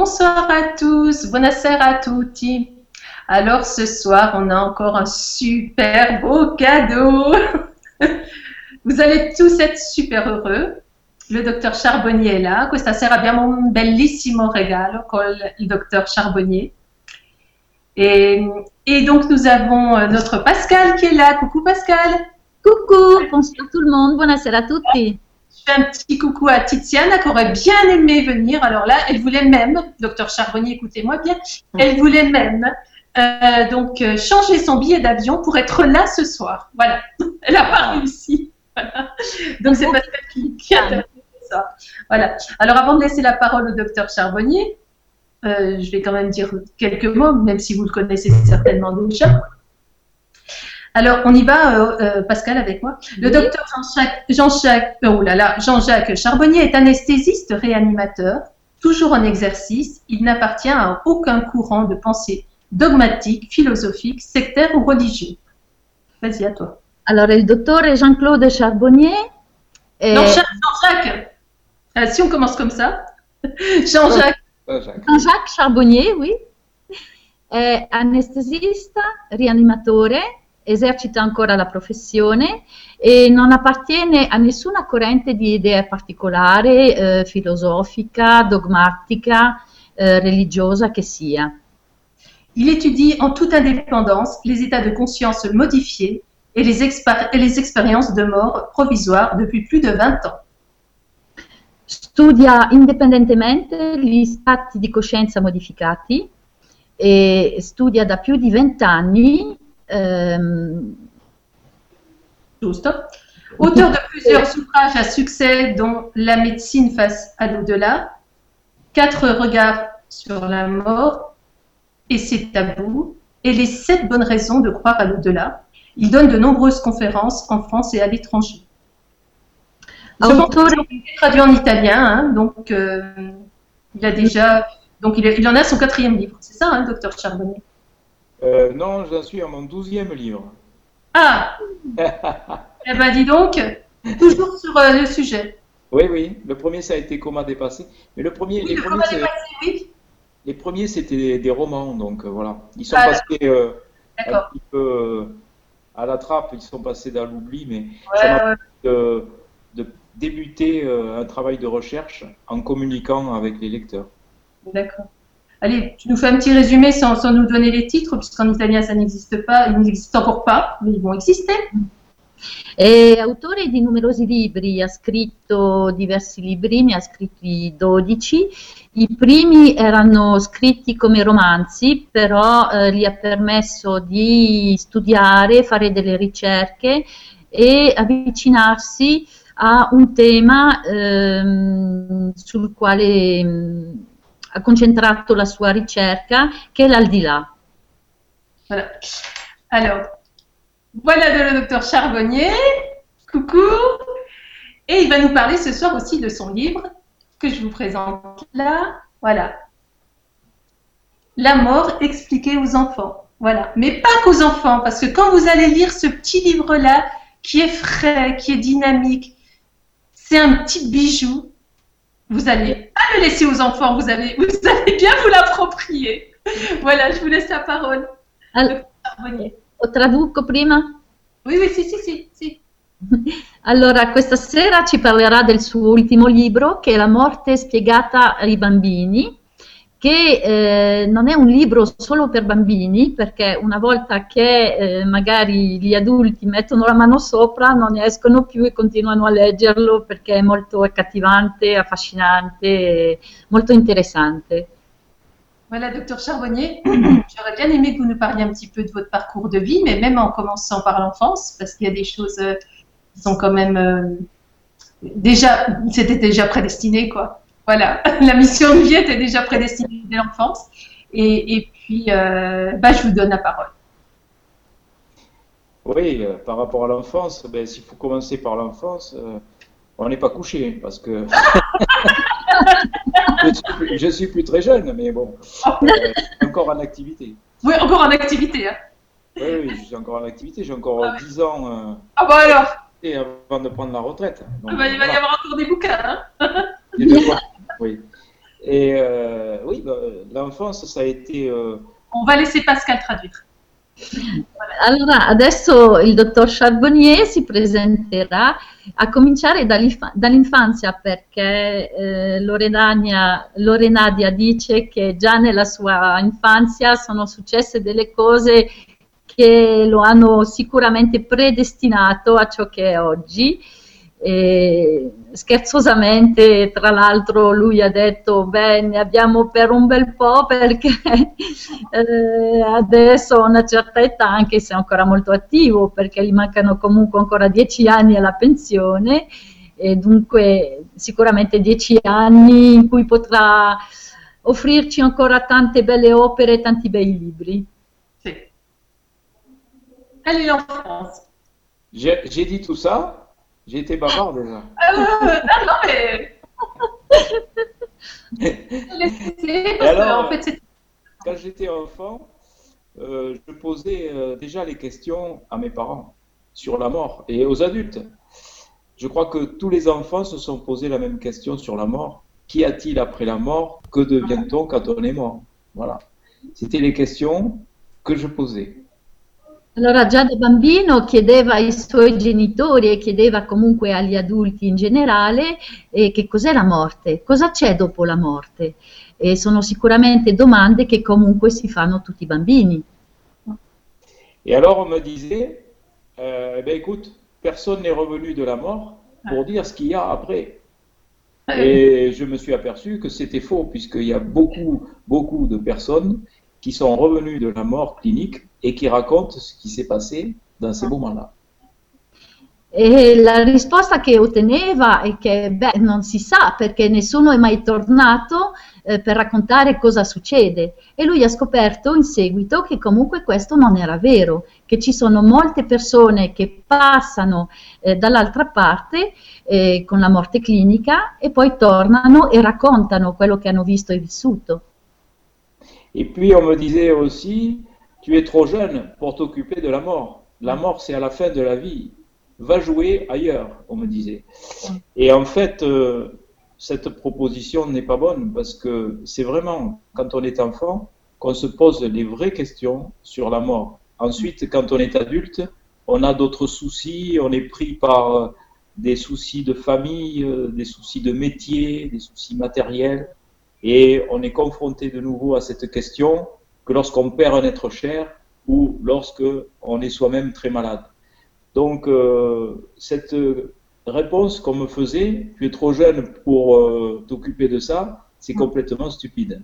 Bonsoir à tous, buonasera a tutti. Alors ce soir, on a encore un super beau cadeau. Vous allez tous être super heureux. Le docteur Charbonnier est là. Questa sera abbiamo un bellissimo regalo con le docteur Charbonnier. Et, donc nous avons euh, notre Pascal qui est là. Coucou Pascal. Coucou, bonsoir tout le monde, buonasera a tutti. Je fais un petit coucou à Tiziana qui aurait bien aimé venir. Alors là, elle voulait même, docteur Charbonnier, écoutez-moi bien, elle voulait même euh, donc euh, changer son billet d'avion pour être là ce soir. Voilà, elle n'a pas réussi. Voilà. Donc c'est Pascal qui, qui a fait ça. Voilà. Alors avant de laisser la parole au docteur Charbonnier, euh, je vais quand même dire quelques mots, même si vous le connaissez certainement déjà. Alors, on y va, euh, euh, Pascal, avec moi. Le docteur Jean-Jacques Jean oh là là, Jean Charbonnier est anesthésiste réanimateur, toujours en exercice. Il n'appartient à aucun courant de pensée dogmatique, philosophique, sectaire ou religieux. Vas-y, à toi. Alors, le docteur Jean-Claude Charbonnier. Non, Jean-Jacques. Euh, si on commence comme ça. Jean-Jacques. Jean-Jacques Charbonnier, oui. È anestesista, rianimatore, esercita ancora la professione e non appartiene a nessuna corrente di idea particolare, eh, filosofica, dogmatica, eh, religiosa che sia. Il étudie en toute indépendance les états de conscience modifiés et les, et les expériences de mort provisoire depuis plus de 20 ans. Studia indipendentemente gli stati di coscienza modificati e studia da più di 20 Euh, Auteur de plusieurs ouvrages à succès, dont La médecine face à l'au-delà, Quatre regards sur la mort et ses tabous, et les sept bonnes raisons de croire à l'au-delà. Il donne de nombreuses conférences en France et à l'étranger. Auteur... traduit en italien, hein, donc euh, il a déjà, donc il, il, en a son quatrième livre, c'est ça, hein, docteur Charbonnier? Euh, non, j'en suis à mon douzième livre. Ah Eh ben dis donc, toujours sur euh, le sujet. Oui, oui. Le premier, ça a été Comment dépasser. Mais le premier, les, premiers, oui. les premiers, c'était des, romans, donc euh, voilà. Ils sont ah, passés un petit peu à la trappe, ils sont passés dans l'oubli, mais ça de, de, débuter un travail de recherche en communiquant avec les lecteurs. D'accord. Allez, tu nous fais un petit résumé sans, sans nous donner les titres, puisqu'en italien ça n'existe pas, ils n'existent encore pas, mais ils vont exister. È autore di numerosi libri, ha scritto diversi libri, ne ha scritti 12. I primi erano scritti come romanzi, però eh, gli ha permesso di studiare, fare delle ricerche e avvicinarsi a un tema ehm, sul quale ha concentrato la sua ricerca, che è l'aldilà. Voilà. Alors, voilà le docteur Charbonnier. Coucou. Et il va nous parler ce soir aussi de son livre que je vous présente là. Voilà. La mort expliquée aux enfants. Voilà. Mais pas qu'aux enfants, parce que quand vous allez lire ce petit livre-là, qui est frais, qui est dynamique, c'est un petit bijou vous n'allez pas le laisser aux enfants, vous allez, vous allez bien vous l'approprier. Voilà, je vous laisse la parole. Allora, traduco prima? Oui, oui, sì, sì, sì, sì. Allora, questa sera ci parlerà del suo ultimo libro, che è La morte spiegata ai bambini, che eh, non è un libro solo per bambini, perché una volta che eh, magari gli adulti mettono la mano sopra non ne escono più e continuano a leggerlo perché è molto accattivante, affascinante, molto interessante. Voilà, docteur Charbonnier, j'aurais bien aimé que vous nous parliez un petit peu de votre parcours de vie, mais même en commençant par l'enfance, parce qu'il y a des choses euh, qui sont quand même euh, déjà, c'était déjà prédestiné, quoi. Voilà, la mission de vie était déjà prédestinée dès l'enfance. Et, puis, euh, bah, je vous donne la parole. Oui, euh, par rapport à l'enfance, ben, s'il faut commencer par l'enfance, euh, on n'est pas couché parce que je, ne suis plus très jeune, mais bon, encore en activité. Oui, encore en activité. Hein. Oui, oui, je suis encore en activité, j'ai encore ah 10 ans. ah bah alors et avant de prendre la retraite. Ah bah, il va y avoir encore des bouquins. Hein oui. Et euh, oui, bah, l'enfance, ça a été... Euh... On va laisser Pascal traduire. Allora, adesso il dottor Charbonnier si presenterà a cominciare dall'infanzia perché eh, Lorenadia, Lorenadia dice che già nella sua infanzia sono successe delle cose che lo hanno sicuramente predestinato a ciò che è oggi e scherzosamente, tra l'altro, lui ha detto: Beh, ne abbiamo per un bel po' perché eh, adesso a una certa età, anche se è ancora molto attivo, perché gli mancano comunque ancora dieci anni alla pensione, e dunque sicuramente dieci anni in cui potrà offrirci ancora tante belle opere e tanti bei libri. Sì. J'ai dit tout ça J'ai été bavard déjà. Euh, non, non, mais. Alors, en fait, quand j'étais enfant, euh, je posais euh, déjà les questions à mes parents sur la mort et aux adultes. Je crois que tous les enfants se sont posés la même question sur la mort. Qu'y a-t-il après la mort? Que devient-on quand on est mort? Voilà. C'était les questions que je posais. Allora già da bambino chiedeva ai suoi genitori e chiedeva comunque agli adulti in generale eh, che cos'è la morte, cosa c'è dopo la morte. E sono sicuramente domande che comunque si fanno tutti i bambini. Et alors on me disait, euh, ben écoute, personne n'est revenu de la mort pour dire ce qu'il y a après. Et je me suis aperçu que c'était faux, puisqu'il y a beaucoup, beaucoup de personnes qui sont revenues de la mort clinique et qui raconte ce qui s'est passé dans ces moments-là. E la risposta che otteneva è che beh, non si sa perché nessuno è mai tornato eh, per raccontare cosa succede e lui ha scoperto in seguito che comunque questo non era vero, che ci sono molte persone che passano eh, dall'altra parte eh, con la morte clinica e poi tornano e raccontano quello che hanno visto e vissuto. E puis on me disait aussi tu es trop jeune pour t'occuper de la mort. La mort, c'est à la fin de la vie. Va jouer ailleurs, on me disait. Et en fait, euh, cette proposition n'est pas bonne parce que c'est vraiment quand on est enfant qu'on se pose les vraies questions sur la mort. Ensuite, quand on est adulte, on a d'autres soucis, on est pris par euh, des soucis de famille, euh, des soucis de métier, des soucis matériels, et on est confronté de nouveau à cette question que lorsqu'on perd un être cher ou lorsque on est soi-même très malade. Donc euh, cette réponse qu'on me faisait, tu es trop jeune pour euh, t'occuper de ça, c'est complètement stupide.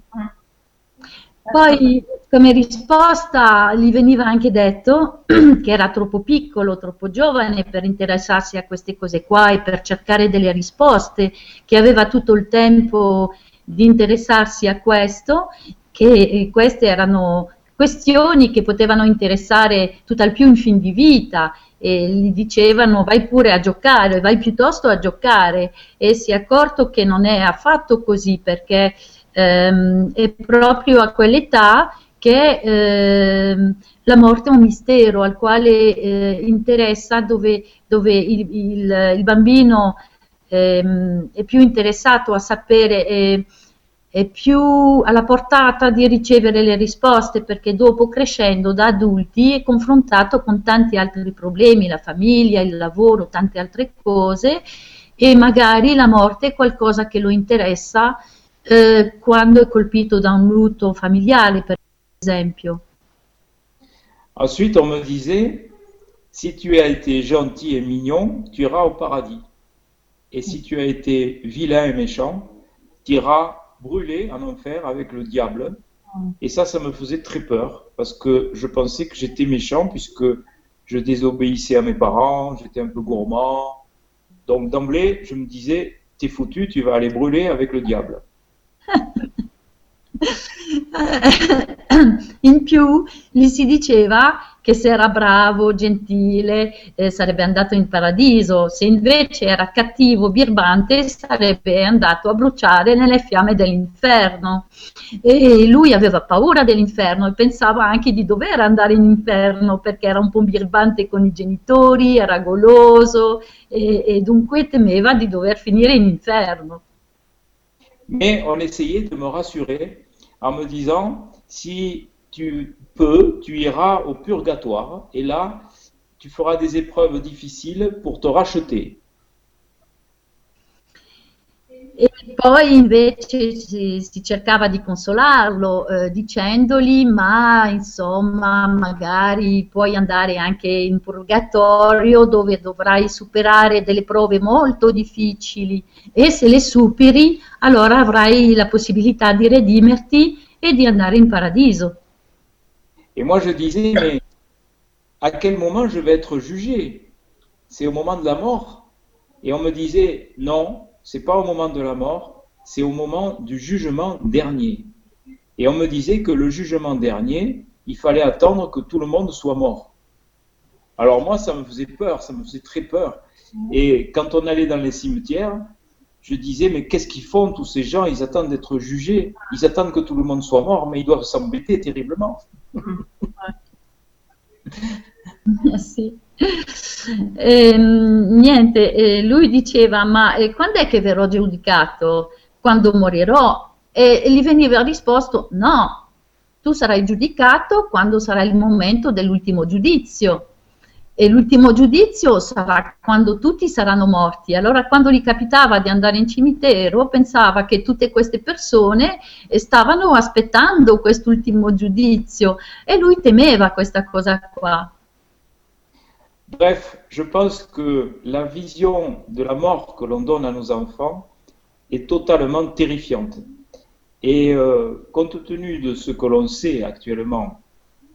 Poi come risposta gli veniva anche detto che era troppo piccolo, troppo giovane per interessarsi a queste cose qua e per cercare delle risposte, che aveva tutto il tempo di interessarsi a questo che eh, queste erano questioni che potevano interessare tutt'al più in fin di vita e gli dicevano vai pure a giocare, vai piuttosto a giocare. E si è accorto che non è affatto così perché ehm, è proprio a quell'età che ehm, la morte è un mistero al quale eh, interessa dove, dove il, il, il, bambino ehm, è più interessato a sapere eh, è più alla portata di ricevere le risposte perché dopo crescendo da adulti è confrontato con tanti altri problemi, la famiglia, il lavoro, tante altre cose e magari la morte è qualcosa che lo interessa eh, quando è colpito da un lutto familiare, per esempio. Ensuite, on me disait, si tu as été gentil et mignon, tu iras au paradis. Et si tu as été vilain et méchant, tu iras brûlé en enfer avec le diable. Et ça, ça me faisait très peur parce que je pensais que j'étais méchant puisque je désobéissais à mes parents, j'étais un peu gourmand. Donc d'emblée, je me disais, t'es foutu, tu vas aller brûler avec le diable. In più gli si diceva che se era bravo, gentile, eh, sarebbe andato in paradiso, se invece era cattivo, birbante, sarebbe andato a bruciare nelle fiamme dell'inferno. E lui aveva paura dell'inferno e pensava anche di dover andare in inferno perché era un po' birbante con i genitori, era goloso e, e dunque temeva di dover finire in inferno. Mais on essayait de me rassurer en me disant, si tu peux, tu iras au purgatoire et là, tu feras des épreuves difficiles pour te racheter. E poi invece si cercava di consolarlo eh, dicendogli ma insomma magari puoi andare anche in purgatorio dove dovrai superare delle prove molto difficili e se le superi allora avrai la possibilità di redimerti e di andare in paradiso. Et moi je disais mais à quel moment je vais être jugé? C'est au moment de la mort Et on me disait non, c'est pas au moment de la mort, c'est au moment du jugement dernier. Et on me disait que le jugement dernier, il fallait attendre que tout le monde soit mort. Alors moi, ça me faisait peur, ça me faisait très peur. Et quand on allait dans les cimetières, je disais, mais qu'est-ce qu'ils font tous ces gens Ils attendent d'être jugés, ils attendent que tout le monde soit mort, mais ils doivent s'embêter terriblement. Merci. E, niente, e lui diceva, ma e quando è che verrò giudicato? Quando morirò? E, e gli veniva risposto, no, tu sarai giudicato quando sarà il momento dell'ultimo giudizio. E l'ultimo giudizio sarà quando tutti saranno morti. Allora quando gli capitava di andare in cimitero pensava che tutte queste persone stavano aspettando quest'ultimo giudizio e lui temeva questa cosa qua. Bref, je pense que la vision de la mort que l'on donne à nos enfants est totalement terrifiante. Et euh, compte tenu de ce que l'on sait actuellement,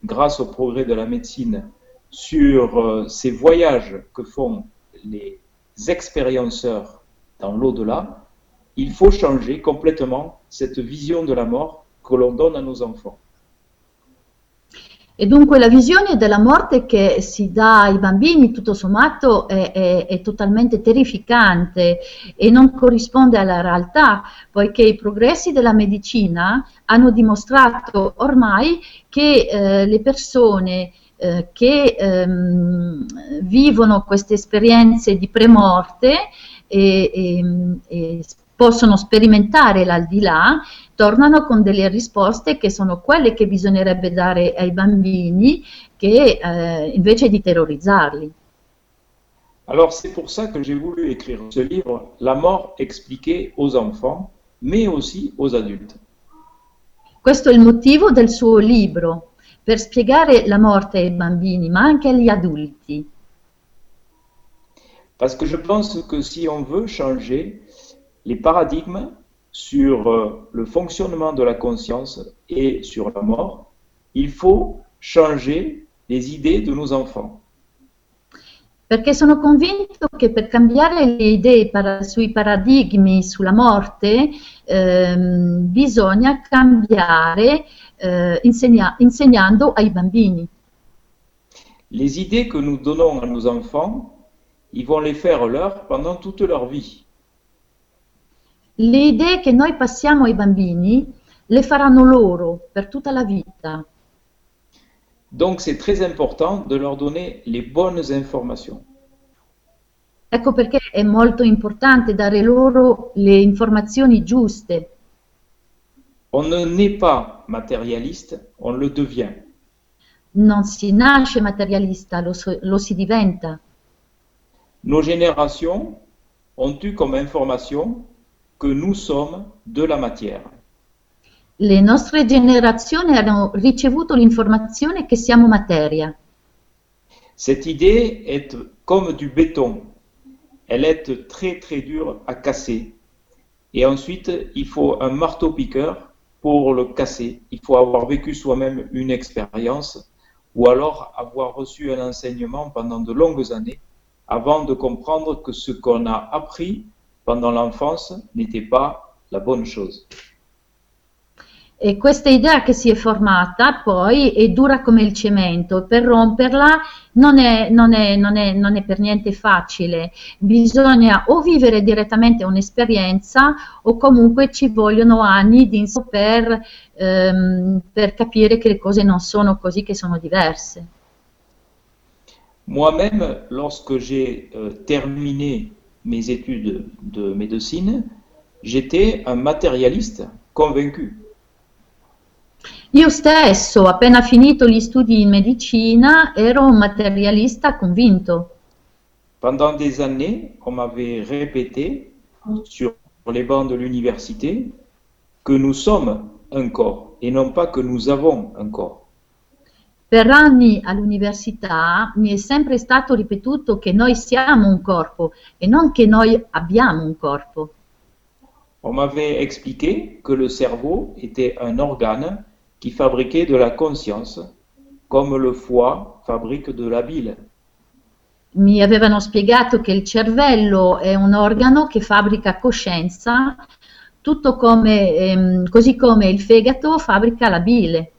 grâce au progrès de la médecine, sur euh, ces voyages que font les expérienceurs dans l'au-delà, il faut changer complètement cette vision de la mort que l'on donne à nos enfants. E dunque la visione della morte che si dà ai bambini, tutto sommato, è, è, è, totalmente terrificante e non corrisponde alla realtà, poiché i progressi della medicina hanno dimostrato ormai che eh, le persone eh, che ehm, vivono queste esperienze di premorte e, e, e possono sperimentare l'aldilà, tornano con delle risposte che sono quelle che bisognerebbe dare ai bambini che eh, invece di terrorizzarli. Alors c'est pour ça que j'ai voulu écrire ce livre, La mort expliquée aux enfants, mais aussi aux adultes. Questo è il motivo del suo libro, per spiegare la morte ai bambini, ma anche agli adulti. Parce que je pense que si on veut changer les paradigmes sur euh, le fonctionnement de la conscience et sur la mort, il faut changer les idées de nos enfants. Perché sono convinto che per cambiare le idee para, sui paradigmi sulla morte ehm, bisogna cambiare eh, insegna, insegnando ai bambini. Les idées que nous donnons à nos enfants, ils vont les faire leurs pendant toute leur vie. Le idee che noi passiamo ai bambini le faranno loro per tutta la vita. Donc c'est très important de leur donner les bonnes informations. Ecco perché è molto importante dare loro le informazioni giuste. On ne n'est pas matérialiste, on le devient. Non si nasce materialista, lo, lo si diventa. Nos générations ont eu comme information que nous sommes de la matière. Le nostre generazioni hanno ricevuto l'informazione che siamo materia. Cette idée est comme du béton. Elle est très très dure à casser. Et ensuite, il faut un marteau-piqueur pour le casser. Il faut avoir vécu soi-même une expérience ou alors avoir reçu un enseignement pendant de longues années avant de comprendre que ce qu'on a appris pendant l'enfance n'était pas la bonne chose. E questa idea che si è formata poi è dura come il cemento, per romperla non è, non è, non è, non è per niente facile, bisogna o vivere direttamente un'esperienza o comunque ci vogliono anni di per, ehm, per capire che le cose non sono così, che sono diverse. Moi-même, lorsque j'ai euh, terminé mes études de médecine, j'étais un matérialiste convaincu. Io stesso, appena finito gli studi in medicina, ero un materialista convinto. Pendant des années, on m'avait répété sur les bancs de l'université que nous sommes un corps et non pas que nous avons un corps. Per anni all'università mi è sempre stato ripetuto che noi siamo un corpo e non che noi abbiamo un corpo. On m'avait expliqué que le cerveau était un organe qui fabriquait de la conscience, comme le foie fabrique de la bile. Mi avevano spiegato che il cervello è un organo che fabbrica coscienza, tutto come, ehm, così come il fegato fabbrica la bile.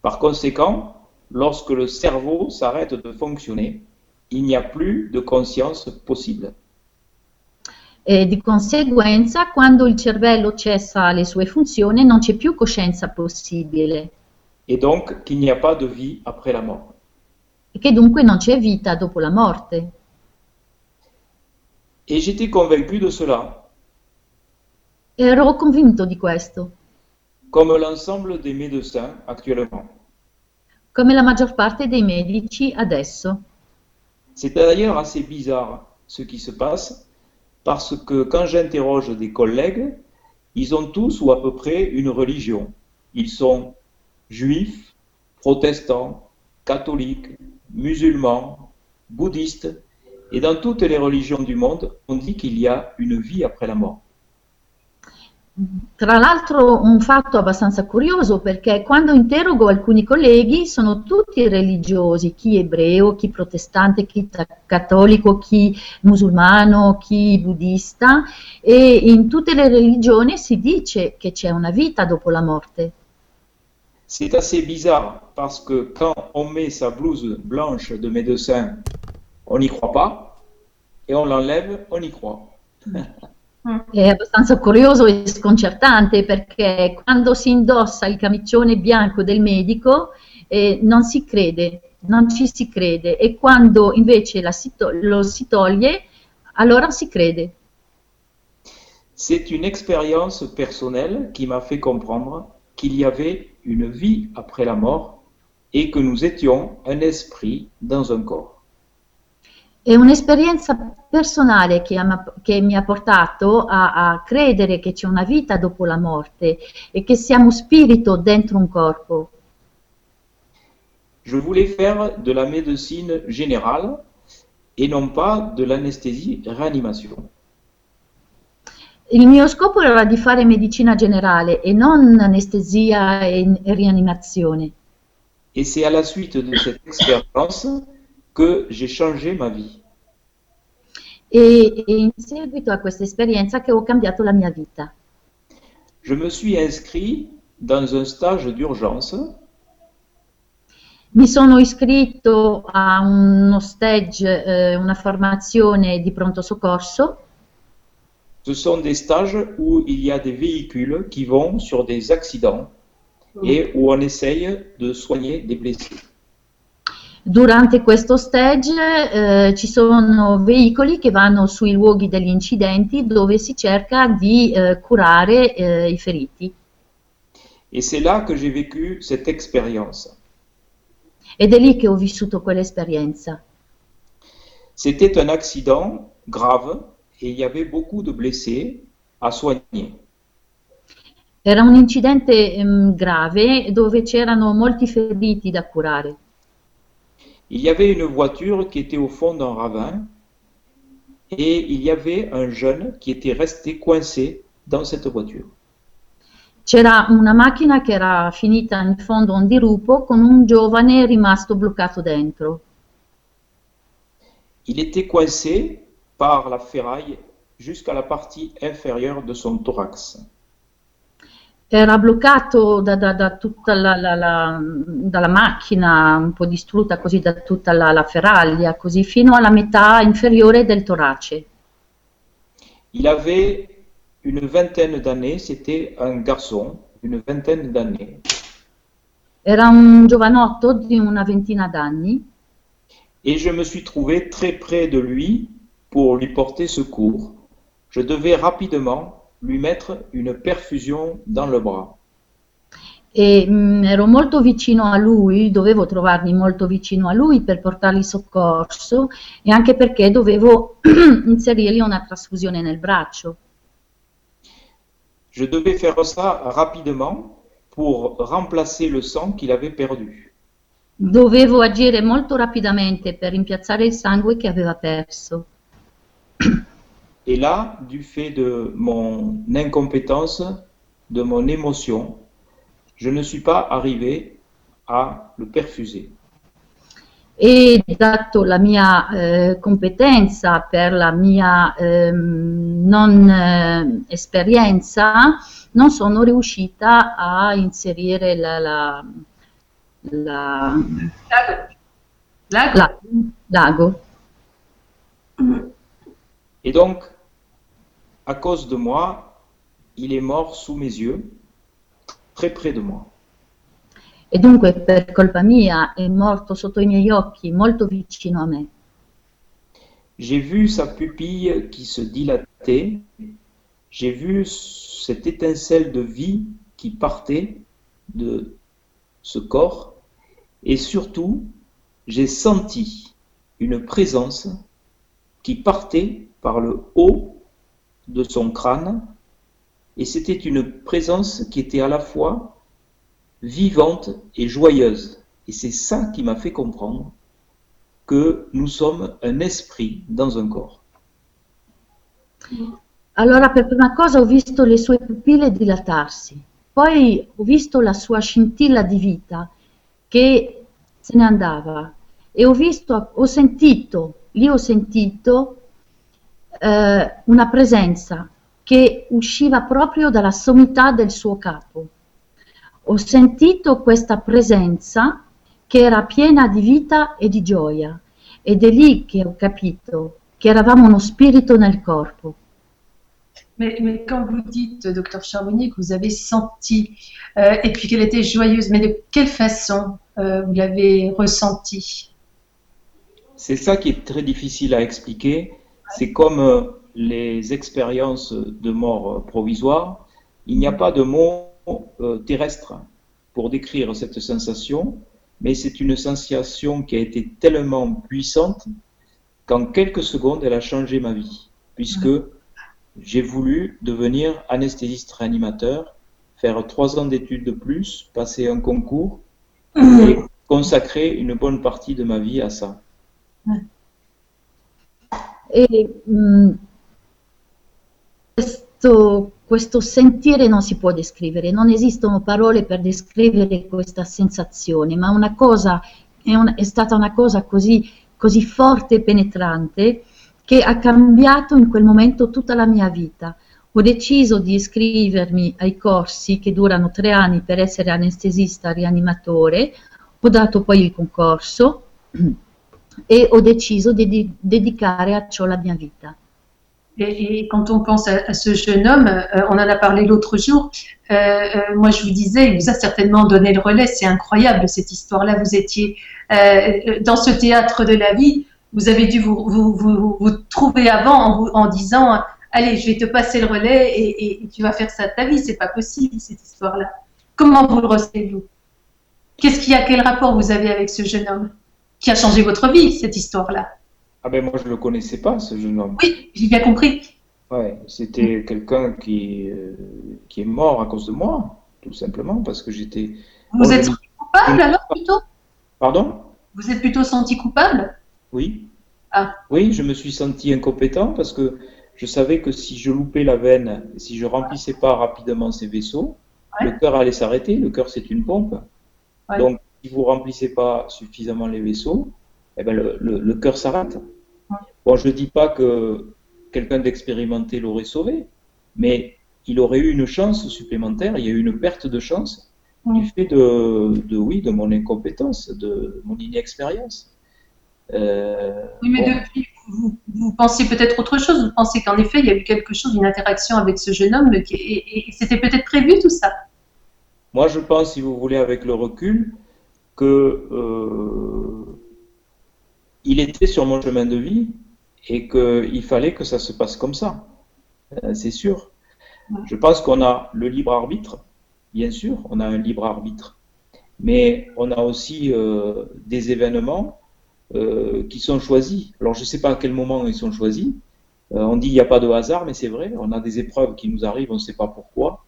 Par conséquent, lorsque le cerveau s'arrête de fonctionner, il n'y a plus de conscience possible. E di conseguenza, quando il cervello cessa le sue funzioni, non c'è più coscienza possibile. Et donc qu'il n'y a pas de vie après la mort. E che dunque non c'è vita dopo la morte. Et j'étais convaincu de cela, Ero convinto di questo, comme l'ensemble des médecins actuellement. come la maggior parte dei medici adesso. C'est d'ailleurs assez bizarre ce qui se passe, parce que quand j'interroge des collègues, ils ont tous ou à peu près une religion. Ils sont juifs, protestants, catholiques, musulmans, bouddhistes, et dans toutes les religions du monde, on dit qu'il y a une vie après la mort. Tra l'altro un fatto abbastanza curioso perché quando interrogo alcuni colleghi sono tutti religiosi, chi ebreo, chi protestante, chi cattolico, chi musulmano, chi buddista e in tutte le religioni si dice che c'è una vita dopo la morte. C'est assez bizarre parce que quand on met sa blouse blanche de médecin, on n'y croit pas, et on l'enlève, on y croit. È abbastanza curioso e sconcertante perché quando si indossa il camicione bianco del medico eh, non si crede, non ci si crede e quando invece si to- lo si toglie allora si crede. C'est une expérience personnelle qui m'a fait comprendre qu'il y avait une vie après la mort et que nous étions un esprit dans un corps. È un'esperienza personale che, ama- che mi ha portato a, a credere che c'è una vita dopo la morte e che siamo spirito dentro un corpo. Je voulais faire de la médecine générale et non pas de l'anesthésie-réanimation. Il mio scopo era di fare medicina generale e non anestesia e, e rianimazione. Et c'est à la suite de cette expérience que j'ai changé ma vie. E, in seguito a questa esperienza che ho cambiato la mia vita. Je me suis inscrit dans un stage d'urgence Mi sono iscritto a uno stage, eh, una formazione di pronto soccorso. Ce sont des stages où il y a des véhicules qui vont sur des accidents et où on essaye de soigner des blessés. Durante questo stage eh, ci sono veicoli che vanno sui luoghi degli incidenti dove si cerca di eh, curare eh, i feriti. Et c'est là que j'ai vécu cette expérience. Ed è lì che ho vissuto quell'esperienza. C'était un accident grave et il y avait beaucoup de blessés à soigner. Era un incidente ehm, grave dove c'erano molti feriti da curare. Il y avait une voiture qui était au fond d'un ravin et il y avait un jeune qui était resté coincé dans cette voiture. C'era una macchina che era finita in fondo a un dirupo con un giovane rimasto bloccato dentro. Il était coincé par la ferraille jusqu'à la partie inférieure de son thorax. Era bloccato da, da- da tutta la, la- la- dalla macchina, un po' distrutta così da tutta la, ferraglia, così fino alla metà inferiore del torace. Il avait une vingtaine d'années, c'était un garçon, une vingtaine d'années. Era un giovanotto di una ventina d'anni Et je me suis trouvé très près de lui pour lui porter secours. Je devais rapidement lui mettre une perfusion dans le bras. e mh, mm, ero molto vicino a lui, dovevo trovarmi molto vicino a lui per portargli soccorso e anche perché dovevo inserirgli una trasfusione nel braccio. Je devais faire ça rapidement pour remplacer le sang qu'il avait perdu. Dovevo agire molto rapidamente per rimpiazzare il sangue che aveva perso. Et là, du fait de mon incompétence, de mon émotion, je ne suis pas arrivé à le perfuser. E dato la mia eh, competenza per la mia eh, non eh, esperienza, non sono riuscita a inserire la, la, la, lago. lago. Et donc, à cause de moi, il est mort sous mes yeux. très près de moi. E dunque per colpa mia è morto sotto i miei occhi, molto vicino a me. J'ai vu sa pupille qui se dilatait, j'ai vu cette étincelle de vie qui partait de ce corps, et surtout, j'ai senti une présence qui partait par le haut de son crâne et c'était une présence qui était à la fois vivante et joyeuse. Et c'est ça qui m'a fait comprendre que nous sommes un esprit dans un corps. Allora, per prima cosa ho visto le sue pupille dilatarsi, poi ho visto la sua scintilla di vita che se ne andava e ho visto, ho sentito, lì ho sentito eh, una presenza che usciva proprio dalla sommità del suo capo. Ho sentito questa presenza che era piena di vita e di gioia ed è lì che ho capito che eravamo uno spirito nel corpo. Mais, mais, quand vous dites, docteur Charbonnier, que vous avez senti, euh, et puis qu'elle était joyeuse, mais de quelle façon euh, vous l'avez ressenti C'est ça qui est très difficile à expliquer. C'est comme euh, les expériences de mort provisoire, il n'y a pas de mot euh, terrestre pour décrire cette sensation, mais c'est une sensation qui a été tellement puissante qu'en quelques secondes, elle a changé ma vie, puisque j'ai voulu devenir anesthésiste réanimateur, faire trois ans d'études de plus, passer un concours et consacrer une bonne partie de ma vie à ça. Et, mm, questo, questo sentire non si può descrivere, non esistono parole per descrivere questa sensazione, ma una cosa, è, un, è stata una cosa così, così forte e penetrante che ha cambiato in quel momento tutta la mia vita. Ho deciso di iscrivermi ai corsi che durano tre anni per essere anestesista rianimatore, ho dato poi il concorso e ho deciso di dedicare a ciò la mia vita. Et, quand on pense à, ce jeune homme, euh, on en a parlé l'autre jour, euh, euh, moi je vous disais, il vous a certainement donné le relais, c'est incroyable cette histoire-là, vous étiez dans ce théâtre de la vie, vous avez dû vous, trouver avant en, disant, allez, je vais te passer le relais et, tu vas faire ça de ta vie, c'est pas possible cette histoire-là. Comment vous le recevez-vous? Qu'est-ce qu'il y a, quel rapport vous avez avec ce jeune homme? Qui a changé votre vie, cette histoire-là ah ben moi je le connaissais pas ce jeune homme. Oui, j'ai bien compris. Ouais, c'était quelqu'un qui, euh, qui est mort à cause de moi, tout simplement, parce que j'étais. Vous êtes senti coupable alors plutôt? Pardon? Vous êtes plutôt senti coupable? Oui. Ah. Oui, je me suis senti incompétent parce que je savais que si je loupais la veine, si je remplissais pas rapidement ces vaisseaux, le cœur allait s'arrêter. Le cœur c'est une pompe. Donc si vous remplissez pas suffisamment les vaisseaux, eh ben le, le, cœur s'arrête. Bon, je ne dis pas que quelqu'un d'expérimenté l'aurait sauvé, mais il aurait eu une chance supplémentaire, il y a eu une perte de chance du fait de, de, oui, de mon incompétence, de mon inexpérience. Euh, oui, mais depuis, vous, vous pensez peut-être autre chose. Vous pensez qu'en effet, il y a eu quelque chose, une interaction avec ce jeune homme, qui, et, et c'était peut-être prévu tout ça? Moi, je pense, si vous voulez, avec le recul, que euh, il était sur mon chemin de vie et qu'il fallait que ça se passe comme ça. Euh, c'est sûr. Je pense qu'on a le libre arbitre, bien sûr, on a un libre arbitre, mais on a aussi euh, des événements euh, qui sont choisis. Alors je ne sais pas à quel moment ils sont choisis. Euh, on dit il n'y a pas de hasard, mais c'est vrai, on a des épreuves qui nous arrivent, on ne sait pas pourquoi.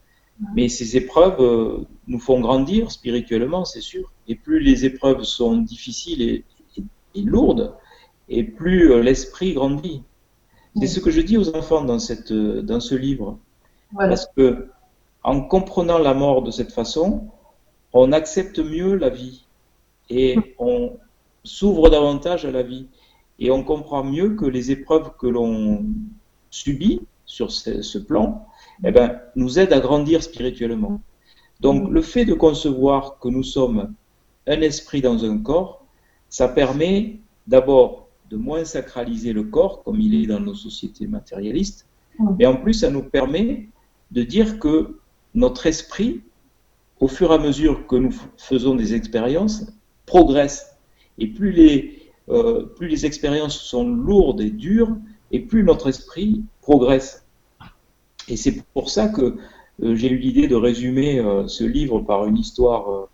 Mais ces épreuves nous font grandir spirituellement, c'est sûr. Et plus les épreuves sont difficiles et, lourdes, et plus l'esprit grandit. C'est ce que je dis aux enfants dans, cette, dans ce livre. Parce que en comprenant la mort de cette façon, on accepte mieux la vie et on s'ouvre davantage à la vie et on comprend mieux que les épreuves que l'on subit sur ce, plan eh ben, nous aident à grandir spirituellement. Donc le fait de concevoir que nous sommes un esprit dans un corps, ça permet d'abord de moins sacraliser le corps comme il est dans nos sociétés matérialistes, mais en plus ça nous permet de dire que notre esprit, au fur et à mesure que nous faisons des expériences, progresse. Et plus les, euh, plus les expériences sont lourdes et dures, et plus notre esprit progresse. Et c'est pour ça que euh, j'ai eu l'idée de résumer euh, ce livre par une histoire,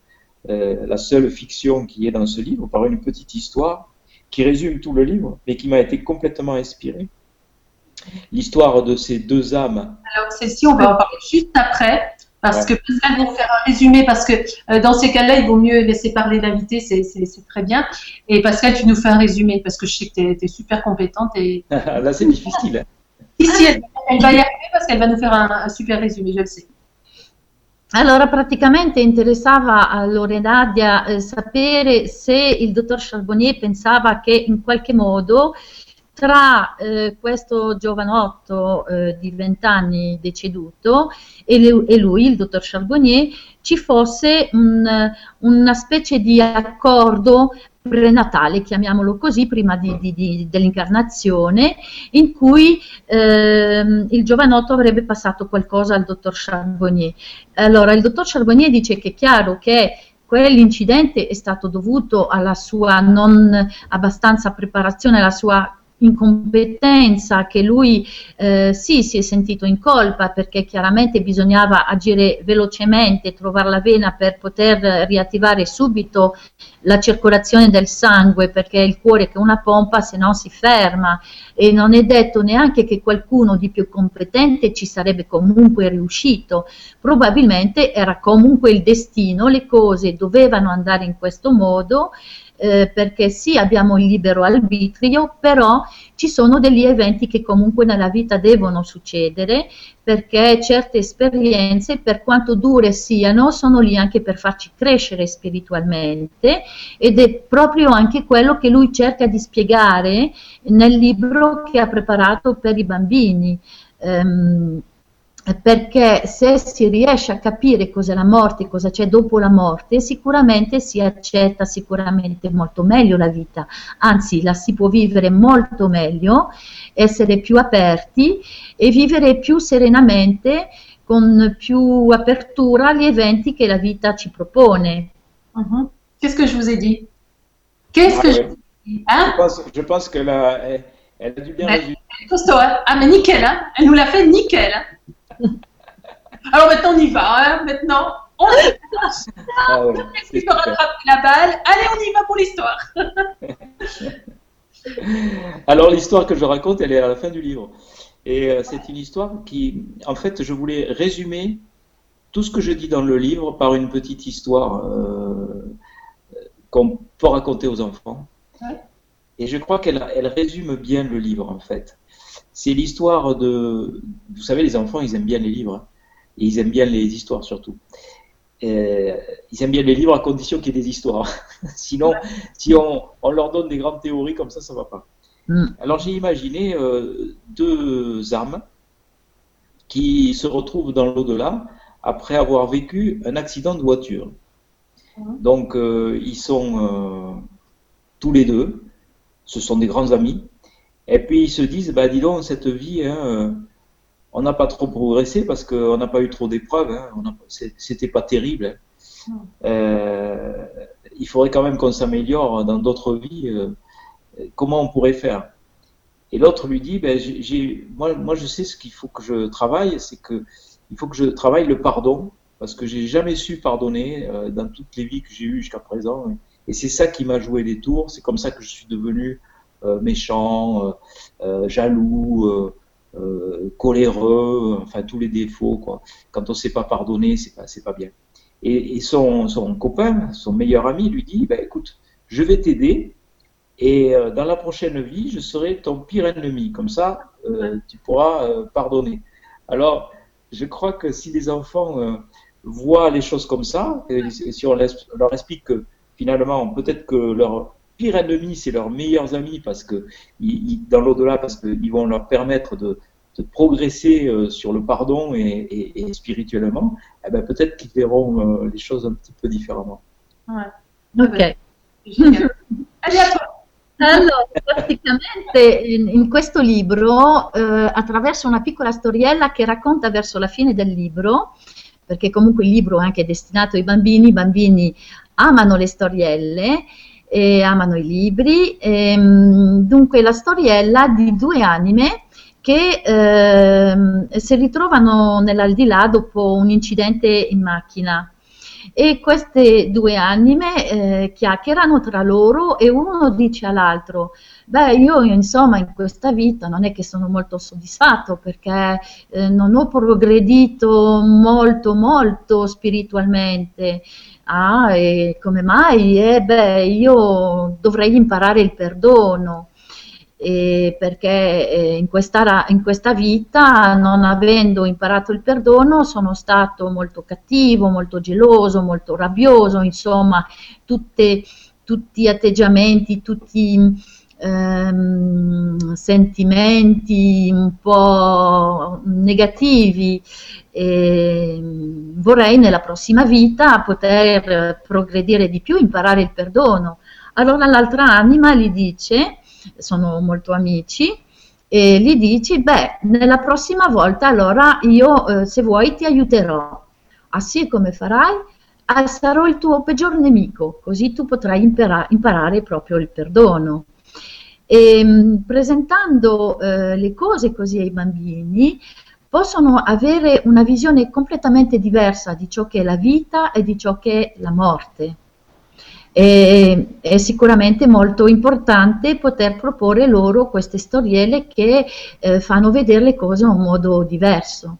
la seule fiction qui est dans ce livre, par une petite histoire qui résume tout le livre, mais qui m'a été complètement inspirée l'histoire de ces deux âmes. Alors, celle-ci, on va en parler juste après, parce que Pascal va faire un résumé, parce que euh, dans ces cas-là, il vaut mieux laisser parler l'invité, c'est très bien. Et Pascal, tu nous fais un résumé, parce que je sais que tu es, super compétente. Et... Là, c'est difficile. Hein. Ici, elle, va y arriver parce qu'elle va nous faire un, un super résumé, je le sais. Allora, praticamente interessava a Lorenadia eh, sapere se il dottor Charbonnier pensava che in qualche modo tra eh, questo giovanotto eh, di 20 anni deceduto e, le, e, lui, il dottor Charbonnier, ci fosse un, una specie di accordo prenatale, chiamiamolo così, prima di, di, di, dell'incarnazione, in cui ehm, il giovanotto avrebbe passato qualcosa al dottor Charbonnier. Allora, il dottor Charbonnier dice che è chiaro che quell'incidente è stato dovuto alla sua non abbastanza preparazione, alla sua incompetenza, che lui eh, sì si è sentito in colpa perché chiaramente bisognava agire velocemente, trovare la vena per poter riattivare subito la circolazione del sangue perché il cuore che una pompa se no si ferma. E non è detto neanche che qualcuno di più competente ci sarebbe comunque riuscito, probabilmente era comunque il destino, le cose dovevano andare in questo modo eh, perché sì abbiamo il libero arbitrio, però ci sono degli eventi che comunque nella vita devono succedere perché certe esperienze, per quanto dure siano, sono lì anche per farci crescere spiritualmente ed è proprio anche quello che lui cerca di spiegare nel libro che ha preparato per i bambini. Um, perché se si riesce a capire cos'è la morte, cosa c'è dopo la morte, sicuramente si accetta sicuramente molto meglio la vita, anzi la si può vivere molto meglio, essere più aperti e vivere più serenamente, con più apertura agli eventi che la vita ci propone. Uh -huh. Qu'est-ce que je vous ai dit Qu'est-ce que je vous ai dit hein? je, pense, je pense qu'elle a, elle, elle a dû bien résumer. Ah mais nickel, hein elle nous l'a fait nickel. Hein alors maintenant, on y va. Hein. maintenant, on y va. Ah ouais, la balle. Allez, on y va pour l'histoire. Alors, l'histoire que je raconte, elle est à la fin du livre. Et euh, c'est une histoire qui, en fait, je voulais résumer tout ce que je dis dans le livre par une petite histoire euh, qu'on peut raconter aux enfants. Et je crois qu'elle elle résume bien le livre, en fait. C'est l'histoire de... Vous savez, les enfants, ils aiment bien les livres. Et ils aiment bien les histoires surtout. ils aiment bien les livres à condition qu'il y ait des histoires. Sinon, si on, leur donne des grandes théories comme ça, ça va pas. Hmm. Alors j'ai imaginé euh, deux âmes qui se retrouvent dans l'au-delà après avoir vécu un accident de voiture. Hmm. Donc euh, ils sont euh, tous les deux, ce sont des grands amis, et puis ils se disent, bah dis donc, cette vie, hein, on n'a pas trop progressé parce qu'on n'a pas eu trop d'épreuves. Hein. C'était pas terrible. Hein. Euh, il faudrait quand même qu'on s'améliore dans d'autres vies. Euh, comment on pourrait faire? Et l'autre lui dit ben, moi, moi, je sais ce qu'il faut que je travaille c'est que il faut que je travaille le pardon, parce que j'ai jamais su pardonner euh, dans toutes les vies que j'ai eues jusqu'à présent. Et c'est ça qui m'a joué des tours. C'est comme ça que je suis devenu euh, méchant, euh, jaloux, coléreux, enfin tous les défauts. Quoi. Quand on ne sait pas pardonner, c'est pas, pas bien. Et, son, son, copain, son meilleur ami, lui dit bah, écoute, je vais t'aider. Et dans la prochaine vie, je serai ton pire ennemi. Comme ça, tu pourras pardonner. Alors, je crois que si les enfants voient les choses comme ça, et, si on leur explique que finalement, peut-être que leur pire ennemi, c'est leurs meilleurs amis, parce que dans l'au-delà, parce qu'ils vont leur permettre de, progresser euh, sur le pardon et, spirituellement, eh ben, peut-être qu'ils verront euh, les choses un petit peu différemment. Ouais. Ok. Allora, praticamente in, in, questo libro, eh, attraverso una piccola storiella che racconta verso la fine del libro, perché comunque il libro è anche destinato ai bambini, i bambini amano le storielle e amano i libri. E, ehm, dunque la storiella di due anime che eh, si ritrovano nell'aldilà dopo un incidente in macchina e queste due anime eh, chiacchierano tra loro e uno dice all'altro beh io insomma in questa vita non è che sono molto soddisfatto perché eh, non ho progredito molto molto spiritualmente ah e come mai? Eh beh io dovrei imparare il perdono eh, perché eh, in, questa, in, questa, vita, non avendo imparato il perdono, sono stato molto cattivo, molto geloso, molto rabbioso, insomma, tutte, tutti atteggiamenti, tutti ehm, sentimenti un po' negativi. E vorrei nella prossima vita poter progredire di più, imparare il perdono. Allora l'altra anima gli dice, sono molto amici, e gli dici, beh, nella prossima volta allora io, eh, se vuoi, ti aiuterò. Ah sì, come farai? Ah, sarò il tuo peggior nemico, così tu potrai impara- imparare proprio il perdono. E, ehm, presentando eh, le cose così ai bambini, possono avere una visione completamente diversa di ciò che è la vita e di ciò che è la morte. E, è sicuramente molto importante poter proporre loro queste storielle che eh, fanno vedere le cose in un modo diverso.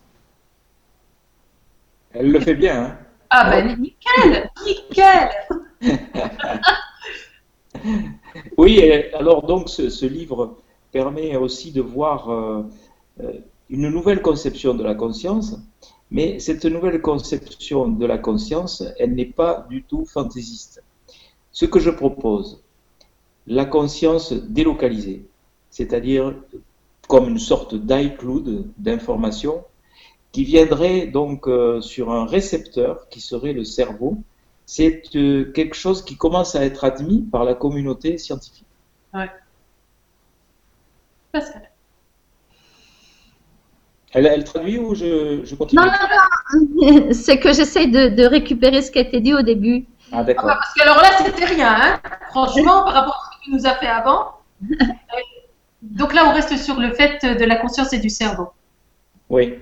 Elle le fait bien. Ah ben nickel, nickel. Oui, alors donc ce, livre permet aussi de voir euh, euh, une nouvelle conception de la conscience, mais cette nouvelle conception de la conscience, elle n'est pas du tout fantaisiste. Ce que je propose, la conscience délocalisée, c'est-à-dire comme une sorte d'iCloud d'information qui viendrait donc euh, sur un récepteur qui serait le cerveau, c'est euh, quelque chose qui commence à être admis par la communauté scientifique. Ouais. Pascal. Elle, elle, traduit ou je, je continue? Non, non, non. C'est que j'essaie de, de, récupérer ce qui a été dit au début. Ah, d'accord. Ah, parce que alors là, c'était rien, hein franchement, par rapport à ce que tu nous as fait avant. Donc là, on reste sur le fait de la conscience et du cerveau. Oui.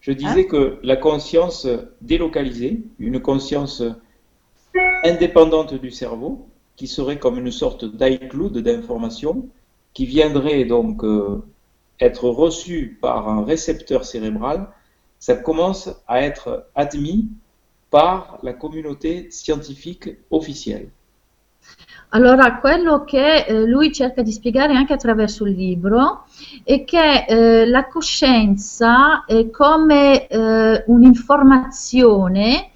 Je disais hein que la conscience délocalisée, une conscience indépendante du cerveau, qui serait comme une sorte d'iCloud d'information, qui viendrait donc euh, être reçue par un récepteur cérébral, ça commence à être admis par la communauté scientifique officielle. Allora, quello che eh, lui cerca di spiegare anche attraverso il libro è che eh, la coscienza è come eh, un'informazione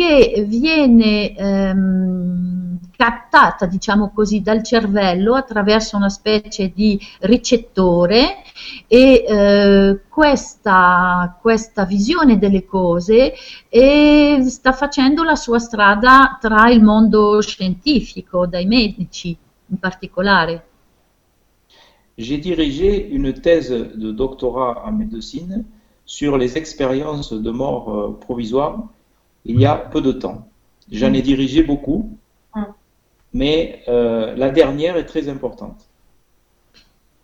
che viene ehm, captata, diciamo così, dal cervello attraverso una specie di ricettore e eh, questa, questa, visione delle cose eh, sta facendo la sua strada tra il mondo scientifico, dai medici in particolare. J'ai dirigé une thèse de doctorat en médecine sur les expériences de mort euh, provisoire il y a peu de temps. J'en ai dirigé beaucoup, mais euh, la dernière est très importante.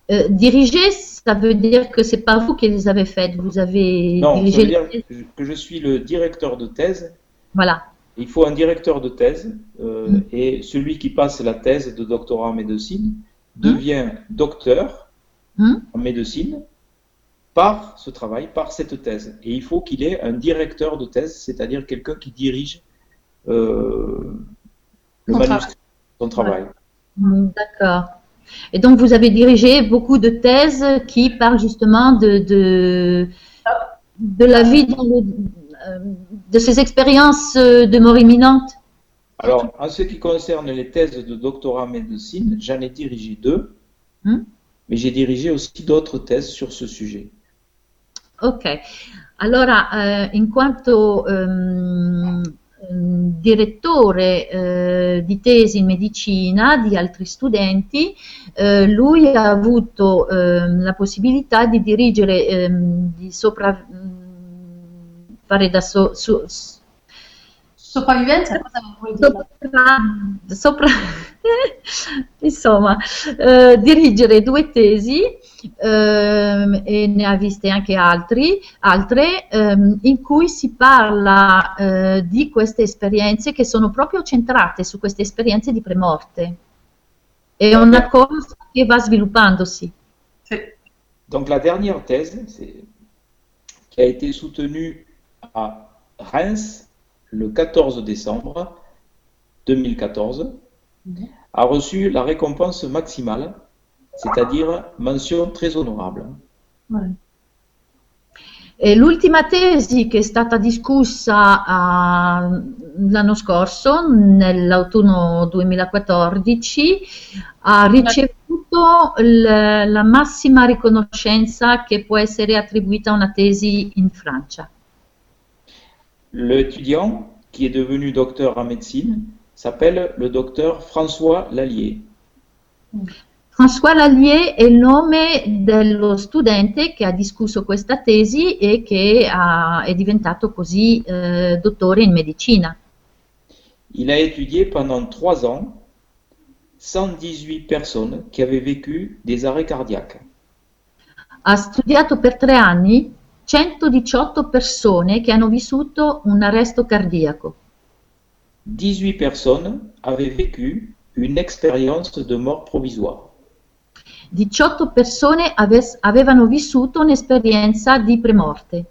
Euh, diriger, ça veut dire que c'est pas vous qui les avez faites. Vous avez non, dirigé. ça veut dire que je suis le directeur de thèse. Voilà. Il faut un directeur de thèse euh, mm. et celui qui passe la thèse de doctorat en médecine devient docteur mm. en médecine par ce travail, par cette thèse. Et il faut qu'il ait un directeur de thèse, c'est-à-dire quelqu'un qui dirige euh, le Son manuscrit, son travail. Mm, D'accord. Et donc, vous avez dirigé beaucoup de thèses qui parlent justement de, de, de la vie, dans le- euh, de ces expériences euh, de mort imminente. Alors, en ce qui concerne les thèses de doctorat en médecine, j'en ai dirigé deux, Mm. mais j'ai dirigé aussi d'autres thèses sur ce sujet. Ok, allora eh, in quanto ehm, ehm, direttore eh, di tesi in medicina di altri studenti, eh, lui ha avuto ehm, la possibilità di dirigere, ehm, di sopra, mm, fare da so- su- Sopravvivenza, cosa vuol dire? sopra, sopra- insomma, eh, dirigere due tesi ehm, e ne ha viste anche altri, altre ehm, in cui si parla eh, di queste esperienze che sono proprio centrate su queste esperienze di premorte. È una cosa che va sviluppandosi. Sì. Donc la dernière thèse, c'est- qui a été soutenue à Reims le 14 décembre 2014, a reçu la récompense maximale, c'est-à-dire mention très honorable. Ouais. L'ultima tesi che è stata discussa ah, l'anno scorso, nell'autunno 2014, ha ricevuto l- la massima riconoscenza che può essere attribuita a una tesi in Francia. L'étudiant, qui est devenu docteur en médecine, s'appelle le docteur François Lallier. François Lallier è il nome dello studente che ha discusso questa tesi e che ha- è diventato così eh, dottore in medicina. Il a étudié pendant trois ans 118 personnes qui avaient vécu des arrêts cardiaques. Ha studiato per tre anni 118 persone che hanno vissuto un arresto cardiaco. 18 personnes avaient vécu une expérience de mort provisoire. 18 persone ave- avevano vissuto un'esperienza di premorte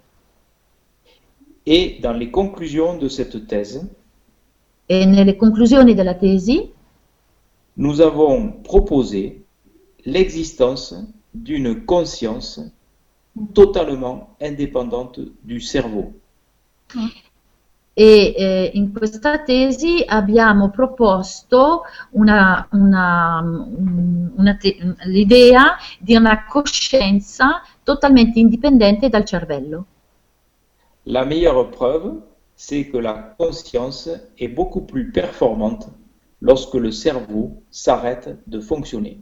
Et dans les conclusions de cette thèse, e nelle conclusioni della tesi nous avons proposé l'existence d'une conscience totalement indépendante du cerveau. e eh, in questa tesi abbiamo proposto una- una- un- una te- l'idea di una coscienza totalmente indipendente dal cervello. La meilleure preuve, c'est que la conscience est beaucoup plus performante lorsque le cerveau s'arrête de fonctionner.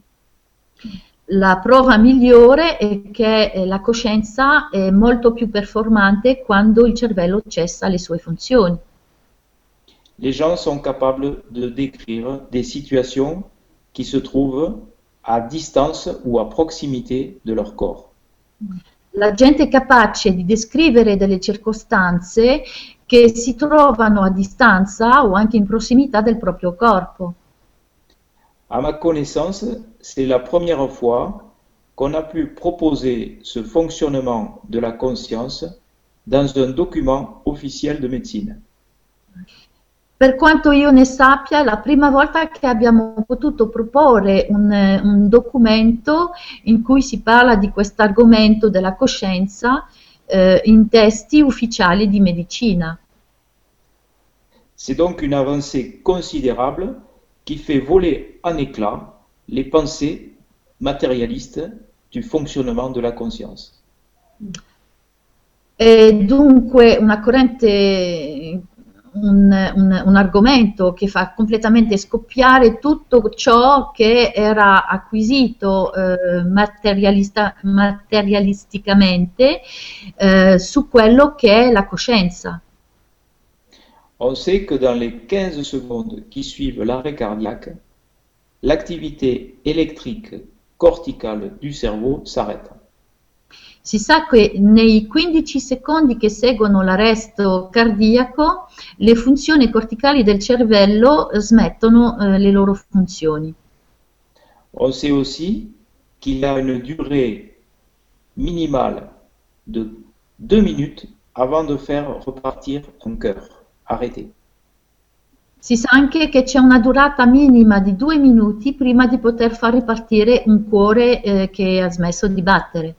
La prova migliore è che eh, la coscienza è molto più performante quando il cervello cessa le sue funzioni. Les gens sont capables de décrire des situations qui se trouvent à distance ou à proximité de leur corps. La gente è capace di descrivere delle circostanze che si trovano a distanza o anche in prossimità del proprio corpo. À ma connaissance, c'est la première fois qu'on a pu proposer ce fonctionnement de la conscience dans un document officiel de médecine. Per quanto io ne sappia, è la prima volta che abbiamo potuto proporre un, un documento in cui si parla di questo argomento della coscienza eh, in testi ufficiali di medicina. C'est donc une avancée considérable qui fait voler en éclats les pensées matérialistes du fonctionnement de la conscience. È dunque una corrente, un, un- un argomento che fa completamente scoppiare tutto ciò che era acquisito eh, materialisticamente eh, su quello che è la coscienza. On sait que dans les 15 secondes qui suivent l'arrêt cardiaque, l'activité électrique corticale du cerveau s'arrête. Si sa che nei 15 secondi che seguono l'arresto cardiaco le funzioni corticali del cervello smettono eh, le loro funzioni. On sait aussi qu'il a une durée minimale de deux minutes avant de faire repartir un cœur arrêté. Si sa anche che c'è una durata minima di due minuti prima di poter far ripartire un cuore eh, che ha smesso di battere.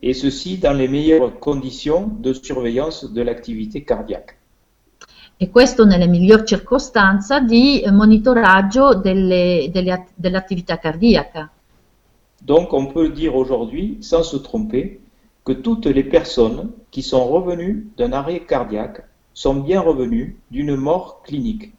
Et ceci dans les meilleures conditions de surveillance de l'activité cardiaque. E questo nelle migliori circostanze di monitoraggio delle, delle, dell'attività cardiaca. Donc on peut dire aujourd'hui, sans se tromper, que toutes les personnes qui sont revenues d'un arrêt cardiaque sont bien revenues d'une mort clinique.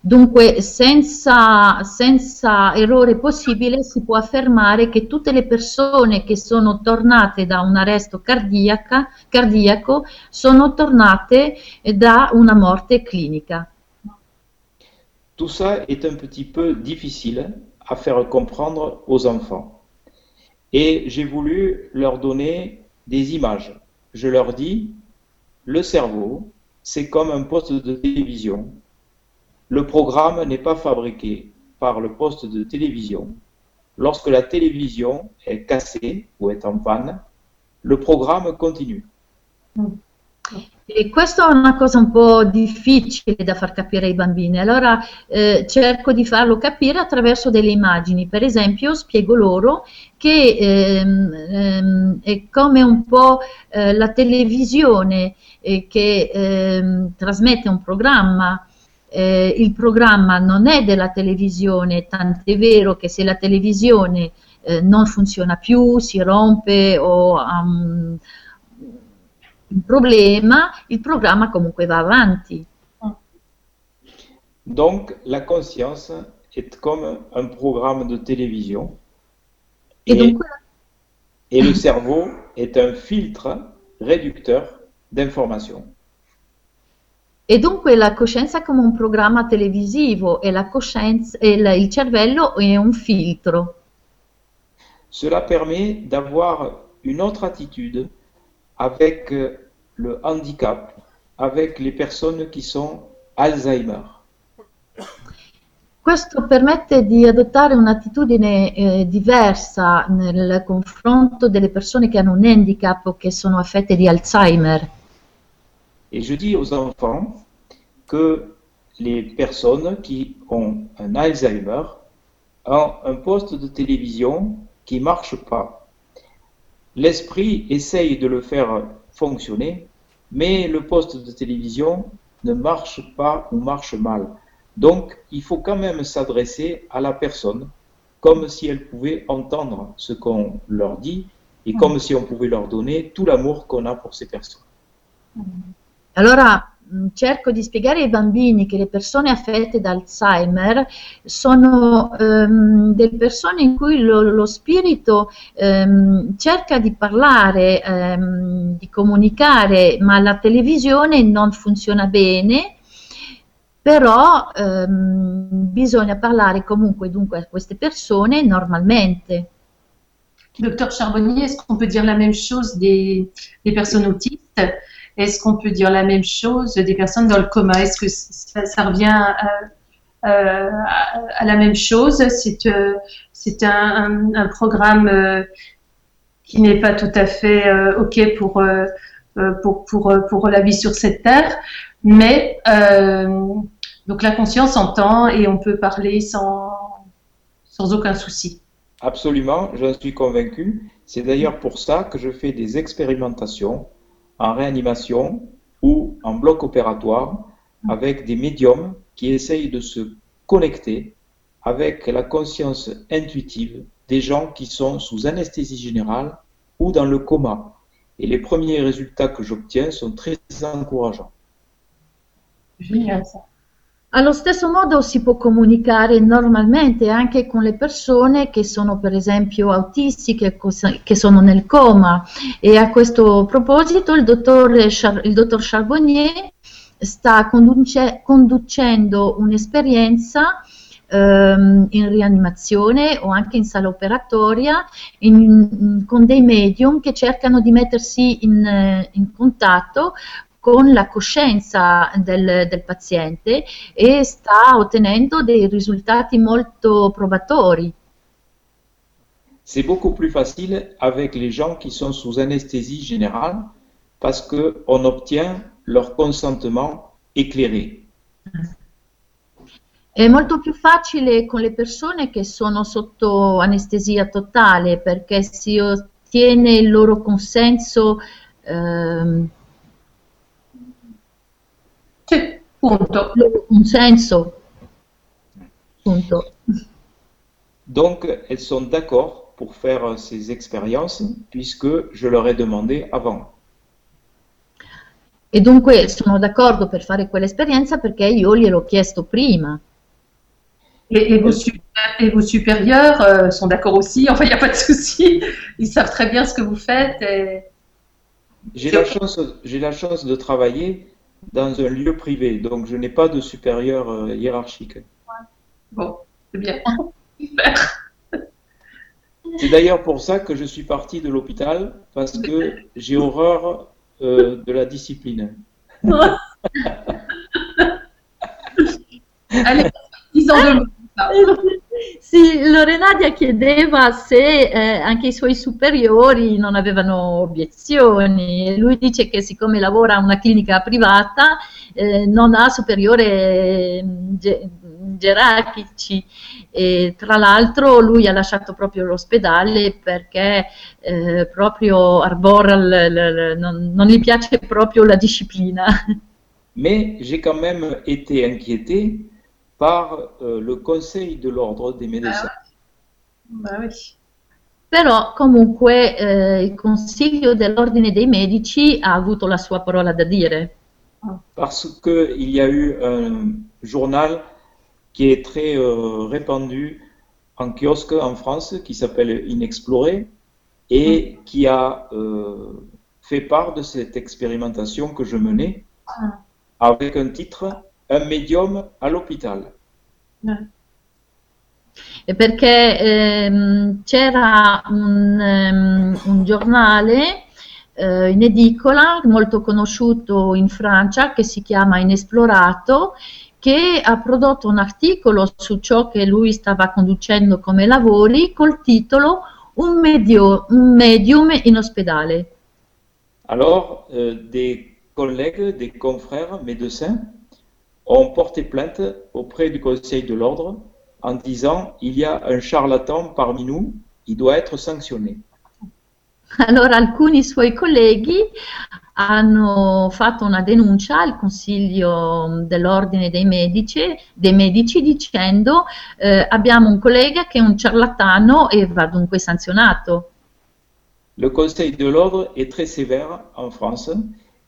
Dunque, senza, senza, errore possibile, si può affermare che tutte le persone che sono tornate da un arresto cardiaco sono tornate da una morte clinica. Tout ça est un petit peu difficile à faire comprendre aux enfants. Et j'ai voulu leur donner des images. Je leur dis, le cerveau, c'est comme un poste de télévision. Le programme n'est pas fabriqué par le poste de télévision. Lorsque la télévision est cassée ou est en panne, le programme continue. E questo è una cosa un po' difficile da far capire ai bambini, allora eh, cerco di farlo capire attraverso delle immagini. Per esempio, spiego loro che ehm, ehm, è come un po' eh, la televisione eh, che ehm, trasmette un programma. Eh, il programma non è della televisione, tant'è vero che se la televisione eh, non funziona più, si rompe o ha um, un problema, il programma comunque va avanti. Donc la conscience est comme un programme de télévision et, et, donc, et le cerveau est un filtre réducteur d'informations. E dunque la coscienza è come un programma televisivo e, e il cervello è un filtro. Cela permet d'avoir une autre attitude avec le handicap, avec les personnes qui sont Alzheimer. Questo permette di adottare un'attitudine eh, diversa nel confronto delle persone che hanno un handicap o che sono affette di Alzheimer. Et je dis aux enfants que les personnes qui ont un Alzheimer ont un poste de télévision qui ne marche pas. L'esprit essaye de le faire fonctionner, mais le poste de télévision ne marche pas ou marche mal. Donc, il faut quand même s'adresser à la personne comme si elle pouvait entendre ce qu'on leur dit et comme si on pouvait leur donner tout l'amour qu'on a pour ces personnes. Allora, cerco di spiegare ai bambini che le persone affette da Alzheimer sono ehm, delle persone in cui lo, lo spirito ehm, cerca di parlare, ehm, di comunicare, ma la televisione non funziona bene. Però ehm, bisogna parlare comunque dunque a queste persone normalmente. Docteur Charbonnier, est-ce qu'on peut dire la même chose des, des personnes autistes? Est-ce qu'on peut dire la même chose des personnes dans le coma? Est-ce que ça, ça revient à, à, à, la même chose? C'est euh, un, un, programme euh, qui n'est pas tout à fait euh, OK pour, euh, euh, pour, pour, pour, la vie sur cette terre, mais donc la conscience entend et on peut parler sans, sans aucun souci. Absolument, j'en suis convaincu. C'est d'ailleurs pour ça que je fais des expérimentations en réanimation ou en bloc opératoire avec des médiums qui essayent de se connecter avec la conscience intuitive des gens qui sont sous anesthésie générale ou dans le coma. Et les premiers résultats que j'obtiens sont très encourageants. Génial ça. Allo stesso modo si può comunicare normalmente anche con le persone che sono per esempio autistiche, che sono nel coma. E a questo proposito il dottor, il dottor Charbonnier sta conduce, conducendo un'esperienza ehm, in rianimazione o anche in sala operatoria in, con dei medium che cercano di mettersi in, in contatto con la coscienza del, del, paziente e sta ottenendo dei risultati molto probatori. C'est beaucoup plus facile avec les gens qui sont sous anesthésie générale parce qu'on obtient leur consentement éclairé. È molto più facile con le persone che sono sotto anestesia totale perché si ottiene il loro consenso. Ehm, sì, punto. Un senso. Punto. Donc, elles sont d'accord pour faire ces expériences puisque je leur ai demandé avant. E dunque sono d'accordo per fare quell'esperienza perché io gliel'ho chiesto prima. Et, et, vos, et, vos, supérieurs euh, sont d'accord aussi, enfin il n'y a pas de souci, ils savent très bien ce que vous faites. Et... J'ai la, chance, la chance de travailler dans un lieu privé, donc je n'ai pas de supérieur euh, hiérarchique. Ouais. Bon, c'est bien. c'est d'ailleurs pour ça que je suis parti de l'hôpital, parce que j'ai horreur euh, de la discipline. Allez, disons Sì, Lorenadia chiedeva se eh, anche i suoi superiori non avevano obiezioni. Lui dice che siccome lavora a una clinica privata eh, non ha superiore ge- gerarchici e tra l'altro lui ha lasciato proprio l'ospedale perché eh, proprio arbora, l- l- non, non gli piace proprio la disciplina. Mais j'ai quand même été inquiété par euh, le Conseil de l'Ordre des médecins. Bah oui. Però comunque eh, il Consiglio dell'Ordine dei Medici ha avuto la sua parola da dire. Parce qu'il y a eu un journal qui est très euh, répandu en kiosque en France qui s'appelle Inexploré et mm. qui a euh, fait part de cette expérimentation que je menais mm. avec un titre un medium all'ospedale. Eh. Perché ehm, c'era un, um, un giornale eh, in edicola molto conosciuto in Francia che si chiama Inesplorato che ha prodotto un articolo su ciò che lui stava conducendo come lavori col titolo Un, medio, un medium in ospedale. Alors, euh, des collègues, des confrères médecins ont porté plainte auprès du Conseil de l'ordre en disant il y a un charlatan parmi nous, il doit être sanctionné. Allora alcuni suoi colleghi hanno fatto una denuncia al Consiglio dell'Ordine dei Medici, dei medici dicendo eh, abbiamo un collega che è un ciarlatano e va dunque sanzionato. Le Conseil de l'Ordre est très sévère en France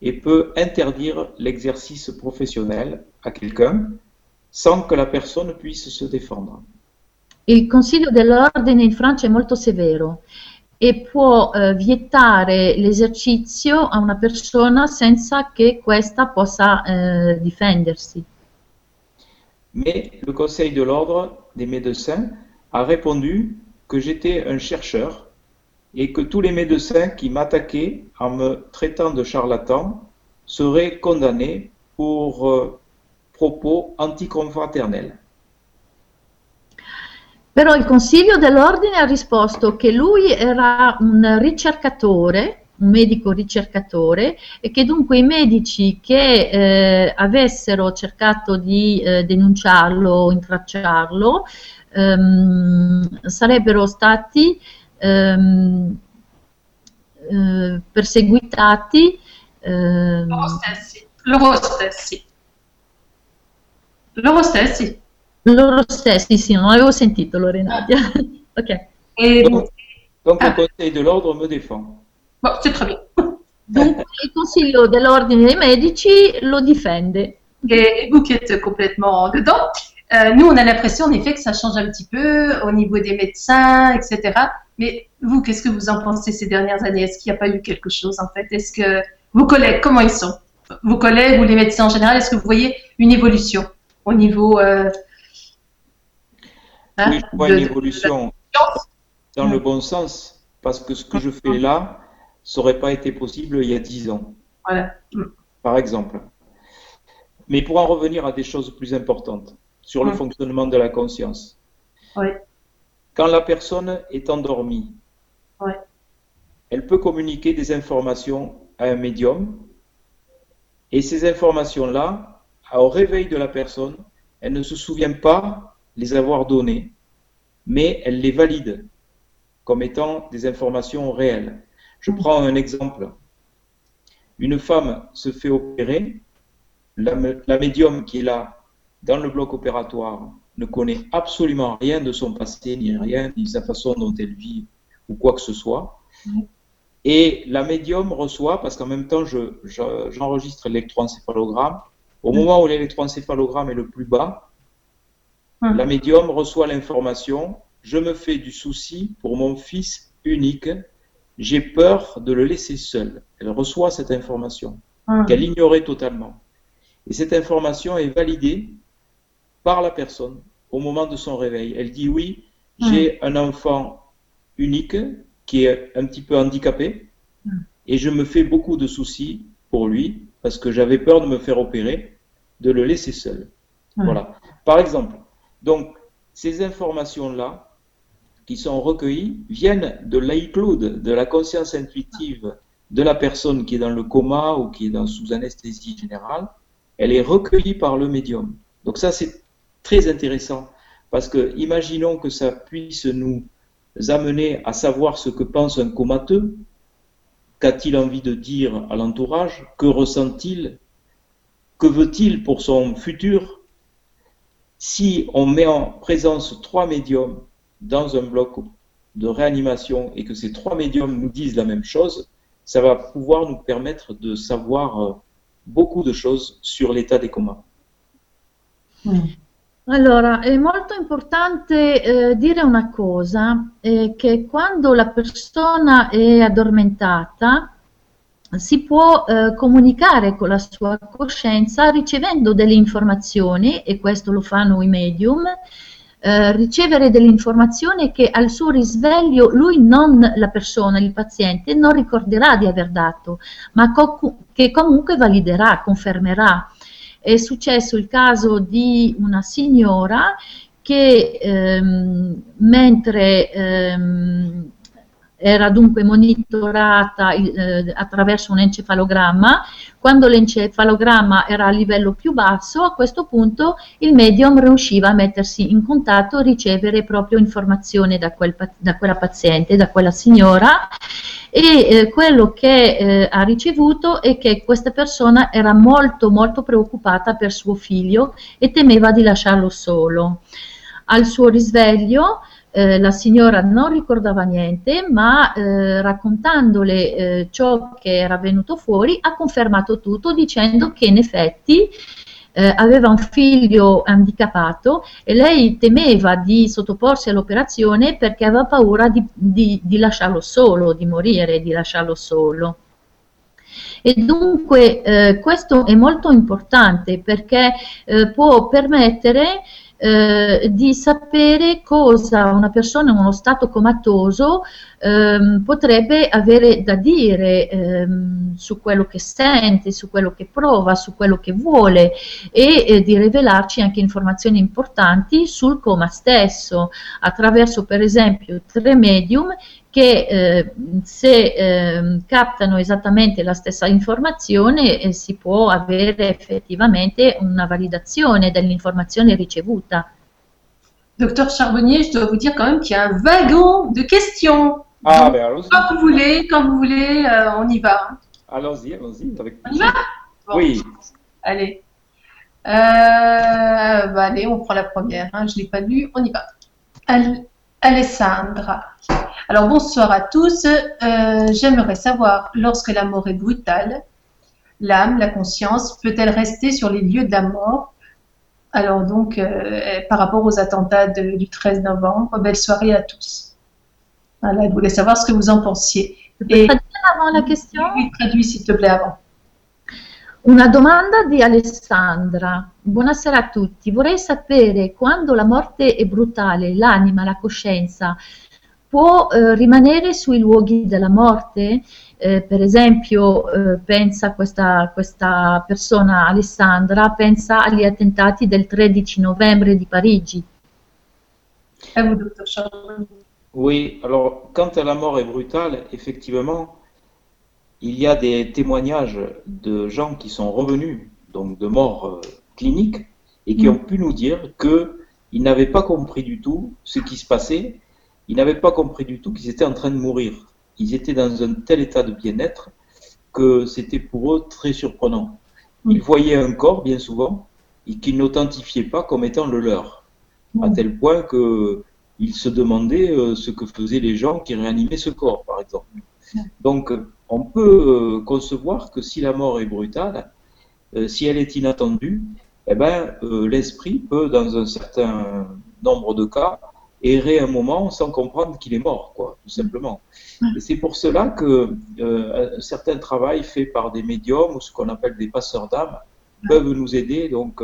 et peut interdire l'exercice professionnel à quelqu'un sans que la personne puisse se défendre. Il Consiglio dell'Ordine in Francia è molto severo e può eh, vietare l'esercizio a una persona senza che questa possa eh, difendersi. Mais le Conseil de l'Ordre des médecins a répondu que j'étais un chercheur et que tous les médecins qui m'attaquaient en me traitant de charlatan seraient condamnés pour euh, propos anticonfraternels. Però il Consiglio dell'Ordine ha risposto che lui era un ricercatore, un medico ricercatore, e che dunque i medici che eh, avessero cercato di eh, denunciarlo, intracciarlo, ehm, sarebbero stati perseguitati. Ehm, loro stessi. Loro stessi. Loro stessi? Loro stessi, sì, non avevo sentito Lorenadia. ok. Et... Donc, donc ah. le Conseil de l'Ordre me défend. Bon, c'est très bien. Dunque il Consiglio dell'Ordine dei Medici lo difende. Et vous qui êtes complètement dedans, euh, nous on a l'impression en effet que ça change un petit peu au niveau des médecins, etc. Mais vous, qu'est-ce que vous en pensez ces dernières années? Est-ce qu'il n'y a pas eu quelque chose en fait? Est-ce que vos collègues, comment ils sont? Vos collègues ou les médecins en général, est-ce que vous voyez une évolution au niveau euh, Hein, oui, je vois une évolution dans le bon sens, parce que ce que je fais là, ça n'aurait pas été possible il y a dix ans. Voilà. Par exemple. Mais pour en revenir à des choses plus importantes, sur le fonctionnement de la conscience. Oui. Quand la personne est endormie, elle peut communiquer des informations à un médium, et ces informations-là, au réveil de la personne, elle ne se souvient pas les avoir données, mais elle les valide comme étant des informations réelles. Je prends un exemple. Une femme se fait opérer, la, médium qui est là dans le bloc opératoire ne connaît absolument rien de son passé, ni rien, ni sa façon dont elle vit, ou quoi que ce soit. Et la médium reçoit, parce qu'en même temps, j'enregistre je, l'électroencéphalogramme. Au moment où l'électroencéphalogramme est le plus bas, la médium reçoit l'information Je me fais du souci pour mon fils unique. J'ai peur de le laisser seul. Elle reçoit cette information qu'elle ignorait totalement. Et cette information est validée par la personne au moment de son réveil. Elle dit oui, j'ai un enfant unique qui est un petit peu handicapé et je me fais beaucoup de soucis pour lui parce que j'avais peur de me faire opérer, de le laisser seul. Voilà. Par exemple, donc ces informations-là qui sont recueillies viennent de l'iCloud, de la conscience intuitive de la personne qui est dans le coma ou qui est dans, sous anesthésie générale. Elle est recueillie par le médium. Donc ça, c'est très intéressant parce que imaginons que ça puisse nous amener à savoir ce que pense un comateux. Qu'a-t-il envie de dire à l'entourage? Que ressent-il? Que veut-il pour son futur? Si on met en présence trois médiums dans un bloc de réanimation et que ces trois médiums nous disent la même chose, ça va pouvoir nous permettre de savoir euh, beaucoup de choses sur l'état des comas. Allora, è molto importante eh, dire una cosa, eh, che quando la persona è addormentata si può eh, comunicare con la sua coscienza ricevendo delle informazioni, e questo lo fanno i medium, eh, ricevere delle informazioni che al suo risveglio lui non la persona, il paziente, non ricorderà di aver dato, ma co che comunque validerà, confermerà è successo il caso di una signora che ehm, mentre ehm, era dunque monitorata eh, attraverso un encefalogramma, quando l'encefalogramma era a livello più basso, a questo punto il medium riusciva a mettersi in contatto ricevere proprio informazioni da, quel, da quella paziente, da quella signora e eh, quello che eh, ha ricevuto è che questa persona era molto molto preoccupata per suo figlio e temeva di lasciarlo solo. Al suo risveglio eh, la signora non ricordava niente, ma eh, raccontandole eh, ciò che era venuto fuori ha confermato tutto dicendo che in effetti eh, aveva un figlio handicappato e lei temeva di sottoporsi all'operazione perché aveva paura di, di, di lasciarlo solo, di morire, di lasciarlo solo. E dunque eh, questo è molto importante perché eh, può permettere eh, di sapere cosa una persona in uno stato comatoso ehm, potrebbe avere da dire ehm, su quello che sente, su quello che prova, su quello che vuole e eh, di rivelarci anche informazioni importanti sul coma stesso attraverso per esempio tre medium che eh, se eh, captano esattamente la stessa informazione eh, si può avere effettivamente una validazione dell'informazione ricevuta. Docteur Charbonnier, je dois vous dire quand même qu'il y a un wagon de questions. Ah, Donc, ben allons-y. Quand vous voulez, quand vous voulez, euh, on y va. Allons-y, allons-y. On y va bon. Oui. Allez. Euh, bah, allez, on prend la première. Hein. Je ne l'ai pas lu, on y va. Al Alessandra. Alors bonsoir à tous. Euh, J'aimerais savoir, lorsque la mort est brutale, l'âme, la conscience, peut-elle rester sur les lieux de la mort? Alors donc, par rapport aux attentats de, du 13 novembre, belle soirée à tous. Voilà, je voulais savoir ce que vous en pensiez. Tu peux Et, traduire avant la question Oui, traduis s'il te plaît avant. Una domanda di Alessandra. Buonasera a tutti. Vorrei sapere quando la morte è brutale, l'anima, la coscienza può eh, rimanere sui luoghi della morte? Eh, per esempio, eh, pensa questa, questa persona, Alessandra, pensa agli attentati del 13 novembre di Parigi. Oui, alors quand la mort est brutale, effectivement, il y a des témoignages de gens qui sont revenus, donc de morts euh, cliniques, et qui mm. ont pu nous dire qu'ils n'avaient pas compris du tout ce qui se passait, ils n'avaient pas compris du tout qu'ils étaient en train de mourir. Ils étaient dans un tel état de bien-être que c'était pour eux très surprenant. Mm. Ils voyaient un corps, bien souvent, et qu'ils n'authentifiaient pas comme étant le leur, à mm. tel point qu'ils se demandaient euh, ce que faisaient les gens qui réanimaient ce corps, par exemple. Donc, on peut euh, concevoir que si la mort est brutale, euh, si elle est inattendue, eh ben, euh, l'esprit peut, dans un certain nombre de cas, errer un moment sans comprendre qu'il est mort, quoi, tout simplement. Et c'est pour cela que un certain travail fait par des médiums ou ce qu'on appelle des passeurs d'âme peuvent nous aider donc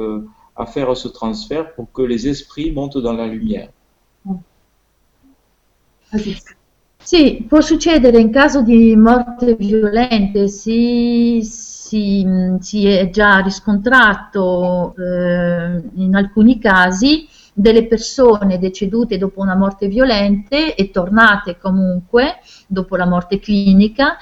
à faire ce transfert pour que les esprits montent dans la lumière. Sì, può succedere in caso di morte violente, si, si, si è già riscontrato eh, in alcuni casi delle persone decedute dopo una morte violente e tornate comunque dopo la morte clinica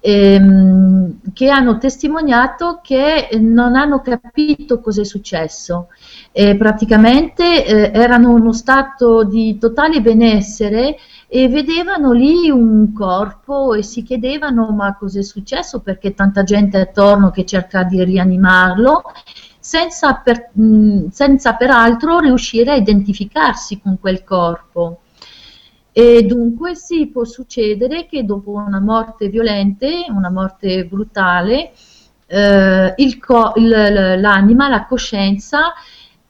ehm, che hanno testimoniato che non hanno capito cosa è successo. E praticamente eh, erano uno stato di totale benessere e vedevano lì un corpo e si chiedevano ma cos'è successo perché tanta gente attorno che cerca di rianimarlo senza, per, mh, senza peraltro riuscire a identificarsi con quel corpo. E dunque sì, può succedere che dopo una morte violente, una morte brutale, eh, l'anima, la coscienza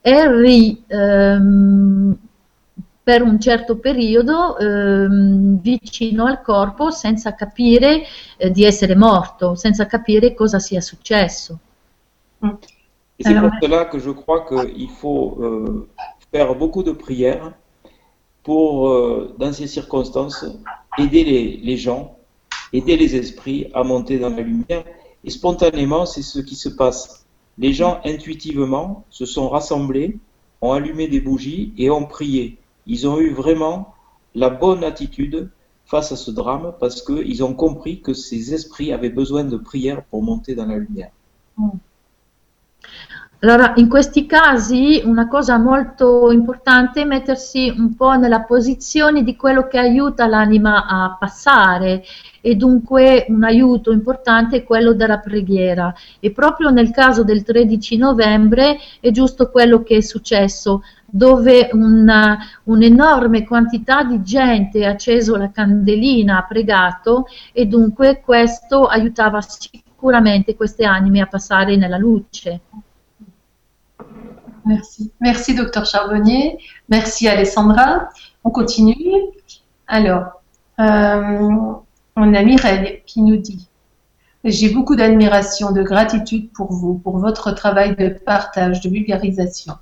erri ehm, per un certo periodo ehm, vicino al corpo senza capire eh, di essere morto, senza capire cosa sia successo. Mm. Et c'est pour cela que je crois qu'il faut euh, faire beaucoup de prières pour, euh, dans ces circonstances, aider les, gens, aider les esprits à monter dans la lumière. Et spontanément, c'est ce qui se passe. Les gens, intuitivement, se sont rassemblés, ont allumé des bougies et ont prié. Ils ont eu vraiment la bonne attitude face à ce drame parce qu'ils ont compris que ces esprits avaient besoin de prière pour monter dans la lumière. Mm. Allora, in questi casi una cosa molto importante è mettersi un po' nella posizione di quello che aiuta l'anima a passare e dunque un aiuto importante è quello della preghiera e proprio nel caso del 13 novembre è giusto quello che è successo dove un'enorme quantità di gente ha acceso la candelina, ha pregato e dunque questo aiutava sicuramente queste anime a passare nella luce. Merci. Merci, docteur Charbonnier. Merci, Alessandra. On continue. Alors, euh, on a Mireille qui nous dit J'ai beaucoup d'admiration, de gratitude pour vous, pour votre travail de partage, de vulgarisation.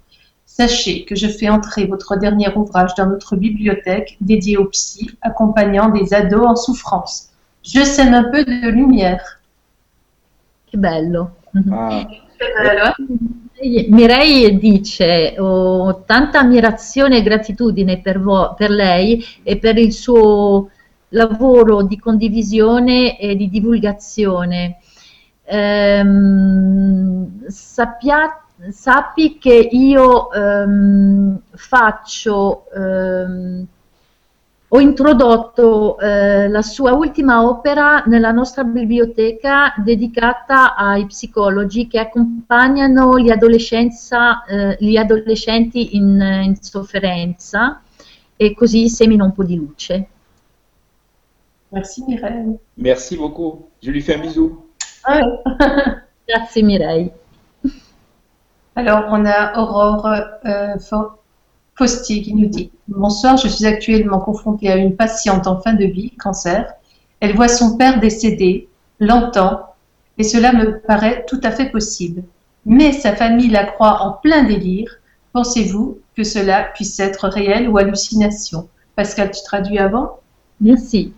Sachez que je fais entrer votre dernier ouvrage dans notre bibliothèque dédiée aux psy, accompagnant des ados en souffrance. Je sème un peu de lumière. Che bello. Ah. Mireille dice ho tanta ammirazione e gratitudine per, vo- per lei e per il suo lavoro di condivisione e di divulgazione. Ehm, sappia, sappi che io ehm, faccio ehm, ho introdotto eh, la sua ultima opera nella nostra biblioteca dedicata ai psicologi che accompagnano gli, eh, gli adolescenti in, in, sofferenza e così semino un po' di luce. Merci Mireille. Merci beaucoup. Je lui fais un bisou. Ah Grazie Mireille. Alors, on a Aurore euh, Postier qui nous dit Bonsoir, je suis actuellement confrontée à une patiente en fin de vie, cancer. Elle voit son père décédé, l'entend, et cela me paraît tout à fait possible. Mais sa famille la croit en plein délire. Pensez-vous que cela puisse être réel ou hallucination? Pascal, tu traduis avant? Merci.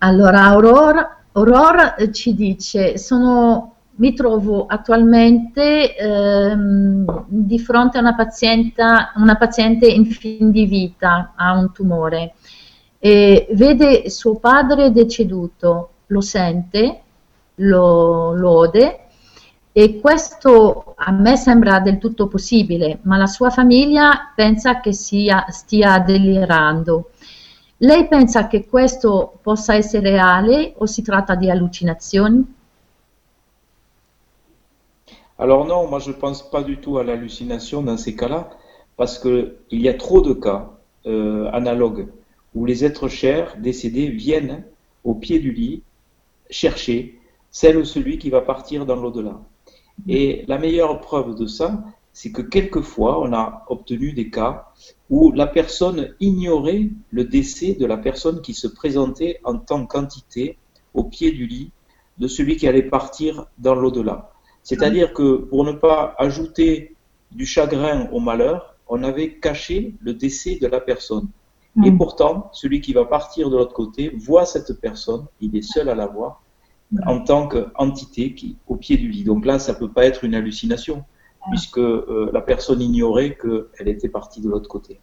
Allora, Aurora, Aurora ci dice, sono mi trovo attualmente ehm, di fronte a una, una paziente in fin di vita, ha un tumore, e vede suo padre deceduto, lo sente, lo lode e questo a me sembra del tutto possibile, ma la sua famiglia pensa che sia, stia delirando. Lei pensa che questo possa essere reale o si tratta di allucinazioni? Alors non, moi je ne pense pas du tout à l'hallucination dans ces cas-là, parce qu'il y a trop de cas euh, analogues où les êtres chers décédés viennent au pied du lit chercher celle ou celui qui va partir dans l'au-delà. Et la meilleure preuve de ça, c'est que quelquefois on a obtenu des cas où la personne ignorait le décès de la personne qui se présentait en tant qu'entité au pied du lit de celui qui allait partir dans l'au-delà. C'est-à-dire que pour ne pas ajouter du chagrin au malheur, on avait caché le décès de la personne. Et mm. pourtant, celui qui va partir de l'autre côté voit cette personne, il est seul à la voir, en tant qu'entité qui au pied du lit. Donc là, ça ne peut pas être une hallucination, puisque euh, la personne ignorait qu'elle était partie de l'autre côté.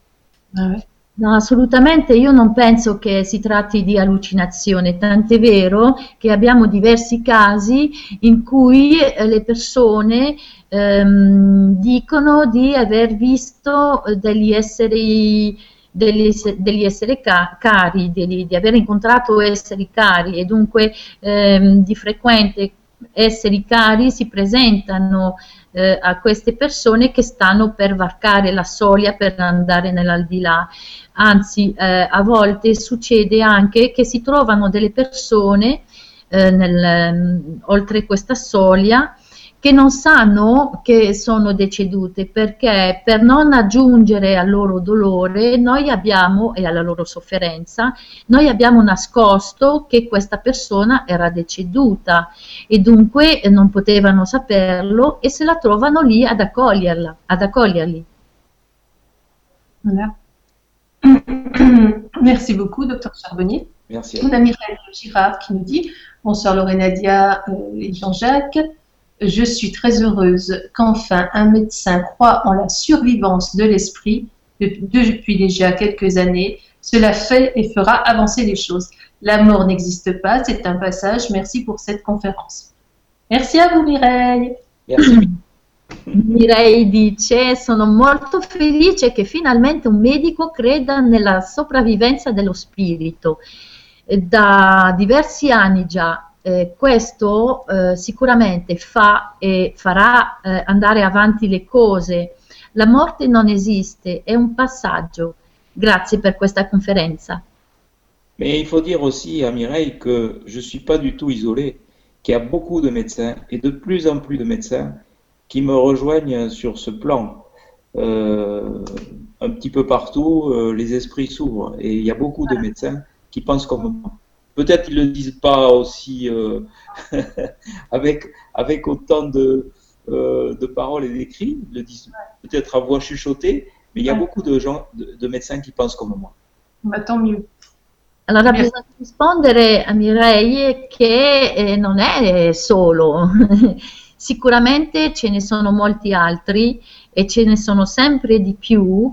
Ah No, assolutamente, io non penso che si tratti di allucinazione, tant'è vero che abbiamo diversi casi in cui eh, le persone ehm, dicono di aver visto degli esseri, degli, degli esseri ca cari, di, di, aver incontrato esseri cari e dunque ehm, di frequente esseri cari si presentano eh, a queste persone che stanno per varcare la soglia per andare nell'aldilà. Anzi, eh, a volte succede anche che si trovano delle persone eh, nel, oltre questa soglia che non sanno che sono decedute perché per non aggiungere al loro dolore noi abbiamo e alla loro sofferenza noi abbiamo nascosto che questa persona era deceduta e dunque non potevano saperlo e se la trovano lì ad accoglierla ad accoglierli voilà. Merci beaucoup, docteur Charbonnier. Merci. On a Mireille Girard qui nous dit Bonsoir Lorenadia euh, et Jean-Jacques. Je suis très heureuse qu'enfin un médecin croit en la survivance de l'esprit depuis déjà quelques années. Cela fait et fera avancer les choses. La mort n'existe pas, c'est un passage. Merci pour cette conférence. Merci à vous Mireille. Merci. Mireille dice sono molto felice che finalmente un medico creda nella sopravvivenza dello spirito. Da diversi anni già eh, questo eh, sicuramente fa e farà eh, andare avanti le cose. La morte non esiste, è un passaggio. Grazie per questa conferenza. Mais il faut dire aussi à Mireille que je ne suis pas du tout isolé, qu'il y a beaucoup de médecins et de plus en plus de médecins qui me rejoignent sur ce plan. Euh, un petit peu partout, euh, les esprits s'ouvrent et il y a beaucoup de médecins qui pensent comme moi. Peut-être qu'ils ne le disent pas aussi euh, avec, avec autant de, euh, de paroles et d'écrits, ils le disent peut-être à voix chuchotée, mais il y a beaucoup de gens, de, de médecins qui pensent comme moi. Bah, tant mieux. Allora bisogna rispondere a Mireille che eh, non è solo, sicuramente ce ne sono molti altri e ce ne sono sempre di più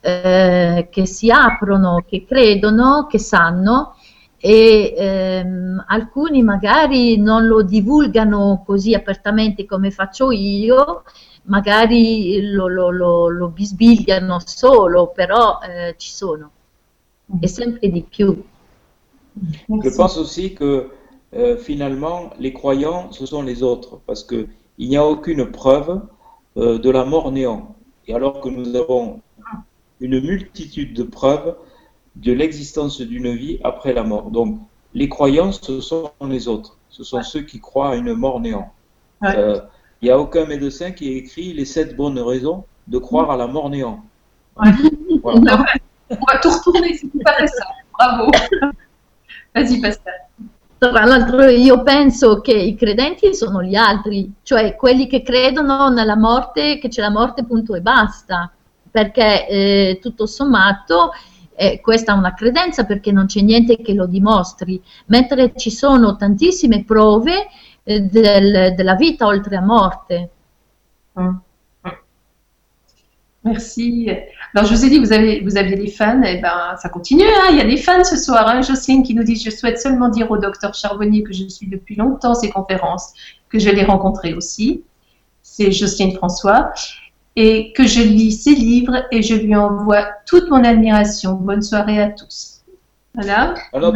eh, che si aprono, che credono, che sanno e ehm, alcuni magari non lo divulgano così apertamente come faccio io, magari lo, lo, lo, lo bisbigliano solo, però eh, ci sono, e sempre di più. Je pense aussi que euh, finalement, les croyants, ce sont les autres, parce qu'il n'y a aucune preuve euh, de la mort néant. Et alors que nous avons une multitude de preuves de l'existence d'une vie après la mort. Donc, les croyants, ce sont les autres. Ce sont ceux qui croient à une mort néant. Il Ouais. euh, n'y a aucun médecin qui ait écrit les sept bonnes raisons de croire à la mort néant. Ouais. Voilà. On va tout retourner, c'est tout à fait ça. Bravo. Vas-y, Pascal. tra l'altro io penso che i credenti sono gli altri, cioè quelli che credono nella morte, che c'è la morte punto e basta, perché eh, tutto sommato eh, questa è una credenza perché non c'è niente che lo dimostri, mentre ci sono tantissime prove eh, del, della vita oltre la morte. Mm. Merci. Alors, je vous ai dit, vous, avez, vous aviez des fans, et eh ben, ça continue. Hein. Il y a des fans ce soir. Hein. Jocelyne qui nous dit Je souhaite seulement dire au docteur Charbonnier que je suis depuis longtemps ses conférences, que je l'ai rencontré aussi. C'est Jocelyne François. Et que je lis ses livres et je lui envoie toute mon admiration. Bonne soirée à tous. Voilà. Alors,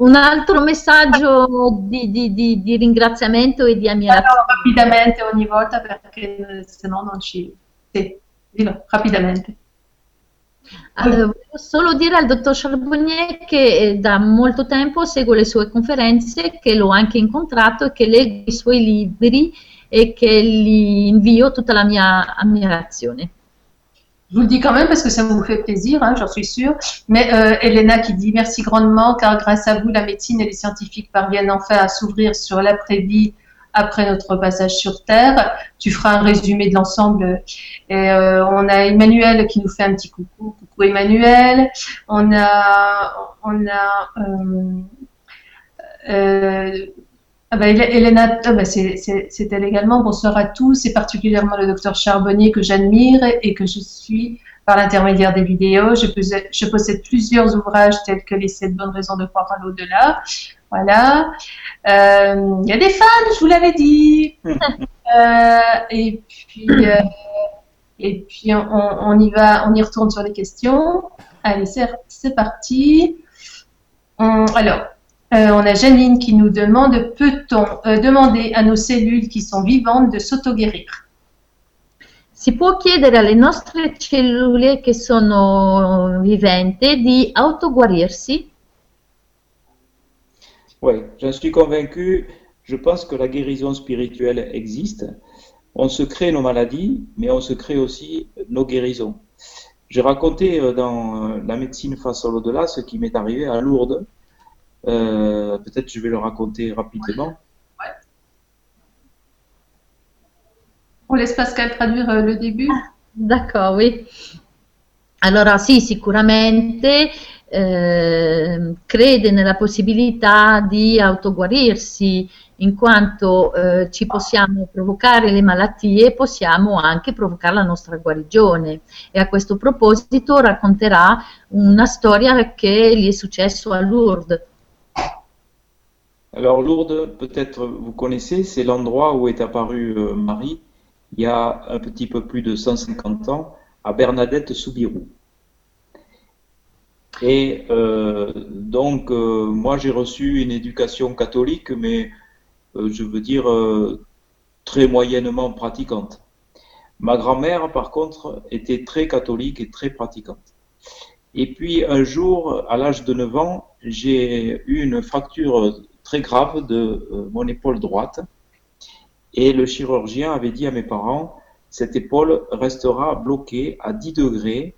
un altro messaggio di, di, di, di, ringraziamento e di ammirazione. Allora, rapidamente ogni volta perché se no non ci Sì, dillo rapidamente. Allora, volevo solo dire al dottor Charbonnier che eh, da molto tempo segue le sue conferenze, che l'ho anche incontrato e che leggo i suoi libri e che gli invio tutta la mia ammirazione. Je vous le dis quand même parce que ça vous fait plaisir, hein, j'en suis sûre. Mais euh, Elena qui dit merci grandement car grâce à vous, la médecine et les scientifiques parviennent enfin à s'ouvrir sur l'après-vie après notre passage sur Terre. Tu feras un résumé de l'ensemble. Euh, on a Emmanuel qui nous fait un petit coucou. Coucou Emmanuel. On a, on a euh, ah bah, Elena, ah bah, c'est elle également. Bonsoir à tous, et particulièrement le docteur Charbonnier que j'admire et que je suis par l'intermédiaire des vidéos. Je possède, je possède, plusieurs ouvrages tels que Les 7 bonnes raisons de croire à l'au-delà. Voilà. Euh, il y a des fans, je vous l'avais dit. Euh, et puis, euh, et puis on, on, y va, on y retourne sur les questions. Allez, c'est parti. alors, on a Janine qui nous demande peut-on demander à nos cellules qui sont vivantes de s'auto-guérir? Si può chiedere alle nostre cellule che sono viventi di autoguarirsi? Oui, j'en suis convaincu. Je pense que la guérison spirituelle existe. On se crée nos maladies, mais on se crée aussi nos guérisons. J'ai raconté euh, dans euh, la médecine face à l'au-delà ce qui m'est arrivé à Lourdes. Euh, peut-être je vais le raconter rapidement. On laisse Pascal traduire le début. D'accord, oui. Allora sì, sicuramente eh, crede nella possibilità di autoguarirsi, in quanto eh, ci possiamo provocare le malattie, possiamo anche provocare la nostra guarigione. E a questo proposito racconterà una storia che gli è successo a Lourdes. Alors Lourdes, peut-être vous connaissez, c'est l'endroit où est apparue euh, Marie il y a un petit peu plus de 150 ans à Bernadette Soubirou. Et euh, donc, euh, moi, j'ai reçu une éducation catholique, mais je veux dire très moyennement pratiquante. Ma grand-mère, par contre, était très catholique et très pratiquante. Et puis, un jour, à l'âge de 9 ans, j'ai eu une fracture très grave de mon épaule droite. Et le chirurgien avait dit à mes parents, cette épaule restera bloquée à 10 degrés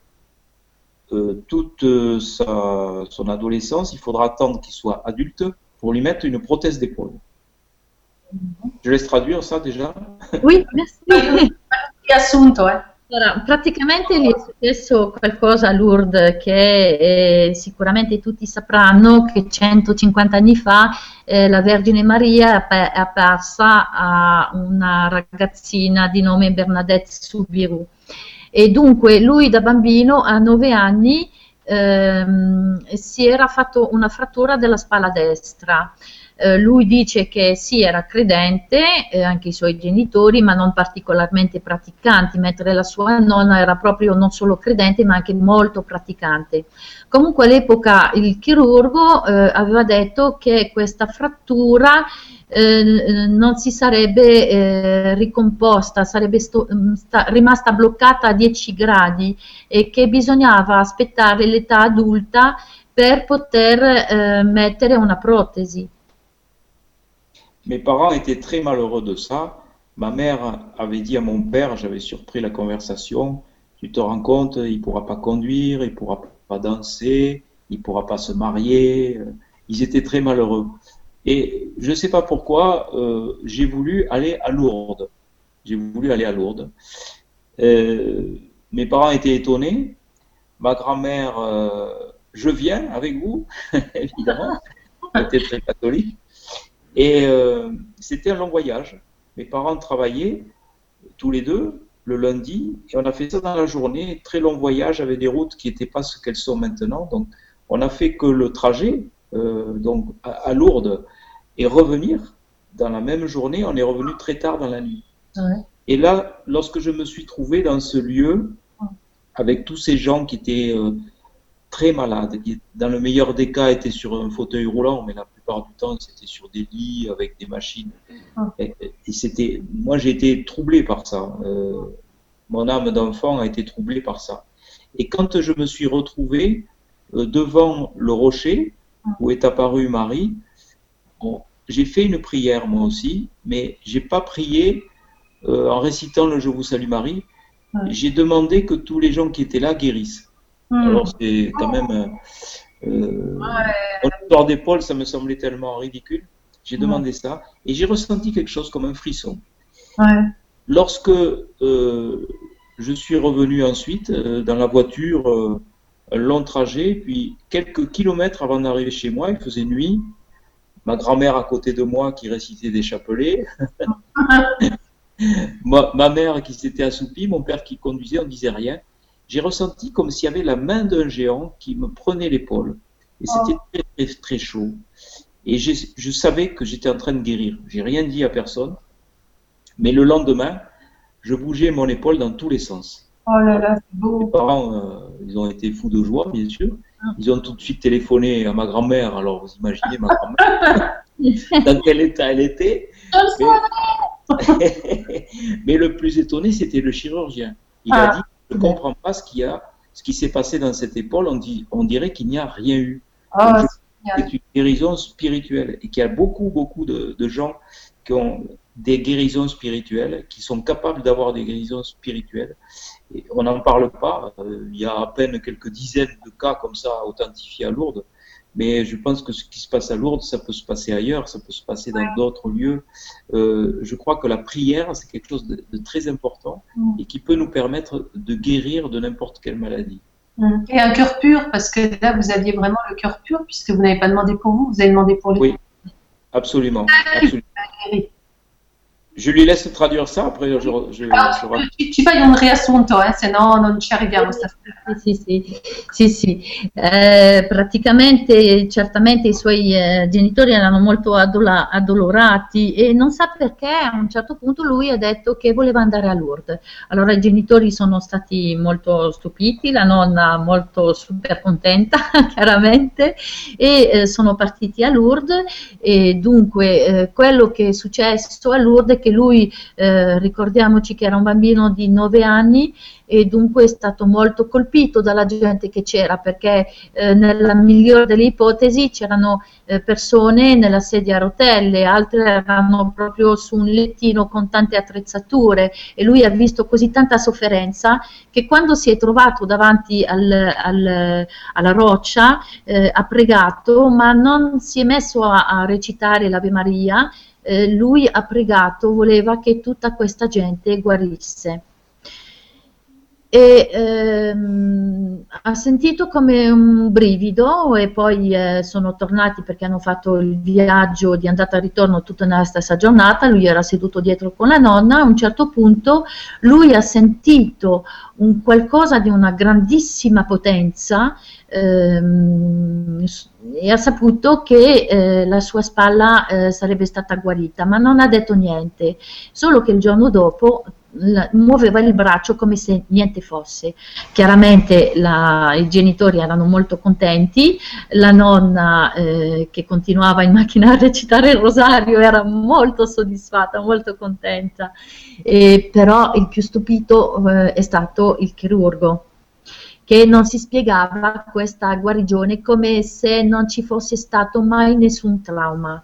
euh, toute euh, sa, son adolescence, il faudra attendre qu'il soit adulte pour lui mettre une prothèse d'épaule. Je laisse traduire ça déjà Oui, merci. Allora, praticamente gli è successo qualcosa a Lourdes che eh, sicuramente tutti sapranno che 150 anni fa eh, la Vergine Maria è apparsa a una ragazzina di nome Bernadette Soubirou e dunque lui da bambino a nove anni ehm, si era fatto una frattura della spalla destra. Eh, lui dice che sì, era credente, eh, anche i suoi genitori, ma non particolarmente praticanti, mentre la sua nonna era proprio non solo credente, ma anche molto praticante. Comunque all'epoca il chirurgo eh, aveva detto che questa frattura eh, non si sarebbe eh, ricomposta, sarebbe sto, mm, sta, rimasta bloccata a 10 gradi e che bisognava aspettare l'età adulta per poter eh, mettere una protesi. Mes parents étaient très malheureux de ça. Ma mère avait dit à mon père, j'avais surpris la conversation, tu te rends compte, il pourra pas conduire, il pourra pas danser, il pourra pas se marier, ils étaient très malheureux. Et je ne sais pas pourquoi, euh, j'ai voulu aller à Lourdes. J'ai voulu aller à Lourdes. Euh, mes parents étaient étonnés. Ma grand-mère, euh, je viens avec vous, évidemment. Elle était très catholique. Et c'était un long voyage. Mes parents travaillaient tous les deux le lundi et on a fait ça dans la journée. Très long voyage avec des routes qui n'étaient pas ce qu'elles sont maintenant. Donc, on n'a fait que le trajet euh, donc à, Lourdes et revenir dans la même journée. On est revenu très tard dans la nuit. Et là, lorsque je me suis trouvé dans ce lieu avec tous ces gens qui étaient euh, très malades, qui dans le meilleur des cas étaient sur un fauteuil roulant, mais la plupart du temps c'était sur des lits avec des machines. Et, c'était, moi j'ai été troublé par ça. Euh, mon âme d'enfant a été troublée par ça. Et quand je me suis retrouvé devant le rocher, où est apparue Marie, j'ai fait une prière moi aussi, mais j'ai pas prié euh, en récitant le Je vous salue Marie. J'ai demandé que tous les gens qui étaient là guérissent. Hmm. Alors c'est quand même euh, l'histoire d'épaule, ça me semblait tellement ridicule. J'ai demandé ça et j'ai ressenti quelque chose comme un frisson. Lorsque euh, je suis revenu ensuite euh, dans la voiture un long trajet, puis quelques kilomètres avant d'arriver chez moi, il faisait nuit. Ma grand-mère à côté de moi qui récitait des chapelets. ma, mère qui s'était assoupie, mon père qui conduisait, on ne disait rien. J'ai ressenti comme s'il y avait la main d'un géant qui me prenait l'épaule. Et c'était oh. très, très, très chaud. Et je savais que j'étais en train de guérir. J'ai rien dit à personne. Mais le lendemain, je bougeais mon épaule dans tous les sens. Oh là là, c'est beau. Mes parents, euh, ils ont été fous de joie, bien sûr. Ah. Ils ont tout de suite téléphoné à ma grand-mère. Alors, vous imaginez ma grand-mère, dans quel état elle était. Mais, le plus étonné, c'était le chirurgien. Il a ah. dit, ne comprends pas ce qu'il y a, ce qui s'est passé dans cette épaule. On, dit, on dirait qu'il n'y a rien eu. Ah, c'est une guérison spirituelle et qu'il y a beaucoup, beaucoup de, de gens qui ont des guérisons spirituelles, qui sont capables d'avoir des guérisons spirituelles on n'en parle pas. Euh, il y a à peine quelques dizaines de cas comme ça authentifiés à Lourdes. Mais je pense que ce qui se passe à Lourdes, ça peut se passer ailleurs, ça peut se passer dans d'autres lieux. Euh, je crois que la prière, c'est quelque chose de, très important mm. et qui peut nous permettre de guérir de n'importe quelle maladie. Mm. Et un cœur pur, parce que là, vous aviez vraiment le cœur pur, puisque vous n'avez pas demandé pour vous, vous avez demandé pour lui. Oui, absolument. absolument. Je lui laisse traduire ça, après je, je, allora, je... Ci fai un riassunto, eh, se no non ci arriviamo stasera. Sì, sì, sì, sì. Eh, praticamente, certamente i suoi eh, genitori erano molto adola- addolorati e non sa perché a un certo punto lui ha detto che voleva andare a Lourdes. Allora i genitori sono stati molto stupiti, la nonna molto super contenta, chiaramente, e eh, sono partiti a Lourdes e dunque eh, quello che è successo a Lourdes è che lui, eh, ricordiamoci che era un bambino di 9 anni e dunque è stato molto colpito dalla gente che c'era perché eh, nella migliore delle ipotesi c'erano eh, persone nella sedia a rotelle, altre erano proprio su un lettino con tante attrezzature e lui ha visto così tanta sofferenza che quando si è trovato davanti al, al, alla roccia eh, ha pregato ma non si è messo a, a recitare l'Ave Maria eh, lui ha pregato, voleva che tutta questa gente guarisse. E ehm, ha sentito come un brivido e poi eh, sono tornati perché hanno fatto il viaggio di andata e ritorno tutta nella stessa giornata, lui era seduto dietro con la nonna, a un certo punto lui ha sentito un qualcosa di una grandissima potenza ehm, e ha saputo che eh, la sua spalla eh, sarebbe stata guarita, ma non ha detto niente, solo che il giorno dopo muoveva il braccio come se niente fosse. Chiaramente la, i genitori erano molto contenti, la nonna eh, che continuava in macchina a recitare il rosario era molto soddisfatta, molto contenta, e, però il più stupito eh, è stato il chirurgo che non si spiegava questa guarigione come se non ci fosse stato mai nessun trauma.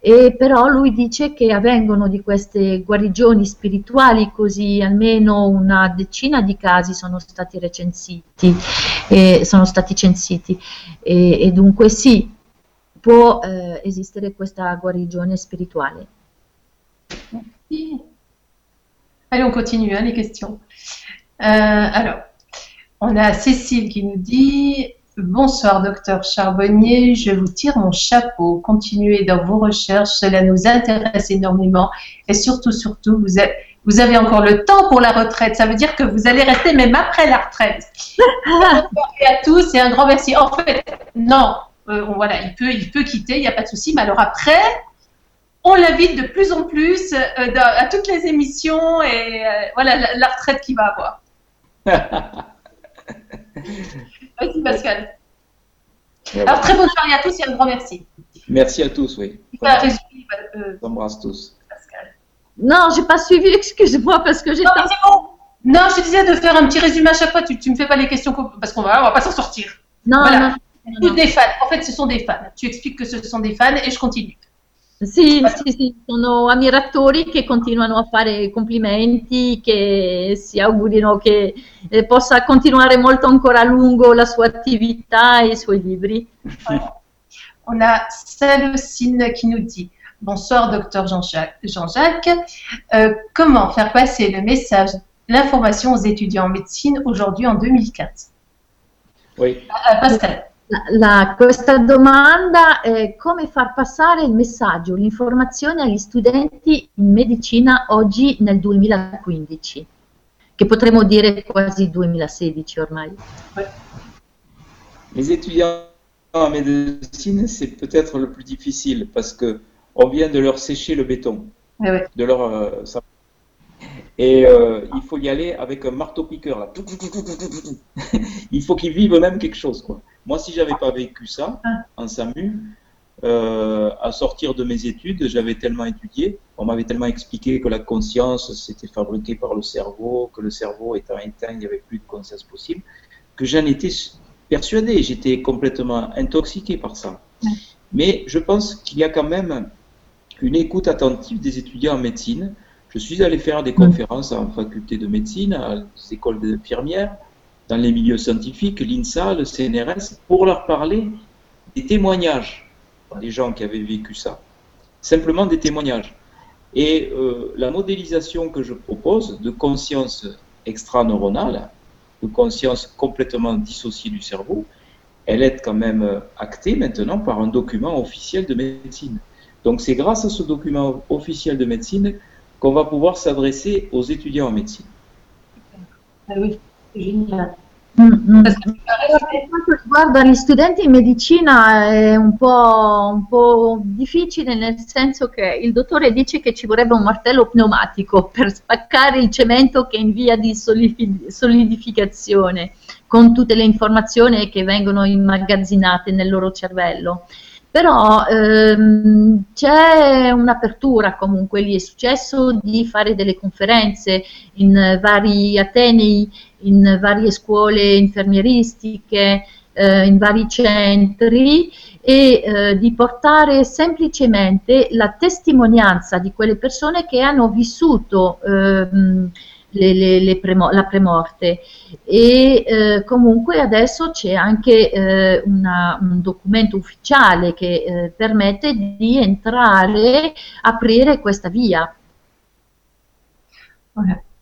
E però lui dice che avvengono di queste guarigioni spirituali, così almeno una decina di casi sono stati recensiti, eh, sono stati censiti. E, e dunque sì, può eh, esistere questa guarigione spirituale. Merci. Allez, on continue hein, les questions. Alors, on a Cécile qui nous dit Bonsoir, docteur Charbonnier. Je vous tire mon chapeau. Continuez dans vos recherches. Cela nous intéresse énormément. Et surtout, surtout, vous avez, vous avez encore le temps pour la retraite. Ça veut dire que vous allez rester même après la retraite. et à tous et un grand merci. En fait, non, euh, voilà, il peut, il peut quitter, il n'y a pas de souci. Mais alors après, on l'invite de plus en plus euh, à toutes les émissions et euh, voilà la, la, retraite qu'il va avoir. Merci Pascal. Alors très bonne soirée à tous et un grand merci. Merci à tous, oui. Euh, J'embrasse tous. Pascal. Non, j'ai pas suivi, excuse-moi parce que j'ai. Non, bon. non, je te disais de faire un petit résumé à chaque fois. Tu, tu me fais pas les questions parce qu'on va, on va pas s'en sortir. Non, voilà. non, non, Des fans. En fait, ce sont des fans. Tu expliques que ce sont des fans et je continue. Sì, sì, sì, sono ammiratori che continuano a fare complimenti, che si augurino che eh, possa continuare molto ancora a lungo la sua attività e i suoi libri. On a Salocine qui nous dit Bonsoir, docteur Jean-Jacques. Jean euh, comment faire passer le message, l'information aux étudiants en médecine aujourd'hui en 2004 Oui. Euh, Pascal. La, questa domanda è come far passare il messaggio, l'informazione agli studenti in medicina oggi nel 2015, che potremmo dire quasi 2016 ormai. Les étudiants en médecine, c'est peut-être le plus difficile parce que on vient de leur sécher le béton, oui. de leur euh, et euh, il faut y aller avec un marteau-piqueur. Là. il faut qu'ils vivent même quelque chose. Quoi. Moi, si j'avais pas vécu ça en SAMU, euh, à sortir de mes études, j'avais tellement étudié, on m'avait tellement expliqué que la conscience c'était fabriqué par le cerveau, que le cerveau étant éteint, il n'y avait plus de conscience possible, que j'en étais persuadé, j'étais complètement intoxiqué par ça. Mais je pense qu'il y a quand même une écoute attentive des étudiants en médecine. Je suis allé faire des conférences en faculté de médecine, à des écoles d'infirmières, dans les milieux scientifiques, l'INSA, le CNRS, pour leur parler des témoignages des gens qui avaient vécu ça. Simplement des témoignages. Et euh, la modélisation que je propose de conscience extraneuronale, de conscience complètement dissociée du cerveau, elle est quand même actée maintenant par un document officiel de médecine. Donc c'est grâce à ce document officiel de médecine qu'on va pouvoir s'adresser aux étudiants en médecine. Ah oui, Mm, mm. Per quanto riguarda gli studenti in medicina è un po', un po', difficile nel senso che il dottore dice che ci vorrebbe un martello pneumatico per spaccare il cemento che è in via di solidificazione con tutte le informazioni che vengono immagazzinate nel loro cervello però ehm, c'è un'apertura comunque, lì è successo di fare delle conferenze in vari atenei, in varie scuole infermieristiche, eh, in vari centri e eh, di portare semplicemente la testimonianza di quelle persone che hanno vissuto ehm, le, le, le premo la premorte e eh, comunque adesso c'è anche eh, un documento ufficiale che eh, permette di entrare, aprire questa via.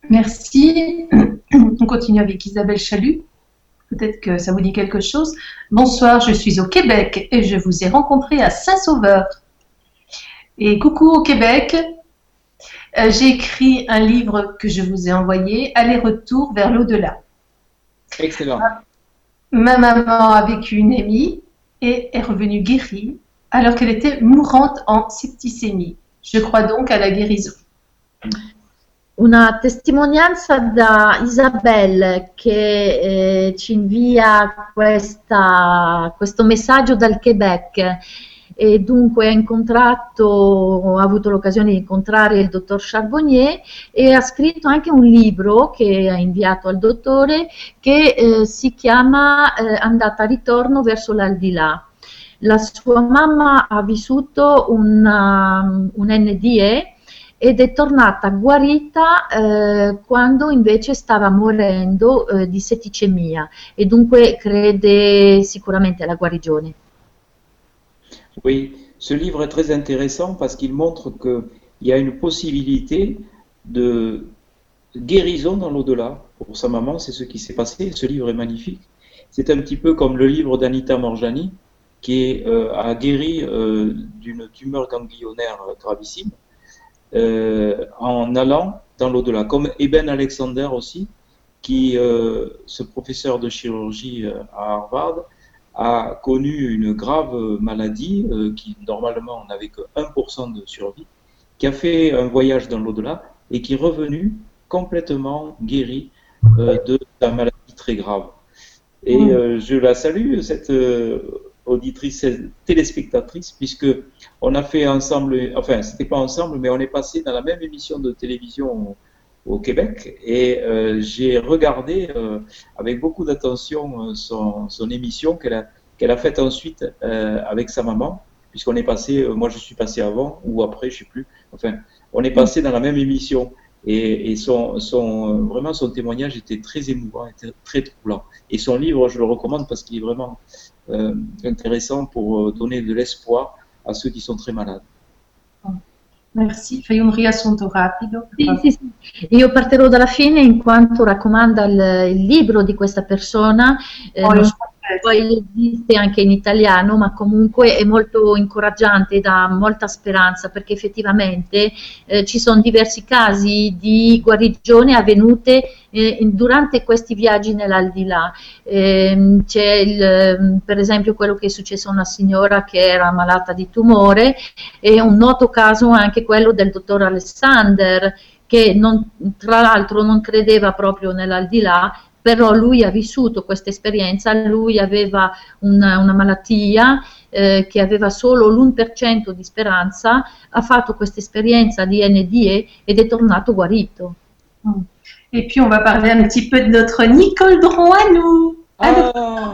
Merci. On continue avec Isabelle Chalut. Peut-être que ça vous dit quelque chose. Bonsoir, je suis au Québec et je vous ai rencontré à Saint-Sauveur. Et coucou au Québec, euh, j'ai écrit un livre que je vous ai envoyé, Aller-retour vers l'au-delà. Excellent. Ma maman a vécu une émie et est revenue guérie alors qu'elle était mourante en septicémie. Je crois donc à la guérison. Una testimonianza da Isabelle che eh, ci invia questa, questo messaggio dal Quebec e dunque ha incontrato, ha avuto l'occasione di incontrare il dottor Charbonnier e ha scritto anche un libro che ha inviato al dottore che eh, si chiama eh, Andata a ritorno verso l'aldilà. La sua mamma ha vissuto una, un NDE ed è tornata guarita eh, quando invece stava morendo eh, di setticemia e dunque crede sicuramente alla guarigione. Oui, ce livre est très intéressant parce qu'il montre qu'il y a une possibilité de guérison dans l'au-delà. Pour sa maman, c'est ce qui s'est passé. Ce livre est magnifique. C'est un petit peu comme le livre d'Anita Morjani, qui euh, a guéri euh, d'une tumeur ganglionnaire gravissime en allant dans l'au-delà. Comme Eben Alexander aussi, qui, ce professeur de chirurgie à Harvard, a connu une grave maladie euh, qui normalement n'avait que 1% de survie, qui a fait un voyage dans l'au-delà et qui est revenu complètement guéri euh, de sa maladie très grave. Et mm. euh, je la salue, cette auditrice, cette téléspectatrice, puisque on a fait ensemble, enfin, c'était pas ensemble, mais on est passé dans la même émission de télévision au Québec et euh, j'ai regardé euh, avec beaucoup d'attention euh, son, émission qu'elle a, faite ensuite avec sa maman, puisqu'on est passé, moi je suis passé avant ou après, je sais plus. Enfin, on est passé dans la même émission et, vraiment son témoignage était très émouvant, était très troublant. Et son livre, je le recommande parce qu'il est vraiment intéressant pour donner de l'espoir à ceux qui sont très malades. Merci, fai un riassunto rapido. Sì, sì, sì. Io partirò dalla fine in quanto raccomanda il, il libro di questa persona. Eh, oh, poi esiste anche in italiano, ma comunque è molto incoraggiante, dà molta speranza perché effettivamente eh, ci sono diversi casi di guarigione avvenute eh, durante questi viaggi nell'aldilà. Eh, c'è il, per esempio quello che è successo a una signora che era malata di tumore e un noto caso anche quello del dottor Alexander che non, tra l'altro non credeva proprio nell'aldilà però lui ha vissuto questa esperienza, lui aveva una, una malattia eh, che aveva solo l'1% di speranza, ha fatto questa esperienza di NDE ed è tornato guarito. Et puis on va parler un petit peu de notre Nicole Dron à nous. Ah.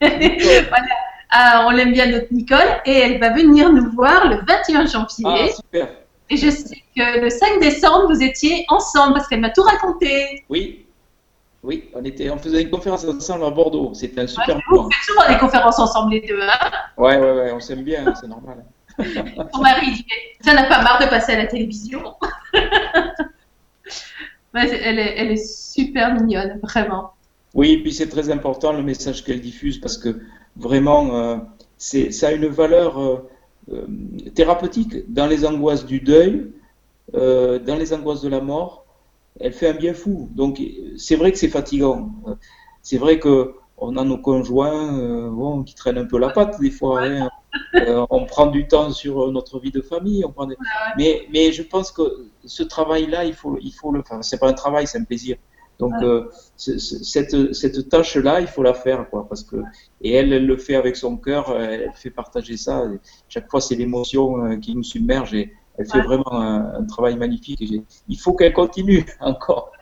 voilà. Ah, on l'aime bien notre Nicole et elle va venir nous voir le 21 janvier. Ah, super. Et je sais que le 5 décembre, vous étiez ensemble parce qu'elle m'a tout raconté. Oui, oui, on, était, on faisait une conférence ensemble à Bordeaux. C'était un super moment. Vous faites souvent des conférences ensemble les deux, hein Ouais, ouais, ouais, on s'aime bien, c'est normal. Ton mari dit Ça n'a pas marre de passer à la télévision. elle, est, elle est super mignonne, vraiment. Oui, et puis c'est très important le message qu'elle diffuse parce que vraiment, euh, ça a une valeur euh, euh, thérapeutique dans les angoisses du deuil, dans les angoisses de la mort elle fait un bien fou. Donc c'est vrai que c'est fatigant. C'est vrai que on a nos conjoints euh, bon, qui traînent un peu la patte des fois. Hein. Euh, on prend du temps sur notre vie de famille. On prend mais, mais je pense que ce travail-là, il faut, il faut le faire. C'est pas un travail, c'est un plaisir. Donc euh, cette, cette tâche-là, il faut la faire, quoi, parce que et elle, elle le fait avec son cœur, elle fait partager ça. chaque fois, c'est l'émotion qui nous submerge et elle fait vraiment un, travail magnifique. il faut qu'elle continue encore.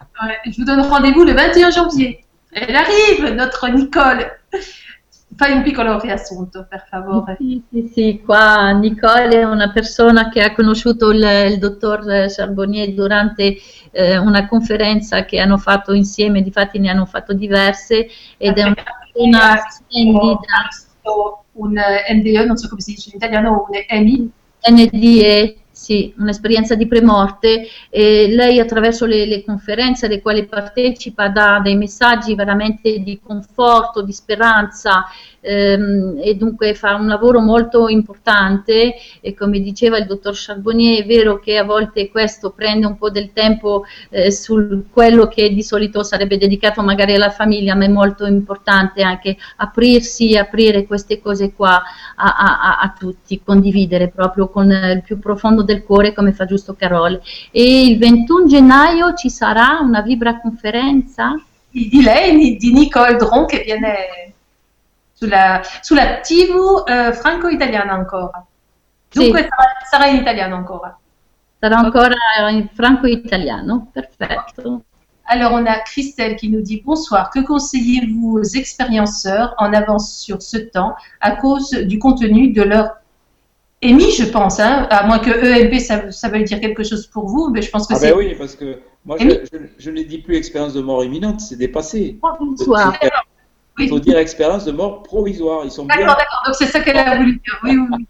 je vous donne rendez-vous le 21 janvier. Elle arrive, notre Nicole. Fai un piccolo riassunto, per favore. Sì, sì, sì, qua Nicole è una persona che ha conosciuto il, il dottor Charbonnier durante eh, una conferenza che hanno fatto insieme, difatti ne hanno fatto diverse, ed è una persona splendida. Un NDE, non so come si dice in italiano, un EMI. NDE, sì, un'esperienza di premorte e lei attraverso le, le, conferenze alle quali partecipa dà dei messaggi veramente di conforto, di speranza ehm, e dunque fa un lavoro molto importante e come diceva il dottor Charbonnier è vero che a volte questo prende un po' del tempo eh, su quello che di solito sarebbe dedicato magari alla famiglia ma è molto importante anche aprirsi, aprire queste cose qua a, a, a tutti, condividere proprio con il più profondo del cuore come fa giusto Carol e il 21 gennaio ci sarà una vibra conferenza? Di lei, di Nicole Dron che viene sulla, sulla TV eh, franco-italiana ancora. Dunque sì. sarà, sarà, in italiano ancora. Sarà ancora in franco-italiano, perfetto. Alors, on a Christelle qui nous dit Bonsoir, que conseillez-vous aux expérienceurs en avance sur ce temps à cause du contenu de leur EMI, je pense, hein, à moins que EMP, ça, ça veuille dire quelque chose pour vous, mais je pense que ah c'est. Ben oui, parce que moi, je, je, je, ne dis plus expérience de mort imminente, c'est dépassé. Bonsoir. Il faut dire expérience de mort provisoire. Ils sont D'accord, d'accord. Donc c'est ça qu'elle a voulu dire. Oui, oui.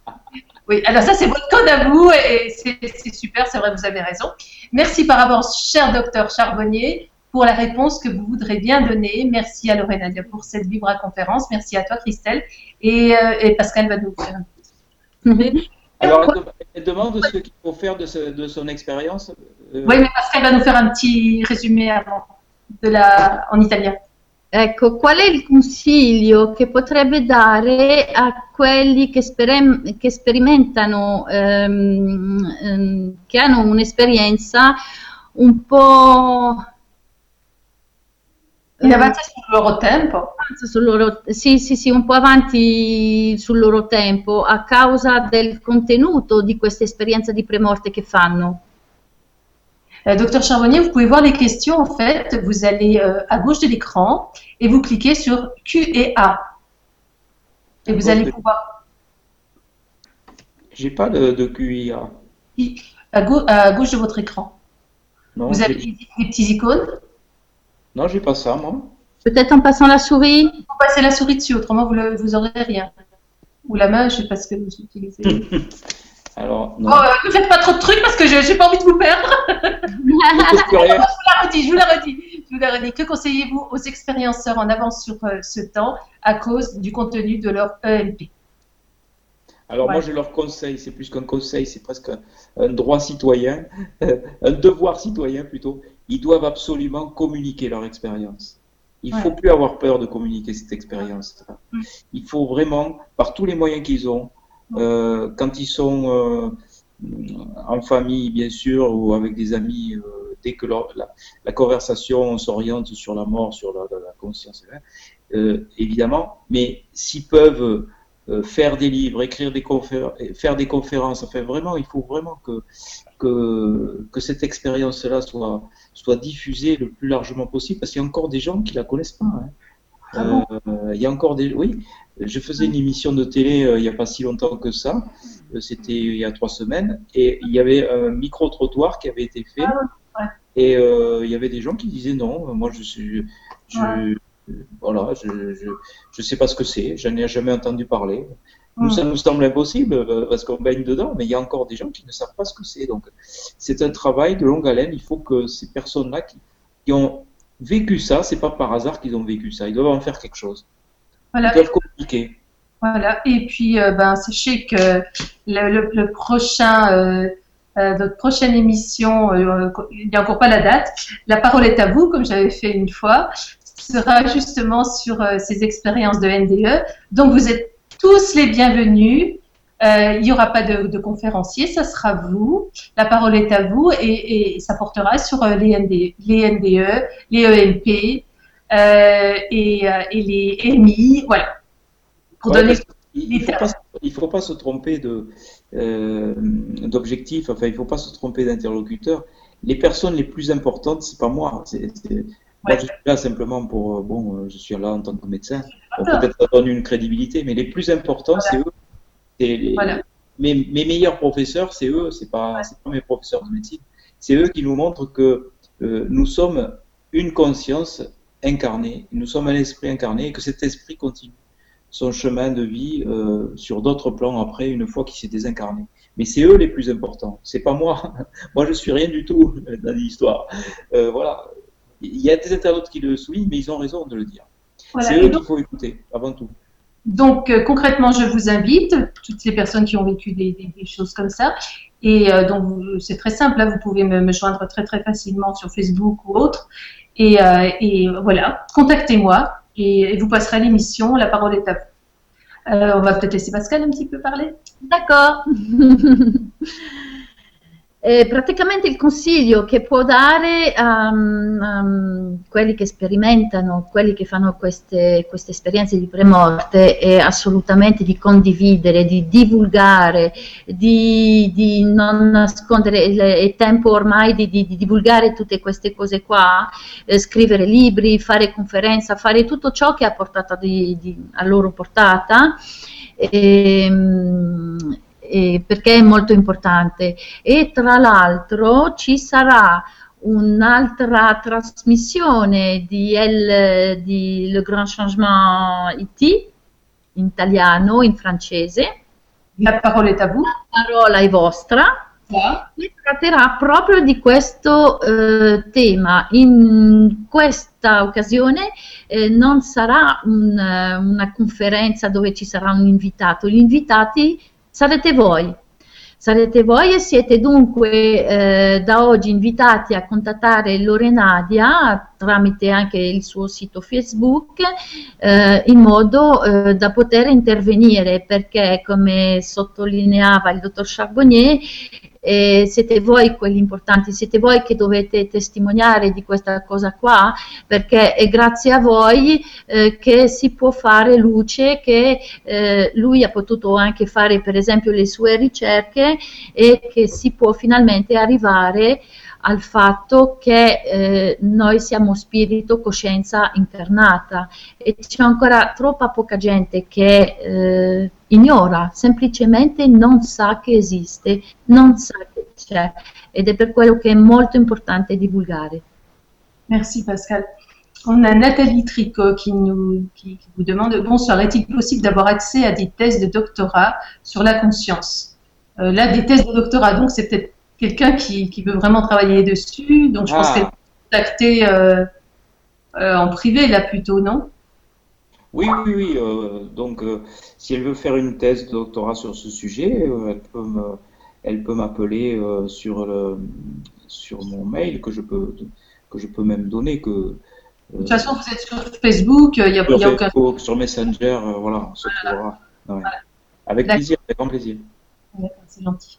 Oui, alors ça c'est votre code à vous et c'est super, c'est vrai, vous avez raison. Merci par avance, cher docteur Charbonnier, pour la réponse que vous voudrez bien donner. Merci à Lorena pour cette Vibra conférence. Merci à toi, Christelle. Et, euh, Pascal va nous faire un Alors, elle, demande ce qu'il faut faire de, son expérience. Euh, oui, mais Pascal va nous faire un petit résumé avant, de la, en italien. Ecco, qual è il consiglio che potrebbe dare a quelli che, sper- che sperimentano, ehm, ehm, che hanno un'esperienza un po'... In avanti sul loro tempo? Sul loro, sì, sì, sì, un po' avanti sul loro tempo a causa del contenuto di questa esperienza di premorte che fanno. Euh, docteur Charbonnier, vous pouvez voir les questions. En fait, vous allez euh, à gauche de l'écran et vous cliquez sur Q et A. Et vous allez pouvoir. J'ai pas de, de Q et A. À, gauche de votre écran. vous avez des, petits icônes Non, j'ai pas ça, moi. Peut-être en passant la souris Il faut passer la souris dessus, autrement vous n'aurez rien. Ou la main, je ne sais pas ce que vous utilisez. Alors, non. Oh, ne faites pas trop de trucs parce que je n'ai pas envie de vous perdre. je vous la redis, je vous la redis. Je vous la redis. Que conseillez-vous aux expérienceurs en avance sur euh, ce temps à cause du contenu de leur EMP alors moi je leur conseille, c'est plus qu'un conseil, c'est presque un, droit citoyen, un devoir citoyen plutôt. Ils doivent absolument communiquer leur expérience. Il ne faut plus avoir peur de communiquer cette expérience. Il faut vraiment, par tous les moyens qu'ils ont, euh, quand ils sont euh, en famille, bien sûr, ou avec des amis, euh, dès que la, conversation s'oriente sur la mort, sur la, conscience, hein, évidemment, mais s'ils peuvent faire des livres, écrire des conférences, faire des conférences, enfin vraiment, il faut vraiment que, que, que cette expérience-là soit, soit diffusée le plus largement possible, parce qu'il y a encore des gens qui la connaissent pas. Hein. Ah il y a encore des, oui, je faisais une émission de télé euh, il n'y a pas si longtemps que ça, euh, c'était il y a trois semaines, et il y avait un micro-trottoir qui avait été fait, ah et euh, il y avait des gens qui disaient non, moi je suis, je, voilà, je, je, je, sais pas ce que c'est, je ai jamais entendu parler. Nous, ça nous semble impossible parce qu'on baigne dedans, mais il y a encore des gens qui ne savent pas ce que c'est. Donc, c'est un travail de longue haleine. Il faut que ces personnes-là qui, qui ont vécu ça, c'est pas par hasard qu'ils ont vécu ça. Ils doivent en faire quelque chose. Voilà. Ils communiquer. Voilà. Et puis, euh, ben, sachez que le, prochain, euh, euh, notre prochaine émission, il n'y a encore pas la date. La parole est à vous, comme j'avais fait une fois, sera justement sur ces expériences de NDE. Donc, vous êtes tous les bienvenus. il n'y aura pas de, conférencier, ça sera vous. La parole est à vous et, ça portera sur les, NDE, les NDE, les EMP, et, euh, et, les MI, voilà. Pour donner il ne faut, pas, faut pas se tromper euh, d'objectif, enfin, il ne faut pas se tromper d'interlocuteur. Les personnes les plus importantes, c'est pas moi. C'est, Moi, je suis là simplement pour, bon, je suis là en tant que médecin, pour peut-être ça donne une crédibilité, mais les plus importants, c'est eux. Les, mes, mes, meilleurs professeurs, c'est eux, c'est pas, pas mes professeurs de médecine. C'est eux qui nous montrent que nous sommes une conscience incarné, nous sommes un esprit incarné et que cet esprit continue son chemin de vie euh, sur d'autres plans après, une fois qu'il s'est désincarné. Mais c'est eux les plus importants, c'est pas moi. moi, je suis rien du tout dans l'histoire. Euh, voilà. Il y a des internautes qui le soulignent, mais ils ont raison de le dire. C'est eux qu'il faut écouter, avant tout. Donc, euh, concrètement, je vous invite, toutes les personnes qui ont vécu des, choses comme ça, et donc c'est très simple, là, vous pouvez me, me, joindre très très facilement sur Facebook ou autre, et, euh, et voilà, contactez-moi et, vous passerez l'émission. La parole est à vous. Euh, on va peut-être laisser Pascal un petit peu parler. D'accord. Eh, praticamente il consiglio che può dare a um, um, quelli che sperimentano, quelli che fanno queste, queste, esperienze di premorte è assolutamente di condividere, di divulgare, di, di non nascondere, è tempo ormai di, di, di, divulgare tutte queste cose qua, eh, scrivere libri, fare conferenze, fare tutto ciò che ha portato a loro portata. E, ehm, eh, perché è molto importante e tra l'altro ci sarà un'altra trasmissione di, El, di Le Grand Changement IT in italiano, in francese La parola è voi. La parola è vostra. Yeah. E tratterà proprio di questo eh, tema. In questa occasione eh, non sarà un, una conferenza dove ci sarà un invitato, gli invitati sarete voi. Sarete voi e siete dunque eh, da oggi invitati a contattare Lorenadia tramite anche il suo sito Facebook eh, in modo eh, da poter intervenire perché come sottolineava il dottor Charbonnier eh, siete voi quelli importanti, siete voi che dovete testimoniare di questa cosa qua, perché è grazie a voi eh, che si può fare luce, che eh, lui ha potuto anche fare per esempio le sue ricerche e che si può finalmente arrivare al fatto che eh, noi siamo spirito, coscienza incarnata e c'è ancora troppa poca gente che eh, ignora, semplicemente non sa che esiste, non sa che c'è ed è per quello che è molto importante divulgare. Merci Pascal. On a Nathalie Tricot qui, nous, qui, vous demande Bonsoir, est-il possible d'avoir accès à des thèses de doctorat sur la conscience euh, Là, des thèses de doctorat, donc c'est peut-être quelqu'un qui, qui, veut vraiment travailler dessus. Donc, je ah. pense qu'elle contacter euh, euh, en privé, là, plutôt, non? Oui, oui, oui. Euh, donc, euh, si elle veut faire une thèse de doctorat sur ce sujet, elle peut me, elle peut m'appeler sur le, sur mon mail que je peux, que je peux même donner. Que, de toute façon, vous êtes sur Facebook, il n'y a, sur y a aucun. Facebook, sur Messenger, voilà, on se voilà. trouvera. Ouais. Voilà. Avec plaisir, avec grand plaisir. C'est gentil.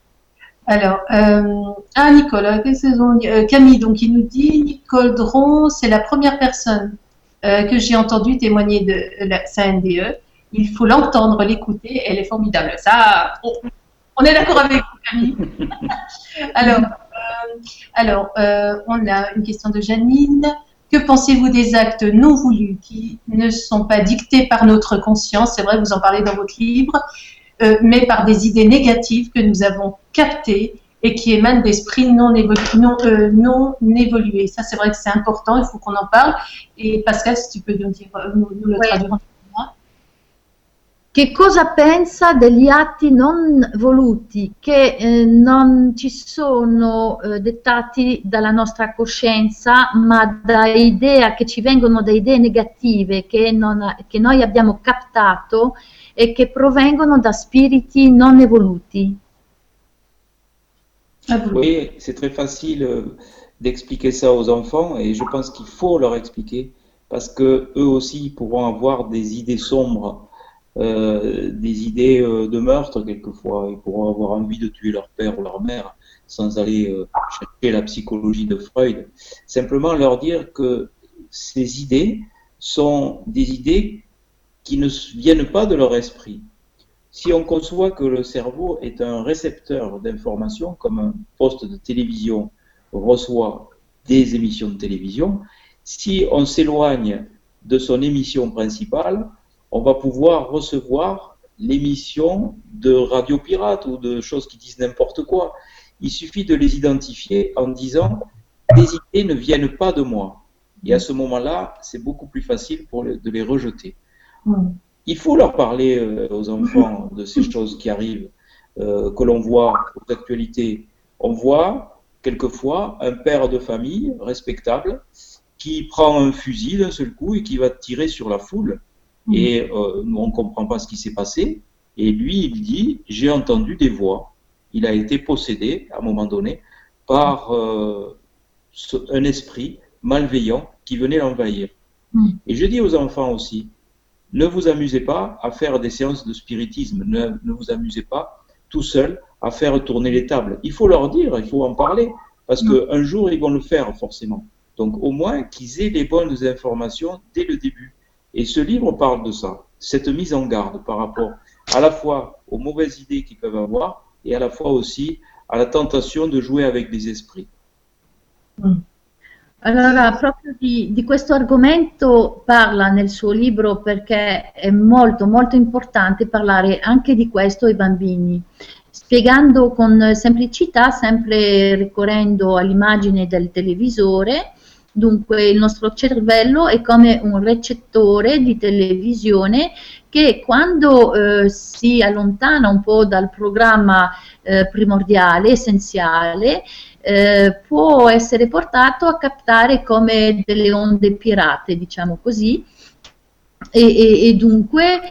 Alors, euh, ah Nicole, euh, Camille, donc il nous dit Nicole Dron, c'est la première personne euh, que j'ai entendue témoigner de la, sa NDE. Il faut l'entendre, l'écouter, elle est formidable. Ça, on, est d'accord avec vous, Camille. alors, alors on a une question de Janine. Que pensez-vous des actes non voulus qui ne sont pas dictés par notre conscience? C'est vrai, vous en parlez dans votre livre, euh, mais par des idées négatives que nous avons captées et qui émanent d'esprits non, évolu non, euh, non, évolués. Ça, c'est vrai que c'est important, il faut qu'on en parle. Et Pascal, si tu peux nous, dire, euh, nous, nous le oui. traduire Che cosa pensa degli atti non voluti che eh, non ci sono eh, dettati dalla nostra coscienza, ma da idee che ci vengono da idee negative che, non, che noi abbiamo captato et qui provengono da spiriti non évolués. Oui, c'est très facile euh, d'expliquer ça aux enfants et je pense qu'il faut leur expliquer parce que eux aussi pourront avoir des idées sombres, euh, des idées euh, de meurtre quelquefois. Ils pourront avoir envie de tuer leur père ou leur mère sans aller euh, chercher la psychologie de Freud. Simplement leur dire que ces idées sont des idées qui ne viennent pas de leur esprit. Si on conçoit que le cerveau est un récepteur d'informations, comme un poste de télévision reçoit des émissions de télévision, si on s'éloigne de son émission principale, on va pouvoir recevoir l'émission de radio pirate ou de choses qui disent n'importe quoi. Il suffit de les identifier en disant les idées ne viennent pas de moi. Et à ce moment-là, c'est beaucoup plus facile pour de les rejeter. Il faut leur parler euh, aux enfants de ces choses qui arrivent, euh, que l'on voit aux actualités. On voit quelquefois un père de famille respectable qui prend un fusil d'un seul coup et qui va tirer sur la foule. Et euh, nous, on ne comprend pas ce qui s'est passé. Et lui, il dit, j'ai entendu des voix. Il a été possédé, à un moment donné, par euh, un esprit malveillant qui venait l'envahir. Mm. Et je dis aux enfants aussi, ne vous amusez pas à faire des séances de spiritisme. Ne, ne vous amusez pas tout seul à faire tourner les tables. Il faut leur dire, il faut en parler, parce mm. qu'un jour, ils vont le faire forcément. Donc au moins qu'ils aient les bonnes informations dès le début. Et ce livre parle de ça, cette mise en garde par rapport à la fois aux mauvaises idées qu'ils peuvent avoir et à la fois aussi à la tentation de jouer avec des esprits. Mm. Allora, proprio di, di, questo argomento parla nel suo libro perché è molto, molto importante parlare anche di questo ai bambini, spiegando con semplicità, sempre ricorrendo all'immagine del televisore, Dunque il nostro cervello è come un recettore di televisione che quando eh, si allontana un po' dal programma eh, primordiale, essenziale, eh, può essere portato a captare come delle onde pirate, diciamo così, e, e, e dunque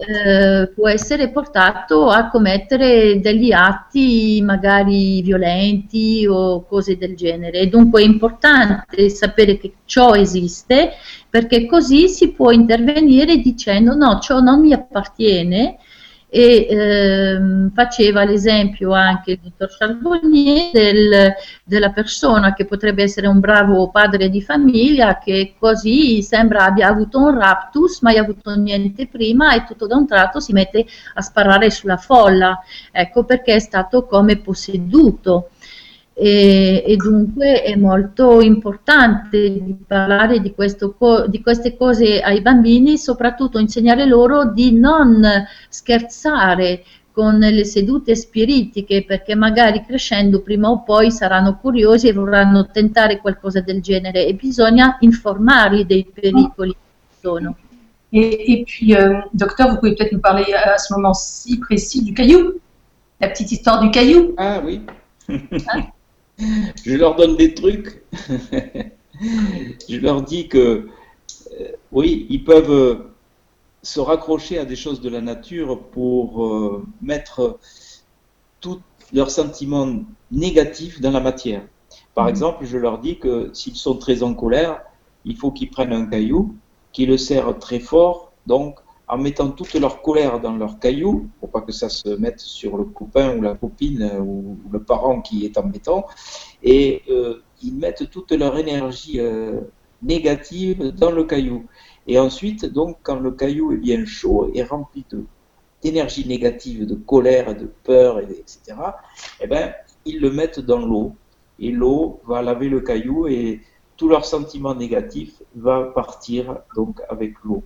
eh, può essere portato a commettere degli atti magari violenti o cose del genere. Dunque è importante sapere che ciò esiste perché così si può intervenire dicendo no, ciò non mi appartiene e ehm, faceva l'esempio anche il dottor Charbonnier del, della persona che potrebbe essere un bravo padre di famiglia che così sembra abbia avuto un raptus mai avuto niente prima e tutto da un tratto si mette a sparare sulla folla. Ecco perché è stato come posseduto e, e, dunque è molto importante parlare di, questo, di, queste cose ai bambini, soprattutto insegnare loro di non scherzare con le sedute spiritiche perché magari crescendo prima o poi saranno curiosi e vorranno tentare qualcosa del genere e bisogna informarli dei pericoli che sono. Et, et puis, euh, docteur, vous pouvez peut-être nous parler à ce moment-ci précis du caillou, la petite histoire du caillou. Ah oui. Hein je leur donne des trucs. je leur dis que, euh, oui, ils peuvent euh, se raccrocher à des choses de la nature pour euh, mettre tous leurs sentiments négatifs dans la matière. Par mmh. exemple, je leur dis que s'ils sont très en colère, il faut qu'ils prennent un caillou, qu'ils le serrent très fort, donc en mettant toute leur colère dans leur caillou, pour pas que ça se mette sur le copain ou la copine euh, ou le parent qui est embêtant, et euh, ils mettent toute leur énergie euh, négative dans le caillou. Et ensuite, donc, quand le caillou est bien chaud et rempli d'énergie négative, de colère, de peur, etc., eh ben, ils le mettent dans l'eau. Et l'eau va laver le caillou et tout leur sentiment négatif va partir donc avec l'eau.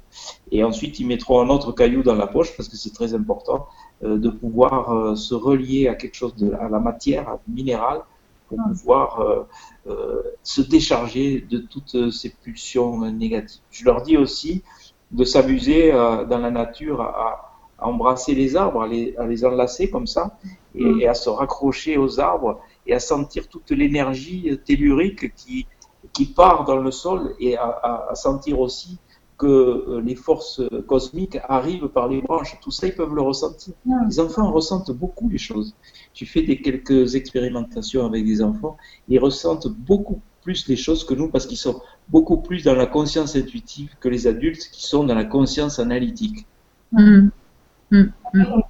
Et ensuite, ils mettront un autre caillou dans la poche parce que c'est très important euh, de pouvoir euh, se relier à quelque chose de à la matière, à minéral, pour ah. pouvoir euh, se décharger de toutes ces pulsions négatives. Je leur dis aussi de s'amuser dans la nature à, embrasser les arbres, à les, à les enlacer comme ça, et, et, à se raccrocher aux arbres et à sentir toute l'énergie tellurique qui, qui part dans le sol et à, sentir aussi que euh, les forces cosmiques arrivent par les branches. Tout ça, ils peuvent le ressentir. Les enfants ressentent beaucoup les choses. Tu fais des quelques expérimentations avec des enfants, ils ressentent beaucoup plus les choses que nous parce qu'ils sont beaucoup plus dans la conscience intuitive que les adultes qui sont dans la conscience analytique. Mm. Mm. Mm.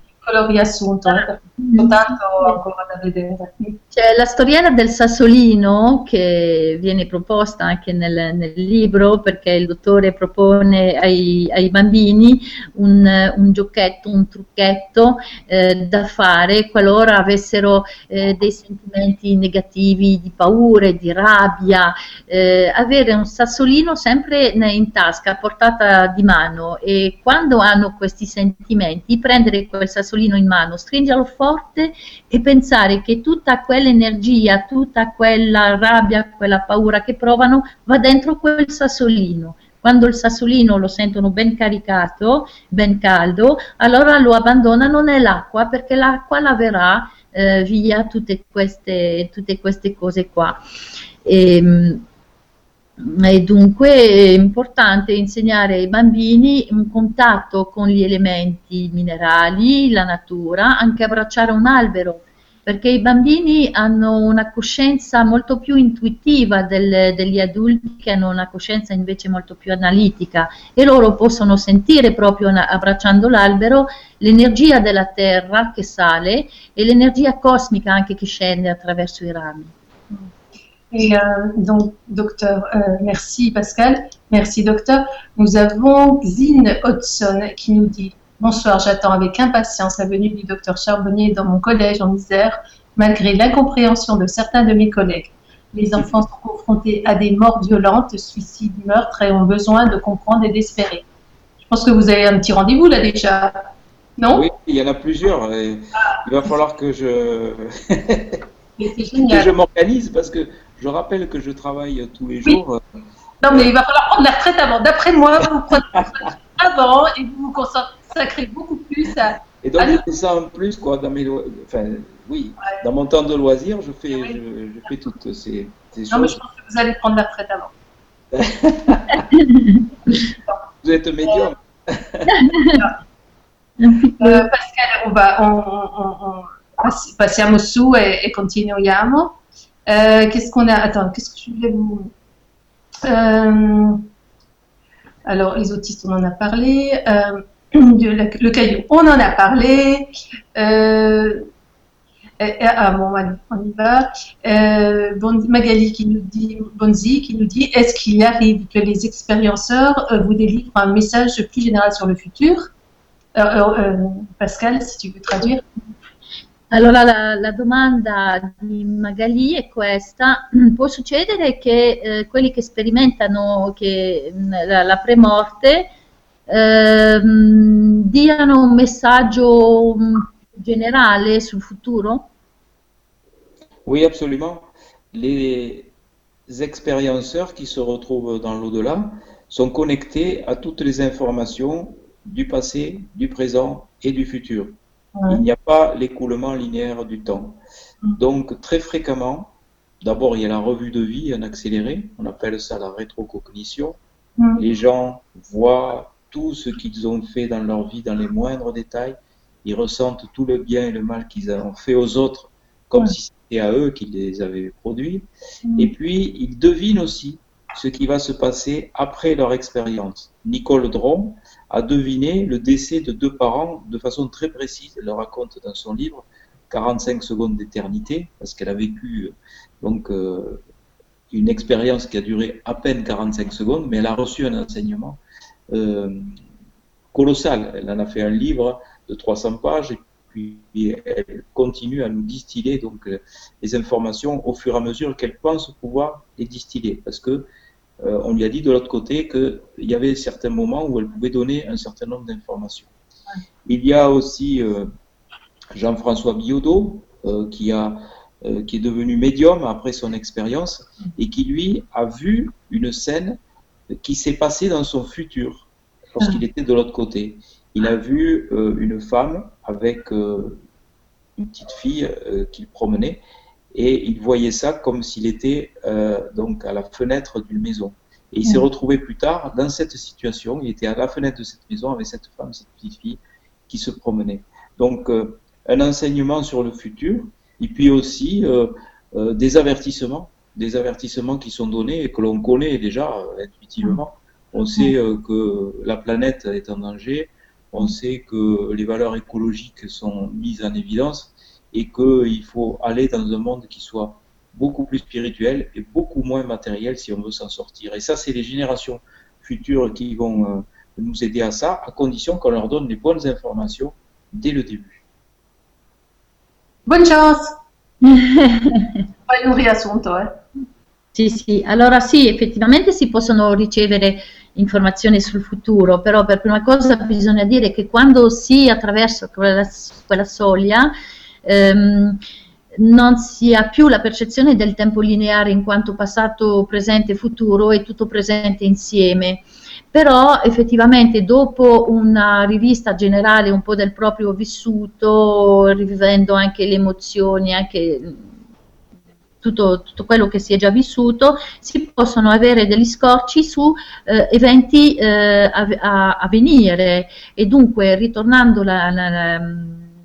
Riassunto, tanto ancora da vedere. C'è la storiella del sassolino che viene proposta anche nel, nel libro perché il dottore propone ai, ai bambini un, un, giochetto, un trucchetto eh, da fare qualora avessero eh, dei sentimenti negativi di paure, di rabbia, eh, avere un sassolino sempre in tasca, a portata di mano e quando hanno questi sentimenti prendere quel sassolino in mano, stringerlo forte e pensare che tutta quell'energia, tutta quella rabbia, quella paura che provano va dentro quel sassolino. Quando il sassolino lo sentono ben caricato, ben caldo, allora lo abbandonano nell'acqua perché l'acqua laverà eh, via tutte queste, tutte queste cose qua. E, ehm, e dunque è importante insegnare ai bambini un contatto con gli elementi minerali, la natura, anche abbracciare un albero, perché i bambini hanno una coscienza molto più intuitiva del, degli adulti che hanno una coscienza invece molto più analitica e loro possono sentire proprio abbracciando l'albero l'energia della terra che sale e l'energia cosmica anche che scende attraverso i rami. Et euh, donc, docteur, euh, merci Pascal, merci docteur. Nous avons Zine Hodgson qui nous dit Bonsoir, j'attends avec impatience la venue du docteur Charbonnier dans mon collège en Isère, malgré l'incompréhension de certains de mes collègues. Les enfants sont confrontés à des morts violentes, suicides, meurtres et ont besoin de comprendre et d'espérer. Je pense que vous avez un petit rendez-vous là déjà, non? Oui, il y en a plusieurs. Il va falloir que je, que je m'organise parce que je rappelle que je travaille tous les jours. Non, mais il va falloir prendre la retraite avant. D'après moi, vous prenez la retraite avant et vous vous consacrez beaucoup plus à. Et donc, je fais ça en plus, quoi, dans mes. Enfin, oui, dans mon temps de loisir, je fais, je, fais toutes ces, ces choses. Non, mais je pense que vous allez prendre la retraite avant. vous êtes médium. Euh, Pascal, on va on, on, passiamo su e, e continuiamo. Euh, qu'est-ce qu'on a Attends, qu'est-ce que je voulais vous. Euh, alors, les autistes, on en a parlé. Euh, le, caillou, on en a parlé. Ah bon, on y va. Magali qui nous dit, Bonzi qui nous dit, est-ce qu'il arrive que les expérienceurs vous délivrent un message plus général sur le futur? Pascal, si tu veux traduire. Allora la, la, domanda di Magali è questa, può succedere che eh, quelli che sperimentano che, la, la premorte eh, diano un messaggio generale sul futuro? Oui, absolument. Les expérienceurs qui se retrouvent dans l'au-delà sont connectés à toutes les informations du passé, du présent et du futur. Il n'y a pas l'écoulement linéaire du temps. Mm. Donc très fréquemment, d'abord il y a la revue de vie en accéléré, on appelle ça la rétrocognition. Mm. Les gens voient tout ce qu'ils ont fait dans leur vie dans les moindres détails. Ils ressentent tout le bien et le mal qu'ils ont fait aux autres comme si c'était à eux qu'ils les avaient produits. Mm. Et puis ils devinent aussi ce qui va se passer après leur expérience. Nicole Drom a deviné le décès de deux parents de façon très précise. Elle le raconte dans son livre 45 secondes d'éternité, parce qu'elle a vécu donc euh, une expérience qui a duré à peine 45 secondes, mais elle a reçu un enseignement euh, colossal. Elle en a fait un livre de 300 pages et puis elle continue à nous distiller donc les informations au fur et à mesure qu'elle pense pouvoir les distiller, parce que euh, on lui a dit de l'autre côté qu'il y avait certains moments où elle pouvait donner un certain nombre d'informations. Il y a aussi euh, Jean-François Biodot, euh, qui, a, qui est devenu médium après son expérience et qui, lui, a vu une scène qui s'est passée dans son futur lorsqu'il était de l'autre côté. Il a vu une femme avec une petite fille qu'il promenait et il voyait ça comme s'il était euh, donc à la fenêtre d'une maison. Et il s'est retrouvé plus tard dans cette situation. Il était à la fenêtre de cette maison avec cette femme, cette petite fille qui se promenait. Donc euh, un enseignement sur le futur et puis aussi euh, euh des avertissements, des avertissements qui sont donnés et que l'on connaît déjà euh, intuitivement. On sait que la planète est en danger, on sait que les valeurs écologiques sont mises en évidence et qu'il faut aller dans un monde qui soit beaucoup plus spirituel et beaucoup moins matériel si on veut s'en sortir. Et ça, c'est les générations futures qui vont euh, nous aider à ça, à condition qu'on leur donne les bonnes informations dès le début. Bonne chance Poi un riassunto, eh? Sì, sì, allora sì, effettivamente si possono ricevere informazioni sul futuro, però per prima cosa bisogna dire che quando si attraversa quella, quella soglia, ehm, non si ha più la percezione del tempo lineare in quanto passato, presente e futuro è tutto presente insieme. Però effettivamente dopo una rivista generale un po' del proprio vissuto, rivivendo anche le emozioni, anche tutto, tutto, quello che si è già vissuto, si possono avere degli scorci su eh, eventi eh, a, a, venire e dunque ritornando la, la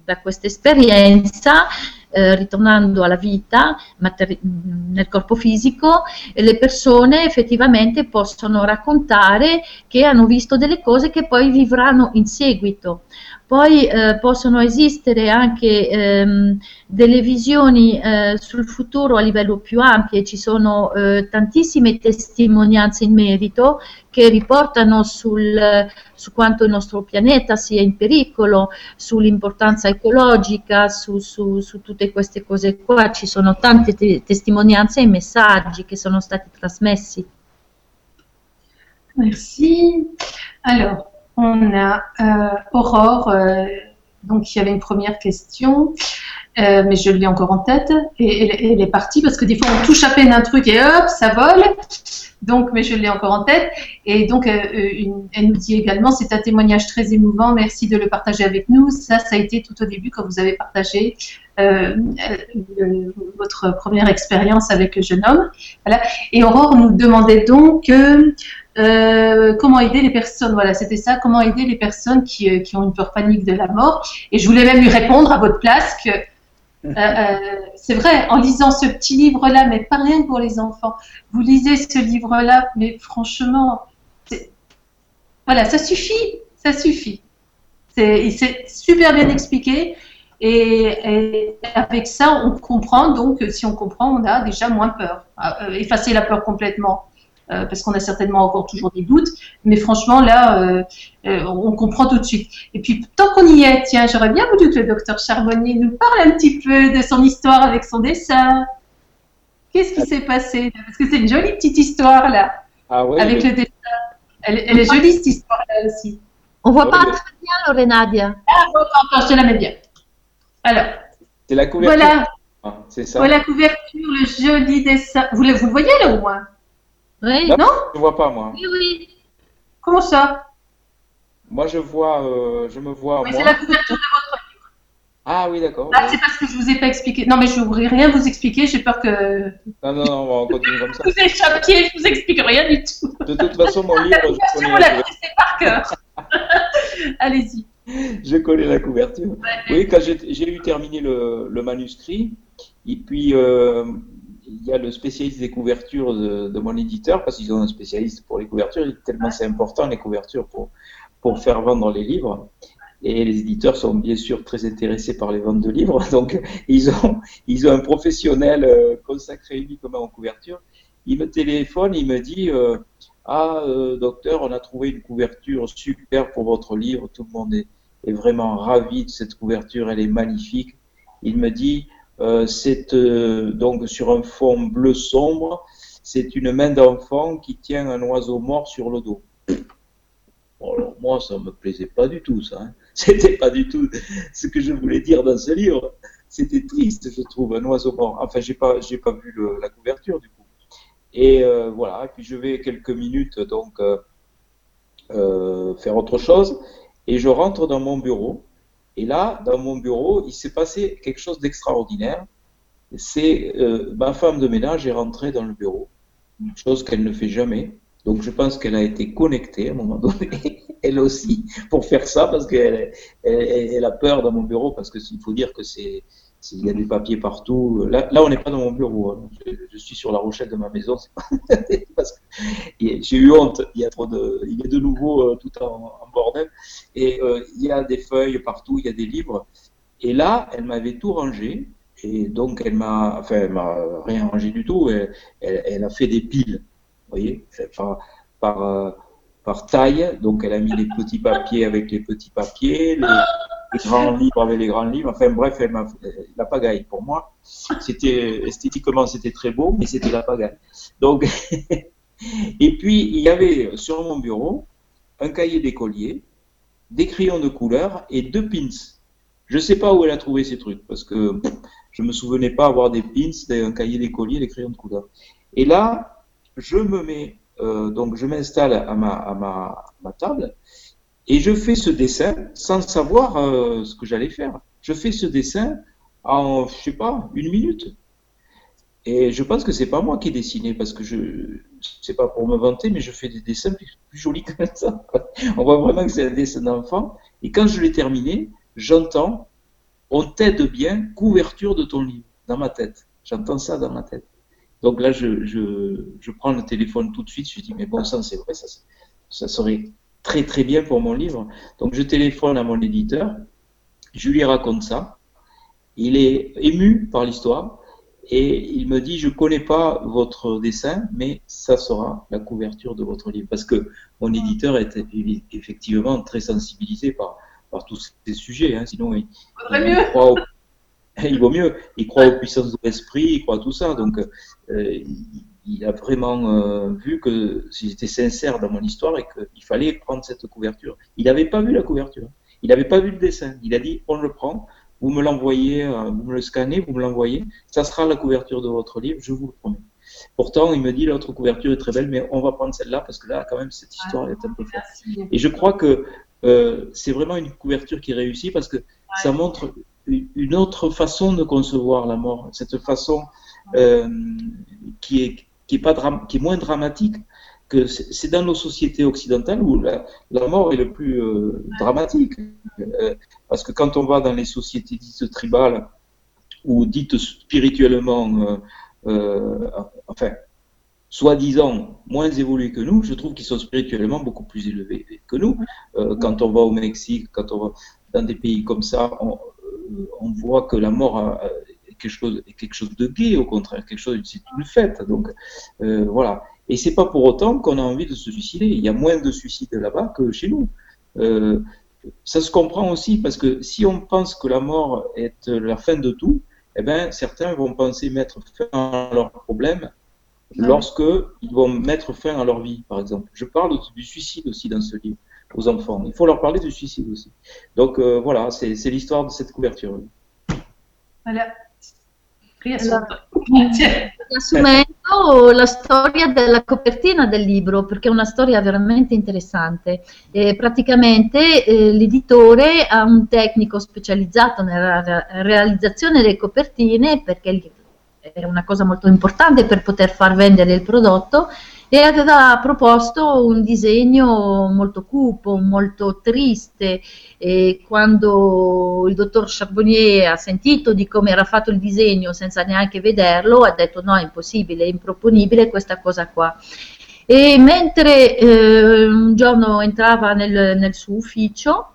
da questa esperienza, eh, ritornando alla vita nel corpo fisico, le persone effettivamente possono raccontare che hanno visto delle cose che poi vivranno in seguito. Poi eh, possono esistere anche ehm, delle visioni eh, sul futuro a livello più ampio, ci sono eh, tantissime testimonianze in merito che riportano sul, su quanto il nostro pianeta sia in pericolo, sull'importanza ecologica, su, su, su, tutte queste cose qua. Ci sono tante te testimonianze e messaggi che sono stati trasmessi. Merci. Alors, on a euh, Aurore euh, donc il y avait une première question, euh, mais je l'ai encore en tête et, elle est partie parce que des fois on touche à peine un truc et hop, ça vole. Donc, mais je l'ai encore en tête. Et donc, elle nous dit également, c'est un témoignage très émouvant. Merci de le partager avec nous. Ça, ça a été tout au début quand vous avez partagé votre première expérience avec le jeune homme. Et Aurore nous demandait donc euh, comment aider les personnes? Voilà, c'était ça. Comment aider les personnes qui, qui, ont une peur panique de la mort? Et je voulais même lui répondre à votre place que c'est vrai, en lisant ce petit livre-là, mais pas rien pour les enfants. Vous lisez ce livre-là, mais franchement, voilà, ça suffit, ça suffit. C'est super bien expliqué. Et, avec ça, on comprend. Donc, si on comprend, on a déjà moins peur. Euh, effacer la peur complètement, euh, parce qu'on a certainement encore toujours des doutes. Mais franchement, là, euh, on comprend tout de suite. Et puis, tant qu'on y est, tiens, j'aurais bien voulu que le docteur Charbonnier nous parle un petit peu de son histoire avec son dessin. Qu'est-ce qui s'est passé Parce que c'est une jolie petite histoire là, ah avec le dessin. Elle, est jolie cette histoire là aussi. On voit pas très bien Lorenadia. Ah bon, attends, je te la mets bien. Alors. C'est la couverture. Voilà. Ah, c'est ça. Voilà la couverture, le joli dessin. Vous le, vous le voyez là au moins? Oui. Non, Je ne vois pas moi. Oui, oui. Comment ça Moi je vois, euh, je me vois. Oui, c'est la couverture de votre ah oui, d'accord. Ah, c'est parce que je vous ai pas expliqué. Non, mais je ne voudrais rien vous expliquer. J'ai peur que. Non, non, non, on continue comme ça. vous échappiez, je vous explique rien du tout. De toute façon, mon livre, je connais. la couverture par cœur. Allez-y. Je connais la couverture. Oui, quand j'ai eu terminé le, le, manuscrit, et puis euh, il y a le spécialiste des couvertures de, de mon éditeur, parce qu'ils ont un spécialiste pour les couvertures, tellement c'est important les couvertures pour, pour faire vendre les livres. Et les éditeurs sont bien sûr très intéressés par les ventes de livres, donc ils ont, ils ont un professionnel euh, consacré uniquement en couverture. Il me téléphone, il me dit euh, Ah, euh, docteur, on a trouvé une couverture super pour votre livre, tout le monde est, est vraiment ravi de cette couverture, elle est magnifique. Il me dit C'est donc sur un fond bleu sombre, c'est une main d'enfant qui tient un oiseau mort sur le dos. Bon, alors moi, ça me plaisait pas du tout, ça. Hein. C'était pas du tout ce que je voulais dire dans ce livre. C'était triste, je trouve, un oiseau mort. Enfin, j'ai pas, j'ai pas vu la couverture du coup. Et euh, voilà. Et puis je vais quelques minutes donc euh, euh, faire autre chose. Et je rentre dans mon bureau. Et là, dans mon bureau, il s'est passé quelque chose d'extraordinaire. C'est ma femme de ménage est rentrée dans le bureau, chose qu'elle ne fait jamais. Donc je pense qu'elle a été connectée à un moment donné, elle aussi, pour faire ça, parce qu'elle elle, a peur dans mon bureau, parce qu'il faut dire que c'est il y a des papiers partout. Là, là on n'est pas dans mon bureau. Hein. Je, suis sur la rochette de ma maison. parce que j'ai eu honte. Il y a trop de, il est de nouveau euh, tout en, bordel. Et euh, il y a des feuilles partout. Il y a des livres. Et là, elle m'avait tout rangé. Et donc, elle m'a, enfin, elle m'a rien rangé du tout. Elle, elle, a fait des piles voyez, par, euh, par, taille. Donc, elle a mis les petits papiers avec les petits papiers, grands livres avec les grands livres. Enfin, bref, elle m'a la pagaille pour moi. C'était esthétiquement, c'était très beau, mais c'était la pagaille. Donc, et puis il y avait sur mon bureau un cahier d'écolier, des crayons de couleur et deux pins. Je ne sais pas où elle a trouvé ces trucs parce que je me souvenais pas avoir des pins, un cahier d'écolier, des crayons de couleur. Et là, je me mets, euh, donc je m'installe à, ma, à ma, table et je fais ce dessin sans savoir euh, ce que j'allais faire. Je fais ce dessin en, je sais pas, une minute. Et je pense que c'est pas moi qui ai dessiné parce que je, c'est pas pour me vanter, mais je fais des dessins plus, jolis que ça. On voit vraiment que c'est un dessin d'enfant. Et quand je l'ai terminé, j'entends, on t'aide bien, couverture de ton livre, dans ma tête. J'entends ça dans ma tête. Donc là, je, je, je, prends le téléphone tout de suite, je dis, mais bon sang, c'est vrai, ça, ça serait très très bien pour mon livre. Donc je téléphone à mon éditeur, je lui raconte ça. Il est ému par l'histoire et il me dit, je connais pas votre dessin, mais ça sera la couverture de votre livre. Parce que mon éditeur est effectivement très sensibilisé par, par tous ces sujets. Hein, sinon, il, il croit au, il vaut mieux. Il croit aux puissances de l'esprit, il croit à tout ça. Donc, euh, il a vraiment euh, vu que j'étais sincère dans mon histoire et qu'il fallait prendre cette couverture. Il n'avait pas vu la couverture. Il n'avait pas vu le dessin. Il a dit, on le prend, vous me l'envoyez, euh, vous me le scannez, vous me l'envoyez, ça sera la couverture de votre livre, je vous le promets. Pourtant, il me dit, l'autre couverture est très belle, mais on va prendre celle-là parce que là, quand même, cette histoire est un peu forte. Et je crois que euh, c'est vraiment une couverture qui réussit parce que ça montre une autre façon de concevoir la mort, cette façon euh, qui, est, qui, est pas qui est moins dramatique que c'est dans nos sociétés occidentales où la, mort est le plus euh, dramatique. Euh, parce que quand on va dans les sociétés dites tribales ou dites spirituellement, enfin, soi-disant moins évolués que nous, je trouve qu'ils sont spirituellement beaucoup plus élevés que nous. quand on va au Mexique, quand on va dans des pays comme ça, on, on voit que la mort est quelque chose, quelque chose de gai, au contraire, quelque chose, c'est une fête. Donc euh, voilà. Et c'est pas pour autant qu'on a envie de se suicider. Il y a moins de suicides là-bas que chez nous. Euh, ça se comprend aussi parce que si on pense que la mort est la fin de tout, eh ben, certains vont penser mettre fin à leurs problèmes lorsque ils vont mettre fin à leur vie, par exemple. Je parle du suicide aussi dans ce livre aux enfants. Il faut leur parler du suicide aussi. Donc euh, voilà, c'est l'histoire de cette couverture. Voilà. Riassumendo la storia della copertina del libro, perché è una storia veramente interessante. E praticamente eh, l'editore ha un tecnico specializzato nella realizzazione delle copertine, perché è una cosa molto importante per poter far vendere il prodotto, e aveva proposto un disegno molto cupo, molto triste e quando il dottor Charbonnier ha sentito di come era fatto il disegno senza neanche vederlo ha detto no è impossibile, è improponibile questa cosa qua. E mentre eh, un giorno entrava nel, nel suo ufficio,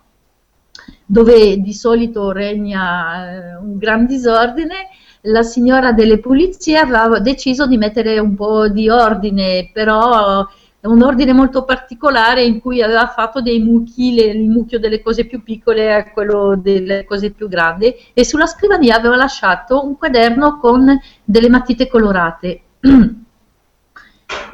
dove di solito regna eh, un gran disordine, la signora delle pulizie aveva deciso di mettere un po' di ordine, però un ordine molto particolare in cui aveva fatto dei mucchi, le, il mucchio delle cose più piccole a quello delle cose più grandi e sulla scrivania aveva lasciato un quaderno con delle matite colorate.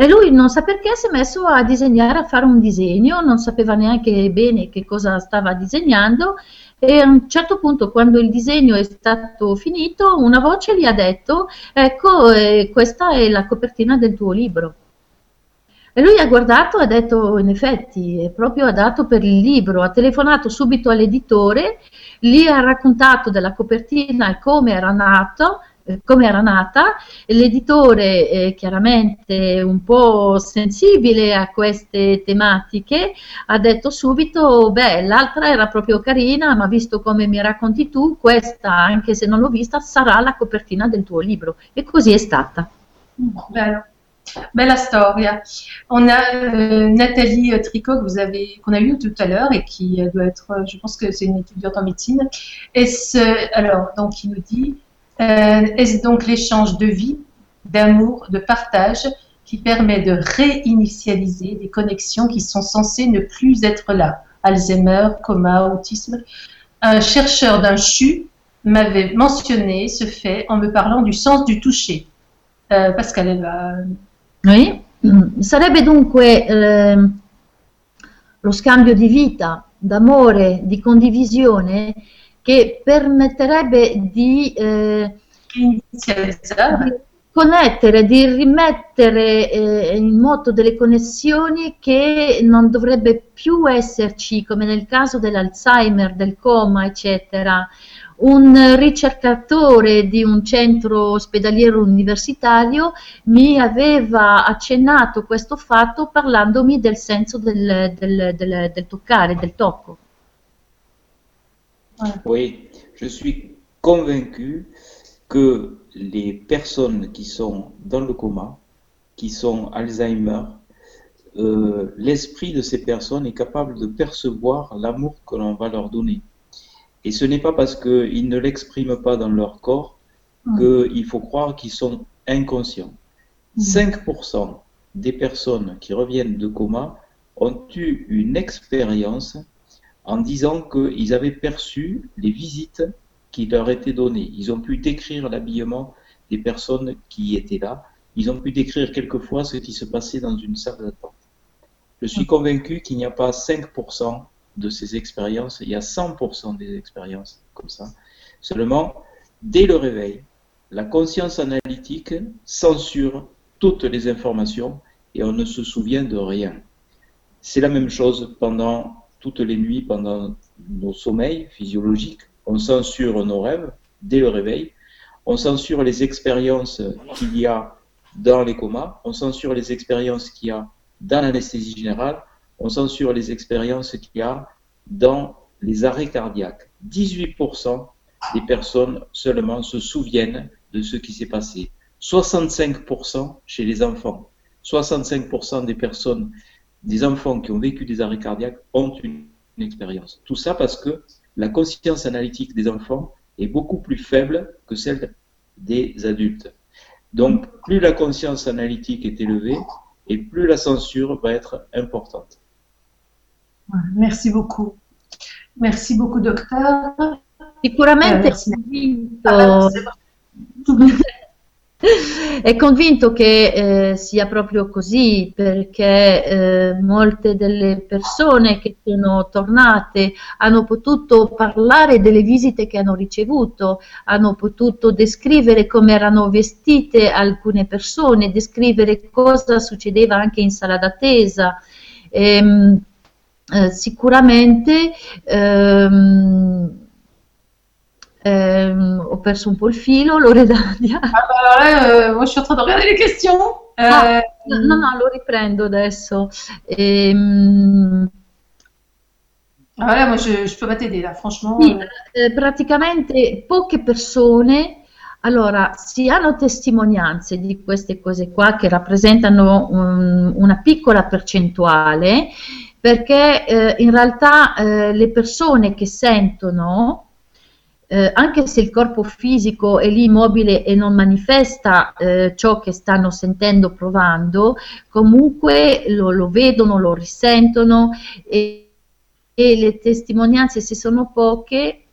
E lui non sa perché si è messo a disegnare, a fare un disegno, non sapeva neanche bene che cosa stava disegnando e a un certo punto quando il disegno è stato finito una voce gli ha detto ecco eh, questa è la copertina del tuo libro. E lui ha guardato e ha detto, in effetti, è proprio adatto per il libro. Ha telefonato subito all'editore, gli ha raccontato della copertina e come era nato, come era nata. L'editore, eh, chiaramente un po' sensibile a queste tematiche, ha detto subito: Beh, l'altra era proprio carina, ma visto come mi racconti tu, questa, anche se non l'ho vista, sarà la copertina del tuo libro. E così è stata. Bello. Bella storia. On a euh, Nathalie Tricot que vous avez, qu'on a eu tout à l'heure et qui doit être, je pense que c'est une étudiante en médecine. Et ce, alors, donc, qui nous dit Euh, est-ce donc l'échange de vie, d'amour, de partage qui permet de réinitialiser des connexions qui sont censées ne plus être là Alzheimer, coma, autisme. Un chercheur d'un CHU m'avait mentionné ce fait en me parlant du sens du toucher. Euh, Pascal, elle va... Oui, sarebbe dunque eh, lo scambio di vita, d'amore, di condivisione che permetterebbe di, eh, di connettere, di rimettere eh, in moto delle connessioni che non dovrebbe più esserci, come nel caso dell'Alzheimer, del coma, eccetera. Un ricercatore di un centro ospedaliero universitario mi aveva accennato questo fatto parlandomi del senso del, del, del, del toccare, del tocco. Oui, je suis convaincu que les personnes qui sont dans le coma, qui sont Alzheimer, euh, l'esprit de ces personnes est capable de percevoir l'amour que l'on va leur donner. Et ce n'est pas parce qu'ils ne l'expriment pas dans leur corps qu'il faut croire qu'ils sont inconscients. 5% mm. des personnes qui reviennent de coma ont eu une expérience en disant qu'ils avaient perçu les visites qui leur étaient données. Ils ont pu décrire l'habillement des personnes qui étaient là. Ils ont pu décrire quelquefois ce qui se passait dans une salle d'attente. Je suis convaincu qu'il n'y a pas 5% de ces expériences, il y a 100% des expériences comme ça. Seulement, dès le réveil, la conscience analytique censure toutes les informations et on ne se souvient de rien. C'est la même chose pendant toutes les nuits, pendant nos sommeils physiologiques. On censure nos rêves dès le réveil. On censure les expériences qu'il y a dans les comas. On censure les expériences qu'il y a dans l'anesthésie générale. On censure les expériences qu'il y a dans les arrêts cardiaques. 18% des personnes seulement se souviennent de ce qui s'est passé. 65% chez les enfants. 65% des personnes, des enfants qui ont vécu des arrêts cardiaques ont une, expérience. Tout ça parce que la conscience analytique des enfants est beaucoup plus faible que celle des adultes. Donc, plus la conscience analytique est élevée et plus la censure va être importante. Merci beaucoup. Merci beaucoup, docteur. Sicuramente eh, convinto, è convinto che eh, sia proprio così perché eh, molte delle persone che sono tornate hanno potuto parlare delle visite che hanno ricevuto, hanno potuto descrivere come erano vestite alcune persone, descrivere cosa succedeva anche in sala d'attesa. Ehm, eh, sicuramente ehm, ehm, ho perso un po' il filo, Loredania. Ah bah là, euh, moi je suis en train de regarder les questions. Ah, euh... no, no, lo riprendo adesso. Ehm... Ah là, moi je, je peux pas t'aider là, franchement. Sì, eh, praticamente poche persone allora, si hanno testimonianze di queste cose qua che rappresentano un, una piccola percentuale perché eh, in realtà eh, le persone che sentono, eh, anche se il corpo fisico è lì immobile e non manifesta eh, ciò che stanno sentendo, provando, comunque lo, lo vedono, lo risentono e, e le testimonianze, se sono poche,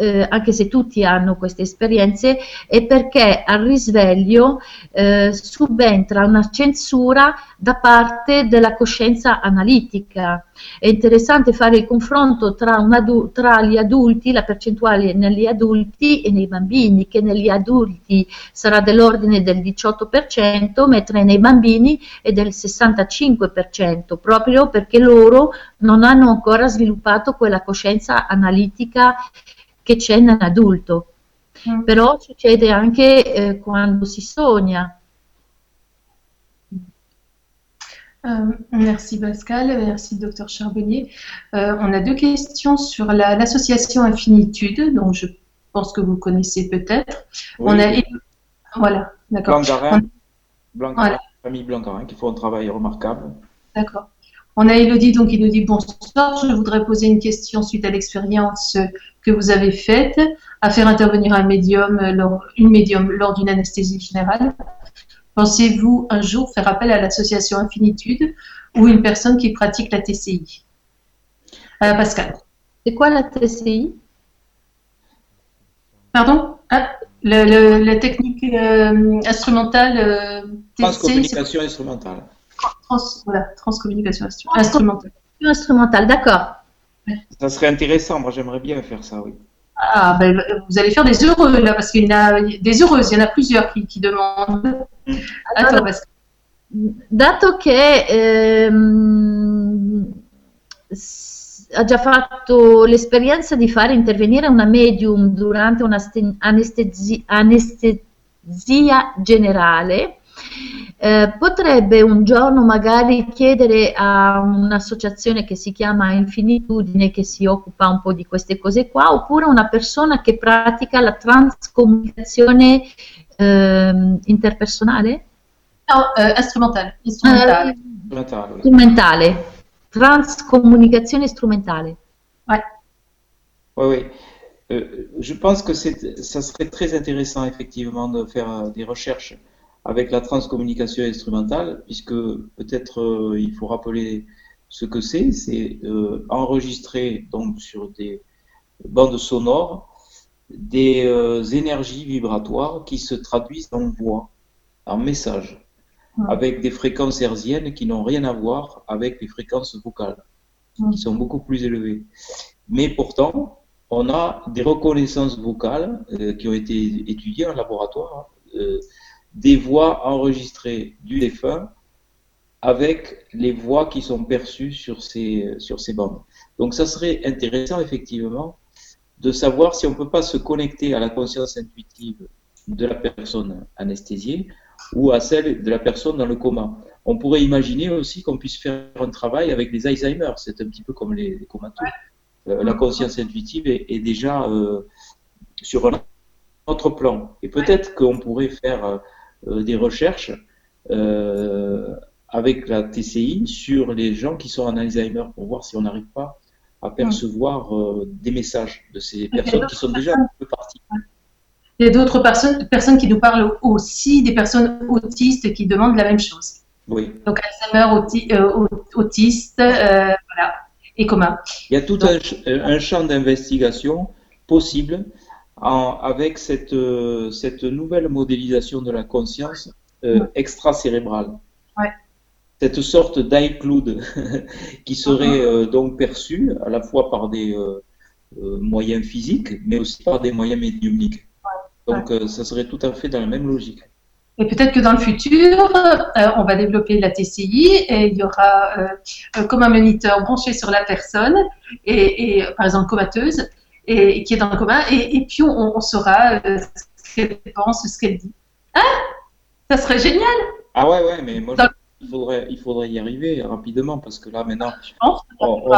eh, anche se tutti hanno queste esperienze, è perché al risveglio eh, subentra una censura da parte della coscienza analitica. È interessante fare il confronto tra, tra, gli adulti, la percentuale negli adulti e nei bambini, che negli adulti sarà dell'ordine del 18%, mentre nei bambini è del 65%, proprio perché loro non hanno ancora sviluppato quella coscienza analitica che c'è nell'adulto. Mm. Però succede anche eh, quando si sogna. Euh, merci Pascal, merci docteur Charbonnier. Euh, on a deux questions sur l'association Infinitude, dont je pense que vous connaissez peut-être. Oui. On a voilà, d'accord. Blancarin, famille Blancarin, qui font un travail remarquable. D'accord. On a Elodie donc qui nous dit bonsoir, je voudrais poser une question suite à l'expérience que vous avez faite à faire intervenir un médium lors, une médium lors d'une anesthésie générale. Pensez-vous un jour faire appel à l'association Infinitude ou une personne qui pratique la TCI euh, Pascal. C'est quoi la TCI Pardon? Ah, La technique euh, instrumentale euh, Transcommunication instrumentale. Trans, voilà, transcommunication instrumentale. Instrumentale, d'accord. Ça serait intéressant, moi j'aimerais bien faire ça, oui. Ah, ben, vous allez faire des heureux là, parce qu'il y en a des heureuses, il y en a plusieurs qui, qui demandent. Attends, allora, parce... Dato che ehm, ha già fatto l'esperienza di fare intervenire una medium durante un'anestesia anestesia generale, eh, potrebbe un giorno magari chiedere a un'associazione che si chiama Infinitudine, che si occupa un po' di queste cose qua, oppure una persona che pratica la transcomunicazione eh, interpersonale? No, eh, strumentale. Strumentale. strumentale. strumentale. Transcomunicazione strumentale. Ouais. Oui, oui. Euh, je pense que ça serait très intéressant effectivement de faire euh, des recherches avec la transcommunication instrumentale, puisque peut-être euh, il faut rappeler ce que c'est, c'est euh, enregistrer donc sur des bandes sonores des euh, énergies vibratoires qui se traduisent en voix, en message, avec des fréquences hertziennes qui n'ont rien à voir avec les fréquences vocales. qui sont beaucoup plus élevés. Mais pourtant, on a des reconnaissances vocales qui ont été étudiées en laboratoire, des voix enregistrées du défunt avec les voix qui sont perçues sur ces, sur ces bandes. Donc ça serait intéressant effectivement de savoir si on ne peut pas se connecter à la conscience intuitive de la personne anesthésiée ou à celle de la personne dans le coma. On pourrait imaginer aussi qu'on puisse faire un travail avec les Alzheimer, c'est un petit peu comme les, comateux. Euh, la conscience intuitive est, déjà euh, sur un autre plan. Et peut-être qu'on pourrait faire euh, des recherches avec la TCI sur les gens qui sont en Alzheimer pour voir si on n'arrive pas à percevoir des messages de ces personnes qui sont déjà un peu parties. Il y a d'autres personnes, personnes qui nous parlent aussi, des personnes autistes qui demandent la même chose. Oui. Donc Alzheimer, euh, autiste, euh, voilà, et commun. Il y a tout un, champ d'investigation possible avec cette, euh, cette nouvelle modélisation de la conscience extracérébrale. Ouais. Cette sorte d'iCloud qui serait donc perçue à la fois par des moyens physiques, mais aussi par des moyens médiumniques. Donc, euh, ça serait tout à fait dans la même logique. Et peut-être que dans le futur, euh, on va développer la TCI et il y aura euh, comme un moniteur branché sur la personne, et, par exemple comateuse, et, qui est dans le coma, et, puis on, saura ce qu'elle pense, ce qu'elle dit. Hein? Ça serait génial Ah ouais, ouais, mais moi, il, faudrait, il faudrait y arriver rapidement, parce que là, maintenant, je pense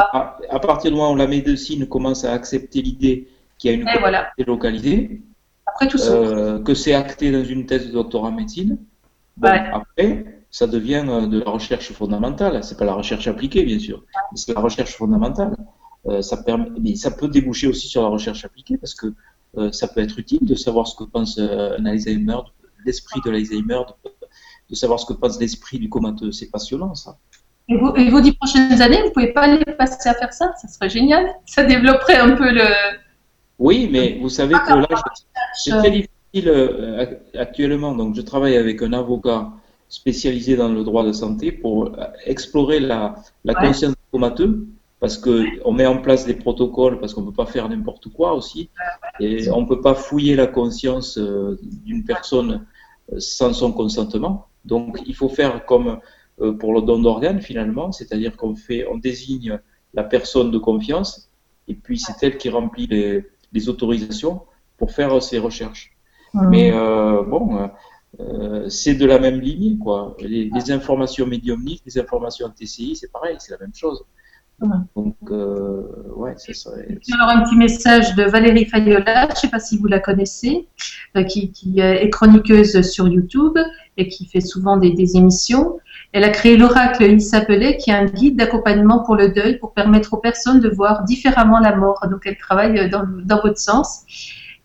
à, partir du moment où la médecine commence à accepter l'idée qu'il y a une voilà. localisée, après tout euh, que c'est acté dans une thèse de doctorat en médecine. Après, ça devient euh, de la recherche fondamentale. C'est pas la recherche appliquée, bien sûr, c'est la recherche fondamentale. Euh, ça permet, mais ça peut déboucher aussi sur la recherche appliquée parce que ça peut être utile de savoir ce que pense un Alzheimer, l'esprit de l'Alzheimer, de, savoir ce que pense l'esprit du comateux. C'est passionnant, ça. Et, vous, et vos dix prochaines années, vous pouvez pas les passer à faire ça? Ça serait génial. Ça développerait un peu le, oui, mais vous savez que là, c'est très difficile euh, actuellement. Donc, je travaille avec un avocat spécialisé dans le droit de santé pour euh, explorer la, conscience comateux, parce qu'on met en place des protocoles, parce qu'on ne peut pas faire n'importe quoi aussi, et on ne peut pas fouiller la conscience euh, d'une personne sans son consentement. Donc, il faut faire comme pour le don d'organes finalement, c'est-à-dire qu'on fait, on désigne la personne de confiance, et puis c'est elle qui remplit les, autorisations pour faire ces recherches. Mais euh, bon, euh, euh, c'est de la même ligne, quoi. Les, informations médiumniques, les informations TCI, c'est pareil, c'est la même chose. Donc, ouais, c'est ça. Alors, un petit message de Valérie Fayola, je ne sais pas si vous la connaissez, qui, qui, est chroniqueuse sur YouTube et qui fait souvent des, des émissions. Elle a créé l'oracle Il s'appelait, qui est un guide d'accompagnement pour le deuil pour permettre aux personnes de voir différemment la mort. Donc elle travaille dans, dans votre sens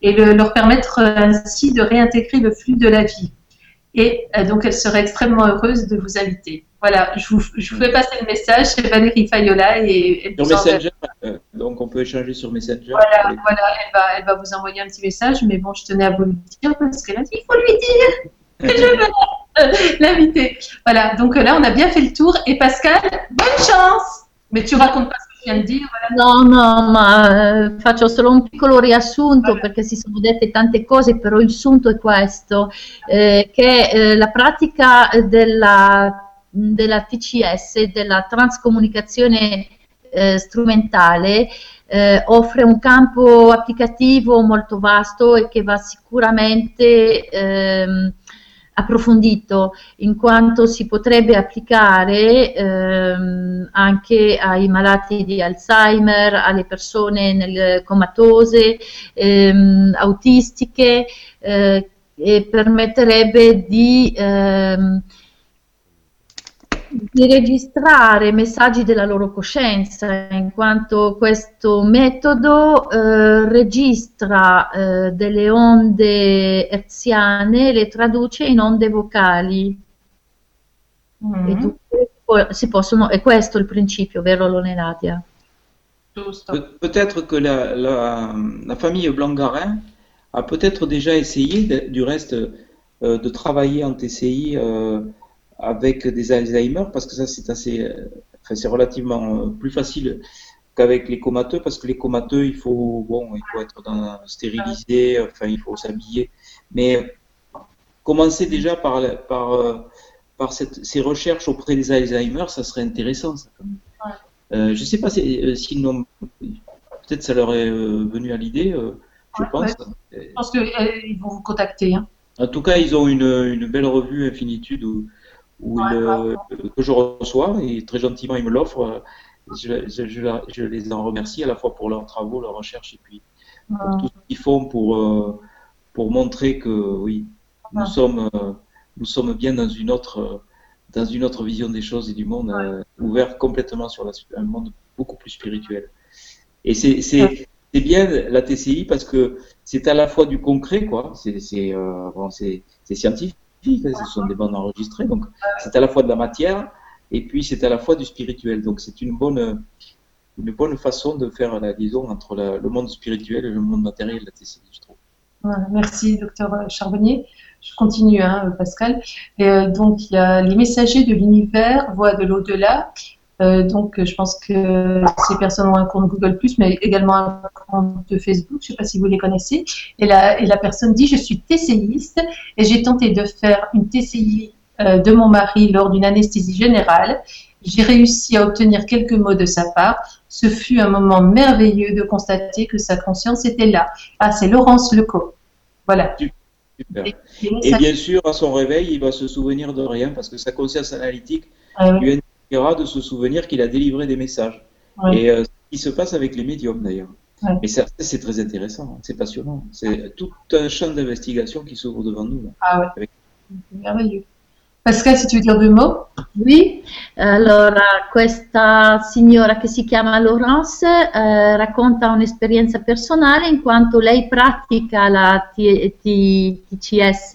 et le, leur permettre ainsi de réintégrer le flux de la vie. Et euh, donc elle serait extrêmement heureuse de vous inviter. Voilà, je vous, je vous fais passer le message, c'est Valérie Fayola. Et, sur Messenger, euh, donc on peut échanger sur Messenger. Voilà, voilà elle, va, elle va vous envoyer un petit message, mais bon, je tenais à vous le dire parce qu'elle a dit il faut lui dire que je veux l'inviter. Voilà, donc là, on a bien fait il tour. Et Pascal, bonne chance Mais tu racontes pas ce que je viens de dire No, no, ma faccio solo un piccolo riassunto allora. perché si sono dette tante cose, però il sunto è questo, eh, che eh, la pratica della, della TCS, della transcomunicazione eh, strumentale, eh, offre un campo applicativo molto vasto e che va sicuramente ehm, approfondito in quanto si potrebbe applicare ehm, anche ai malati di Alzheimer, alle persone nel, comatose, ehm, autistiche eh, e permetterebbe di ehm, di registrare messaggi della loro coscienza, in quanto questo metodo eh, registra eh, delle onde herziane e le traduce in onde vocali. Mm. E dunque, si possono, è questo il principio, vero Loneladia? Pe peut-être que la, la, la, famille Blangarin a peut-être déjà essayé, de, du reste, euh, de travailler en TCI euh, avec des Alzheimer, parce que ça c'est assez euh, enfin, c'est relativement plus facile qu'avec les comateux parce que les comateux, il faut, bon, il faut être dans, stérilisé, enfin, il faut s'habiller. Mais commencer déjà par, par, par cette, ces recherches auprès des Alzheimer, ça serait intéressant. Ça, euh, je ne sais pas si, sinon, peut-être ça leur est venu à l'idée, je pense. Je pense qu'ils vont vous contacter. Hein. En tout cas, ils ont une, une belle revue Infinitude où, où que je reçois et très gentiment ils me l'offrent. Je, je, je, les en remercie à la fois pour leurs travaux, leurs recherches et puis pour tout ce qu'ils font pour, euh, pour montrer que oui, nous sommes, euh, nous sommes bien dans une autre, dans une autre vision des choses et du monde, euh, ouvert complètement sur la, un monde beaucoup plus spirituel. Et c'est c'est bien la TCI parce que c'est à la fois du concret, quoi. C'est euh, bon, scientifique, ce sont des bandes enregistrées, donc c'est à la fois de la matière et puis c'est à la fois du spirituel. Donc c'est une bonne, une bonne façon de faire la liaison entre le monde spirituel et le monde matériel de la TCI, je trouve. merci, docteur Charbonnier. Je continue, hein, Pascal. Et, euh, donc, il y a les messagers de l'univers, voix de l'au-delà. Euh, donc, je pense que ces personnes ont un compte Google+, mais également un compte de Facebook. Je ne sais pas si vous les connaissez. Et la, et la personne dit, je suis TCIiste et j'ai tenté de faire une TCI euh, de mon mari lors d'une anesthésie générale. J'ai réussi à obtenir quelques mots de sa part. Ce fut un moment merveilleux de constater que sa conscience était là. Ah, c'est Laurence Leco. Voilà. Super. Et, bien sûr, à son réveil, il va se souvenir de rien parce que sa conscience analytique ah lui de se souvenir qu'il a délivré des messages. Et euh, ce qui se passe avec les médiums d'ailleurs. Mais c'est très intéressant, hein. c'est passionnant. C'est tout un champ d'investigation qui s'ouvre devant nous. Ah ouais. Merveilleux. Pascal, si tu veux dire deux mots Oui, allora questa signora che si chiama Laurence eh, racconta un'esperienza personale in quanto lei pratica la TCS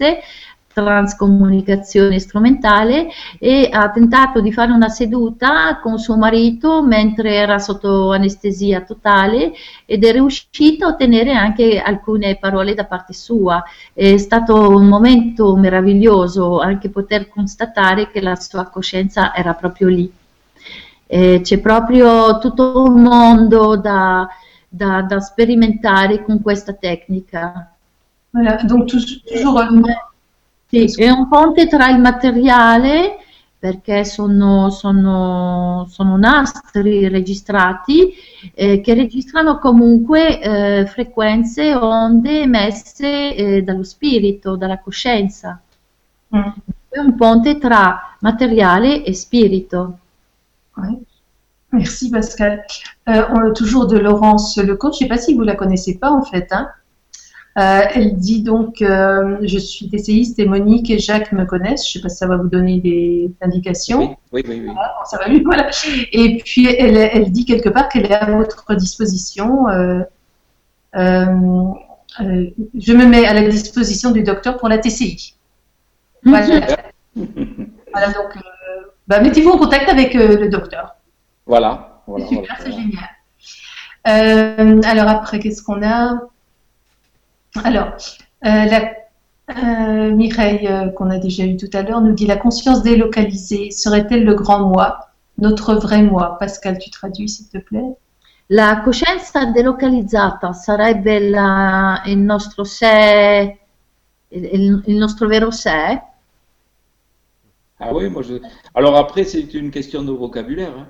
transcomunicazione strumentale e ha tentato di fare una seduta con suo marito mentre era sotto anestesia totale ed è riuscito a ottenere anche alcune parole da parte sua. È stato un momento meraviglioso anche poter constatare che la sua coscienza era proprio lì. E c'è proprio tutto un mondo da, da, da sperimentare con questa tecnica. Voilà, donc toujours, toujours Sì, è un ponte tra il materiale, perché sono, sono, sono nastri registrati eh, che registrano comunque eh, frequenze, onde emesse eh, dallo spirito, dalla coscienza. Mm. È un ponte tra materiale e spirito. Ouais. Merci Pascal. Euh, on, toujours de Laurence Lecourt, je ne sais pas si vous la connaissez pas en fait. Hein Euh, elle dit donc euh, Je suis essayiste et Monique et Jacques me connaissent. Je ne sais pas si ça va vous donner des indications. Oui, oui, oui. ça va voilà. Et puis elle, elle dit quelque part qu'elle est à votre disposition. Euh, je me mets à la disposition du docteur pour la TCI. Voilà. voilà donc, bah, mettez-vous en contact avec le docteur. Voilà. voilà super, c'est génial. alors après, qu'est-ce qu'on a? Alors, euh, la, euh, Mireille, euh, qu'on a déjà eu tout à l'heure, nous dit la conscience délocalisée serait-elle le grand moi, notre vrai moi? Pascal, tu traduis s'il te plaît La coscienza delocalizzata sarebbe la, il nostro sé, il, il nostro vero sé Ah oui, moi je... Alors après, c'est une question de vocabulaire. Hein.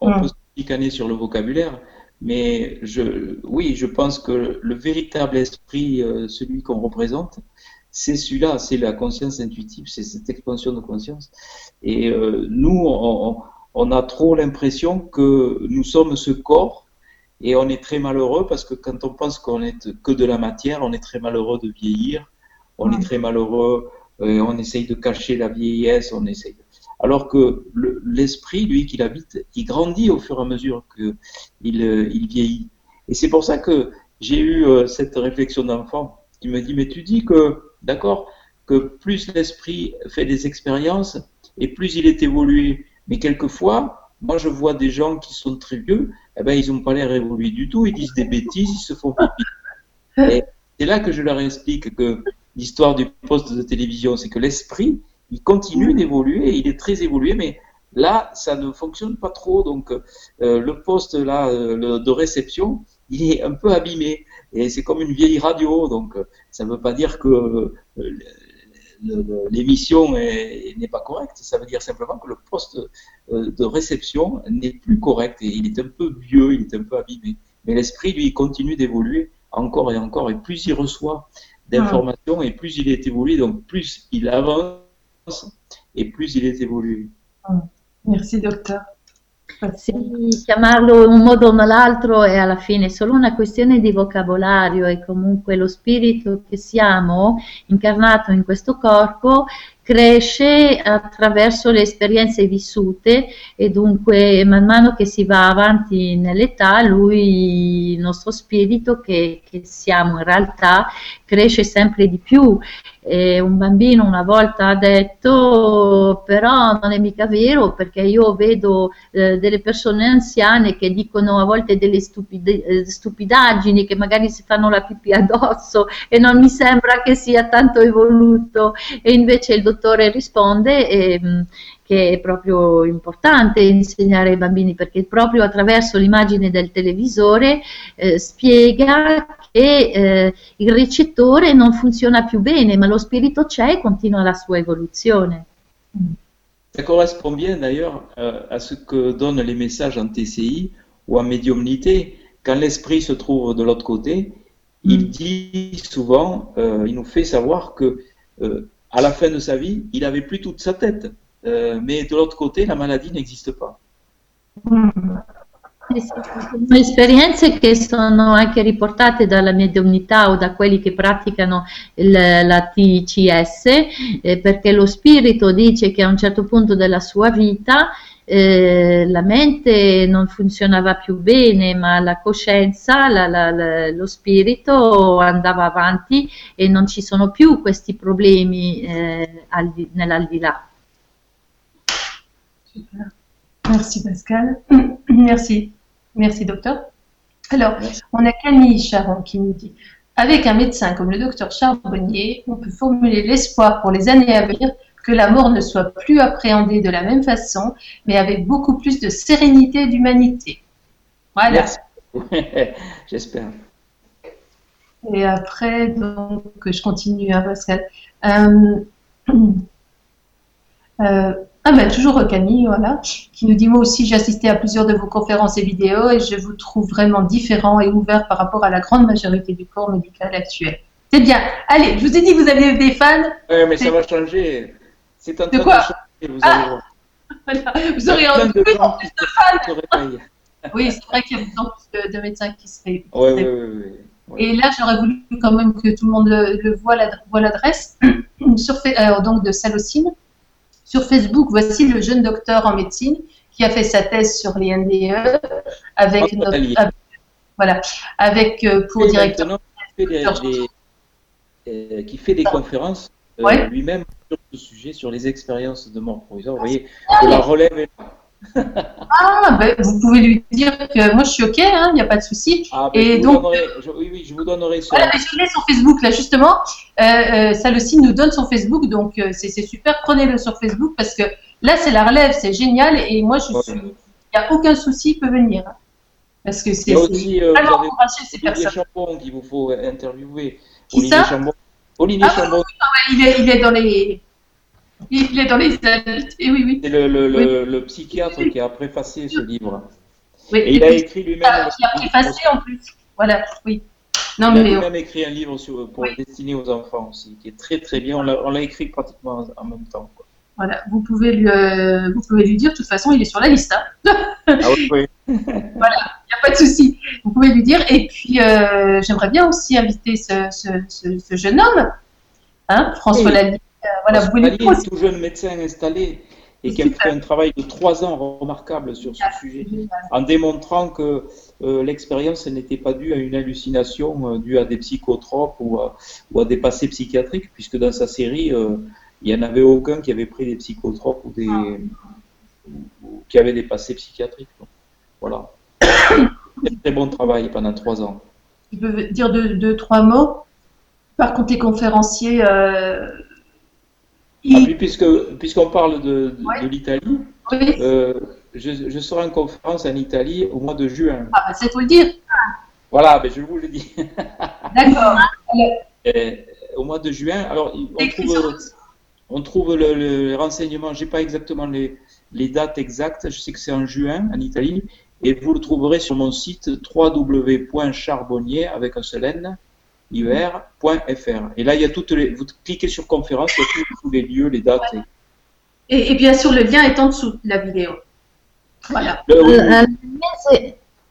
On hum. peut se sur le vocabulaire. Mais je, oui, je pense que le véritable esprit, euh, celui qu'on représente, c'est celui-là, c'est la conscience intuitive, c'est cette expansion de conscience. Et euh, nous, on, on, a trop l'impression que nous sommes ce corps et on est très malheureux parce que quand on pense qu'on est que de la matière, on est très malheureux de vieillir, on est très malheureux, euh, on essaye de cacher la vieillesse, on essaye alors que l'esprit, lui, qu'il habite, il grandit au fur et à mesure qu'il euh, il vieillit. Et c'est pour ça que j'ai eu euh, cette réflexion d'enfant qui me dit, mais tu dis que, d'accord, que plus l'esprit fait des expériences et plus il est évolué. Mais quelquefois, moi je vois des gens qui sont très vieux, eh ben, ils n'ont pas l'air évolués du tout, ils disent des bêtises, ils se font pipi. Et c'est là que je leur explique que l'histoire du poste de télévision, c'est que l'esprit, il continue d'évoluer, il est très évolué, mais Là, ça ne fonctionne pas trop, donc le poste là de réception, il est un peu abîmé et c'est comme une vieille radio, donc ça ne veut pas dire que l'émission n'est pas correcte. Ça veut dire simplement que le poste de réception n'est plus correct et il est un peu vieux, il est un peu abîmé. Mais l'esprit, lui, continue d'évoluer encore et encore. Et plus il reçoit d'informations, et plus il est évolué, donc plus il avance, et plus il est évolué. Merci, docteur. Sì, chiamarlo in un modo o nell'altro è alla fine solo una questione di vocabolario e comunque lo spirito che siamo incarnato in questo corpo cresce attraverso le esperienze vissute e dunque man mano che si va avanti nell'età lui, il nostro spirito che, che siamo in realtà cresce sempre di più e un bambino una volta ha detto però non è mica vero perché io vedo eh, delle persone anziane che dicono a volte delle stupide, eh, stupidaggini che magari si fanno la pipì addosso e non mi sembra che sia tanto evoluto. E invece il dottore risponde eh, che è proprio importante insegnare ai bambini perché proprio attraverso l'immagine del televisore eh, spiega che eh, il ricettore non funziona più bene ma lo spirito c'è e continua la sua évolution. Ça correspond bien d'ailleurs euh, à ce que donnent les messages en TCI ou en médiumnité. Quand l'esprit se trouve de l'autre côté, il mm. dit souvent, euh, il nous fait savoir que euh, à la fin de sa vie, il avait plus toute sa tête. Mais de l'autre côté, la maladie n'existe pas. Sono esperienze che sono anche riportate dalla mediumnità o da quelli che praticano il, la TCS, eh, perché lo spirito dice che a un certo punto della sua vita eh, la mente non funzionava più bene, ma la coscienza, la, la, la, lo spirito andava avanti e non ci sono più questi problemi eh, di, nell'aldilà. Super. Merci Pascal. Merci. Merci docteur. Alors, on a Camille Charon qui nous dit Avec un médecin comme le docteur Charbonnier, on peut formuler l'espoir pour les années à venir que la mort ne soit plus appréhendée de la même façon, mais avec beaucoup plus de sérénité et d'humanité. Voilà. J'espère. Et après, donc, je continue, hein, Pascal. Euh, euh, ah ben, toujours Camille, voilà, qui nous dit Moi aussi, j'ai assisté à plusieurs de vos conférences et vidéos et je vous trouve vraiment différent et ouvert par rapport à la grande majorité du corps médical actuel. C'est bien. Allez, je vous ai dit que vous aviez des fans. Oui, mais ça va changer. C'est un de quoi vous, ah, vous aurez plus, plus, en plus de fans. oui, c'est vrai qu'il y a beaucoup plus de, médecins qui se Oui, oui, oui, Et là, j'aurais voulu quand même que tout le monde le, voit l'adresse sur euh, donc de Salocine. Sur Facebook, voici le jeune docteur en médecine qui a fait sa thèse sur les NDE avec notre, voilà, avec euh, pour directeur. Qui fait, euh, qui fait des conférences euh, lui-même sur ce sujet, sur les expériences de mort provisoire. Vous voyez, de la relève est Ah, ben, vous pouvez lui dire que moi je suis OK, il hein, n'y a pas de souci. Ah, ben, et donc, oui, oui, je vous donnerai ça. Voilà, je l'ai sur Facebook là justement. Euh, euh, nous donne son Facebook, donc euh, c'est super. Prenez-le sur Facebook parce que là c'est la relève, c'est génial et moi je suis. Il n'y a aucun souci, il peut venir. Parce que c'est vraiment encourager ces personnes. Chambon qu'il vous faut interviewer. Qui Olivier ça Chambon. Olivier ah, Chambon. Oui, il, est, il est dans les il est dans les adultes. oui, oui. C'est le, le, le, psychiatre qui a préfacé ce livre. Oui, et, il a écrit lui-même. Ah, qui a préfacé en plus. Voilà, oui. Non, il a lui-même écrit un livre sur, pour destiné aux enfants aussi, qui est très très bien. On l'a écrit pratiquement en même temps. Quoi. Voilà, vous pouvez, lui, euh, vous pouvez lui dire, de toute façon, il est sur la liste. Hein. ah oui, oui. voilà, il n'y a pas de souci. Vous pouvez lui dire. Et puis, euh, j'aimerais bien aussi inviter ce, ce, ce, jeune homme, hein, François oui. Euh, voilà, vous voulez est tout jeune médecin installé et qui a fait un travail de trois ans remarquable sur ce sujet, en démontrant que euh, l'expérience n'était pas due à une hallucination euh, due à des psychotropes ou à, ou à, des passés psychiatriques, puisque dans sa série, il n'y en avait aucun qui avait pris des psychotropes ou, des, qui avait des passés psychiatriques. voilà. un très bon travail pendant trois ans. Tu peux dire deux, trois mots Par contre, les conférenciers ah, puisque puisqu'on parle de, de, l'Italie, euh, je, serai en conférence en Italie au mois de juin. Ah, bah, c'est pour le dire. Voilà, mais je vous le dis. D'accord. au mois de juin, alors on trouve, on trouve le, le renseignement, je n'ai pas exactement les, les, dates exactes, je sais que c'est en juin en Italie, et vous le trouverez sur mon site www.charbonnier avec un seul N, Et là, il y a toutes les, vous cliquez sur conférence, il y a tous, les lieux, les dates. Et, et, bien sûr, le lien est en dessous de la vidéo. Voilà.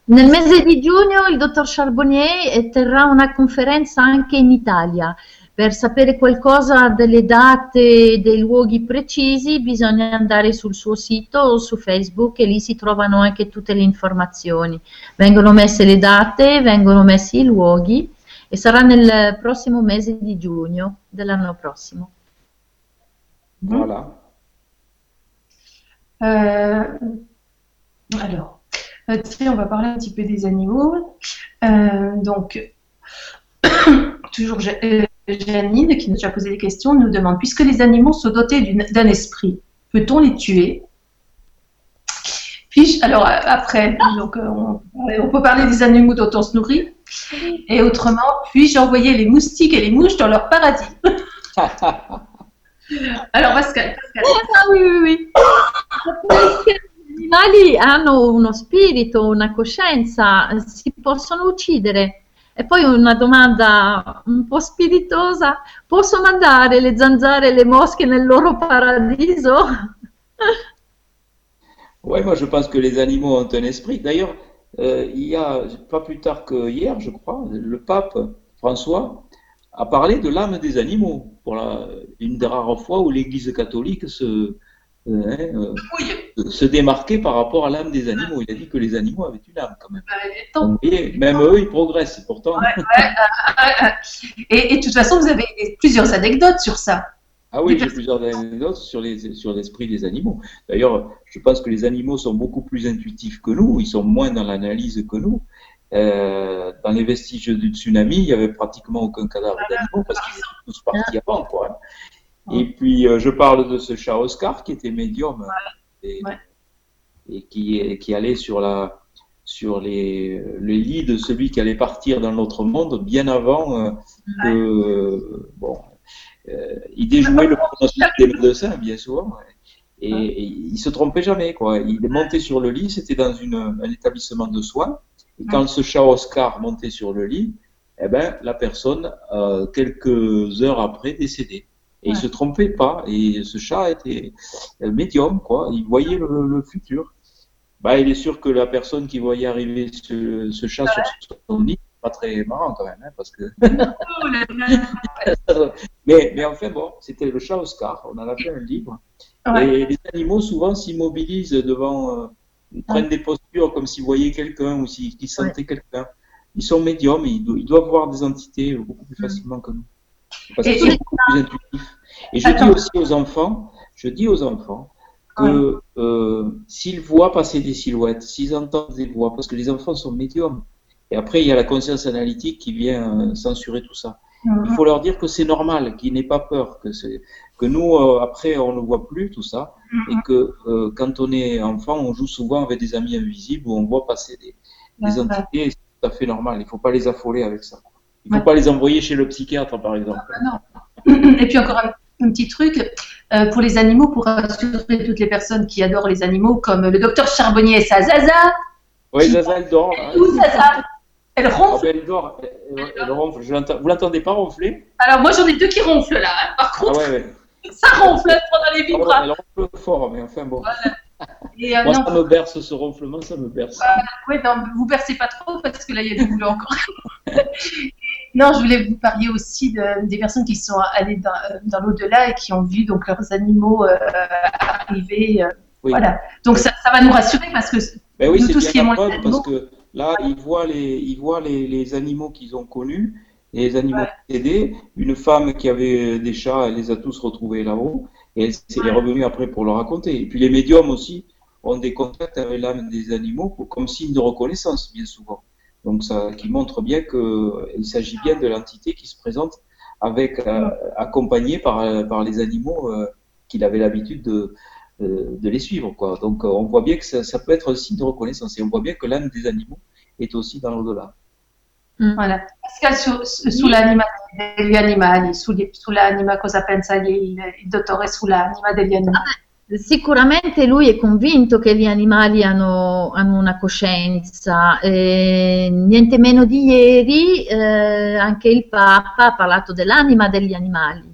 Nel mese di giugno il dottor Charbonnier terrà una conferenza anche in Italia. Per sapere qualcosa delle date e dei luoghi precisi bisogna andare sul suo sito o su Facebook e lì si trovano anche tutte le informazioni. Vengono messe le date, vengono messi i luoghi e sarà nel prossimo mese di giugno dell'anno prossimo. Voilà. Euh, alors, Euh, tiens, on va parler un petit peu des animaux. Euh, donc, toujours euh, Janine, qui nous a posé des questions, nous demande puisque les animaux sont dotés d'un esprit, peut-on les tuer? Puis, alors après, donc, on, peut parler des animaux dont on se nourrit. Et autrement, puis-je envoyer les moustiques et les mouches dans leur paradis Alors, Pascal, Pascal. Ah oui, oui, oui. animali hanno uno spirito, una coscienza, si possono uccidere. E poi una domanda un po' spiritosa, posso mandare le zanzare e le mosche nel loro paradiso Oui, moi je pense que les animaux ont un esprit. D'ailleurs, euh, il y a pas plus tard que hier, je crois, le pape François a parlé de l'âme des animaux pour la, une des rares fois où l'Église catholique se, Hein, euh, se démarquer par rapport à l'âme des animaux. Il a dit que les animaux avaient une âme quand même. Bah, et même eux, ils progressent pourtant. et, de toute façon, vous avez plusieurs anecdotes sur ça. Ah oui, j'ai plusieurs anecdotes sur les sur l'esprit des animaux. D'ailleurs, je pense que les animaux sont beaucoup plus intuitifs que nous. Ils sont moins dans l'analyse que nous. Euh, dans les vestiges du tsunami, il n'y avait pratiquement aucun cadavre d'animaux parce qu'ils étaient tous partis avant. Quoi. Hein. Et puis, euh, je parle de ce chat Oscar qui était médium et, qui, qui allait sur, la, sur les, les lits de celui qui allait partir dans l'autre monde bien avant euh, que. Bon, euh, il déjouait le pronostic des médecins, bien souvent. Et, il se trompait jamais, quoi. Il montait sur le lit, c'était dans une, un établissement de soins. Et quand ce chat Oscar montait sur le lit, eh ben, la personne, quelques heures après, décédait. Et il se trompait pas. Et ce chat était médium, quoi. Il voyait le, futur. Bah, il est sûr que la personne qui voyait arriver ce, chat sur son lit, pas très marrant quand même, hein, parce que. mais, mais enfin bon, c'était le chat Oscar. On en a fait un livre. Et les animaux souvent s'immobilisent devant, euh, ils prennent des postures comme s'ils voyaient quelqu'un ou s'ils sentaient quelqu'un. Ils sont médiums, ils, ils, doivent voir des entités beaucoup plus facilement que nous. Parce que c'est beaucoup plus intuitif. Et je dis aussi aux enfants, je dis aux enfants que euh, s'ils voient passer des silhouettes, s'ils entendent des voix, parce que les enfants sont médiums, et après il y a la conscience analytique qui vient euh, censurer tout ça. Il faut leur dire que c'est normal, qu'ils n'aient pas peur, que, que nous, euh, après, on ne voit plus tout ça, et que quand on est enfant, on joue souvent avec des amis invisibles où on voit passer des, des entités, c'est tout à fait normal. Il ne faut pas les affoler avec ça. Il ne faut pas les envoyer chez le psychiatre, par exemple. Ah, non. Et puis encore un, petit truc euh, pour les animaux, pour rassurer toutes les personnes qui adorent les animaux, comme le docteur Charbonnier et sa Zaza. Oui, Zaza, elle dort. Hein. Zaza? Elle ronfle. Ah, ben, elle dort. Elle, ronfle. Vous l'entendez pas ronfler? Alors moi j'en ai deux qui ronflent là. Hein. Par contre, ah ouais, ça ronfle pendant les vibras. Ah, elle ronfle fort, mais enfin bon. Et, euh, Moi, ça me berce ce ronflement, ça me berce. oui, non, vous bercez pas trop parce que là, il y a du boulot encore. non, je voulais vous parler aussi de, des personnes qui sont allées dans, dans l'au-delà et qui ont vu donc leurs animaux euh, arriver. Euh, voilà. Donc ça, ça, va nous rassurer parce que ben oui, tout ce qui est moins parce que là, ils voient les, ils voient les, les animaux qu'ils ont connus, les animaux ouais. Une femme qui avait des chats, elle les a tous retrouvés là-haut. Et elle s'est revenue après pour le raconter. Et puis les médiums aussi ont des contacts avec l'âme des animaux comme signe de reconnaissance, bien souvent. Donc ça qui montre bien qu'il s'agit bien de l'entité qui se présente avec euh, accompagnée par, par les animaux euh, qu'il avait l'habitude de, de les suivre. Quoi. Donc on voit bien que ça, peut être un signe de reconnaissance et on voit bien que l'âme des animaux est aussi dans l'au-delà. Mm. Voilà. Pascal, su, sull'anima degli animali, su, sull'anima cosa pensa il, il dottore sull'anima degli animali? Sicuramente lui è convinto che gli animali hanno, hanno una coscienza, eh, niente meno di ieri eh, anche il Papa ha parlato dell'anima degli animali.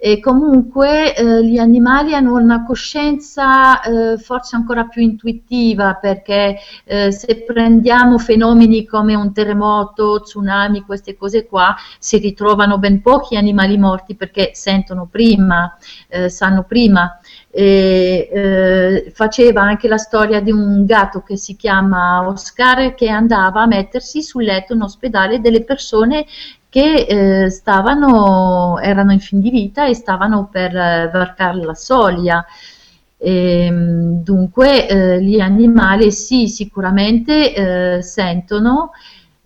E comunque eh, gli animali hanno una coscienza eh, forse ancora più intuitiva perché eh, se prendiamo fenomeni come un terremoto, tsunami, queste cose qua, si ritrovano ben pochi animali morti perché sentono prima, eh, sanno prima. E, eh, faceva anche la storia di un gatto che si chiama Oscar che andava a mettersi sul letto in ospedale delle persone che eh, stavano, erano in fin di vita e stavano per eh, varcare la soglia. E, ehm, dunque eh, gli animali sì, sicuramente eh, sentono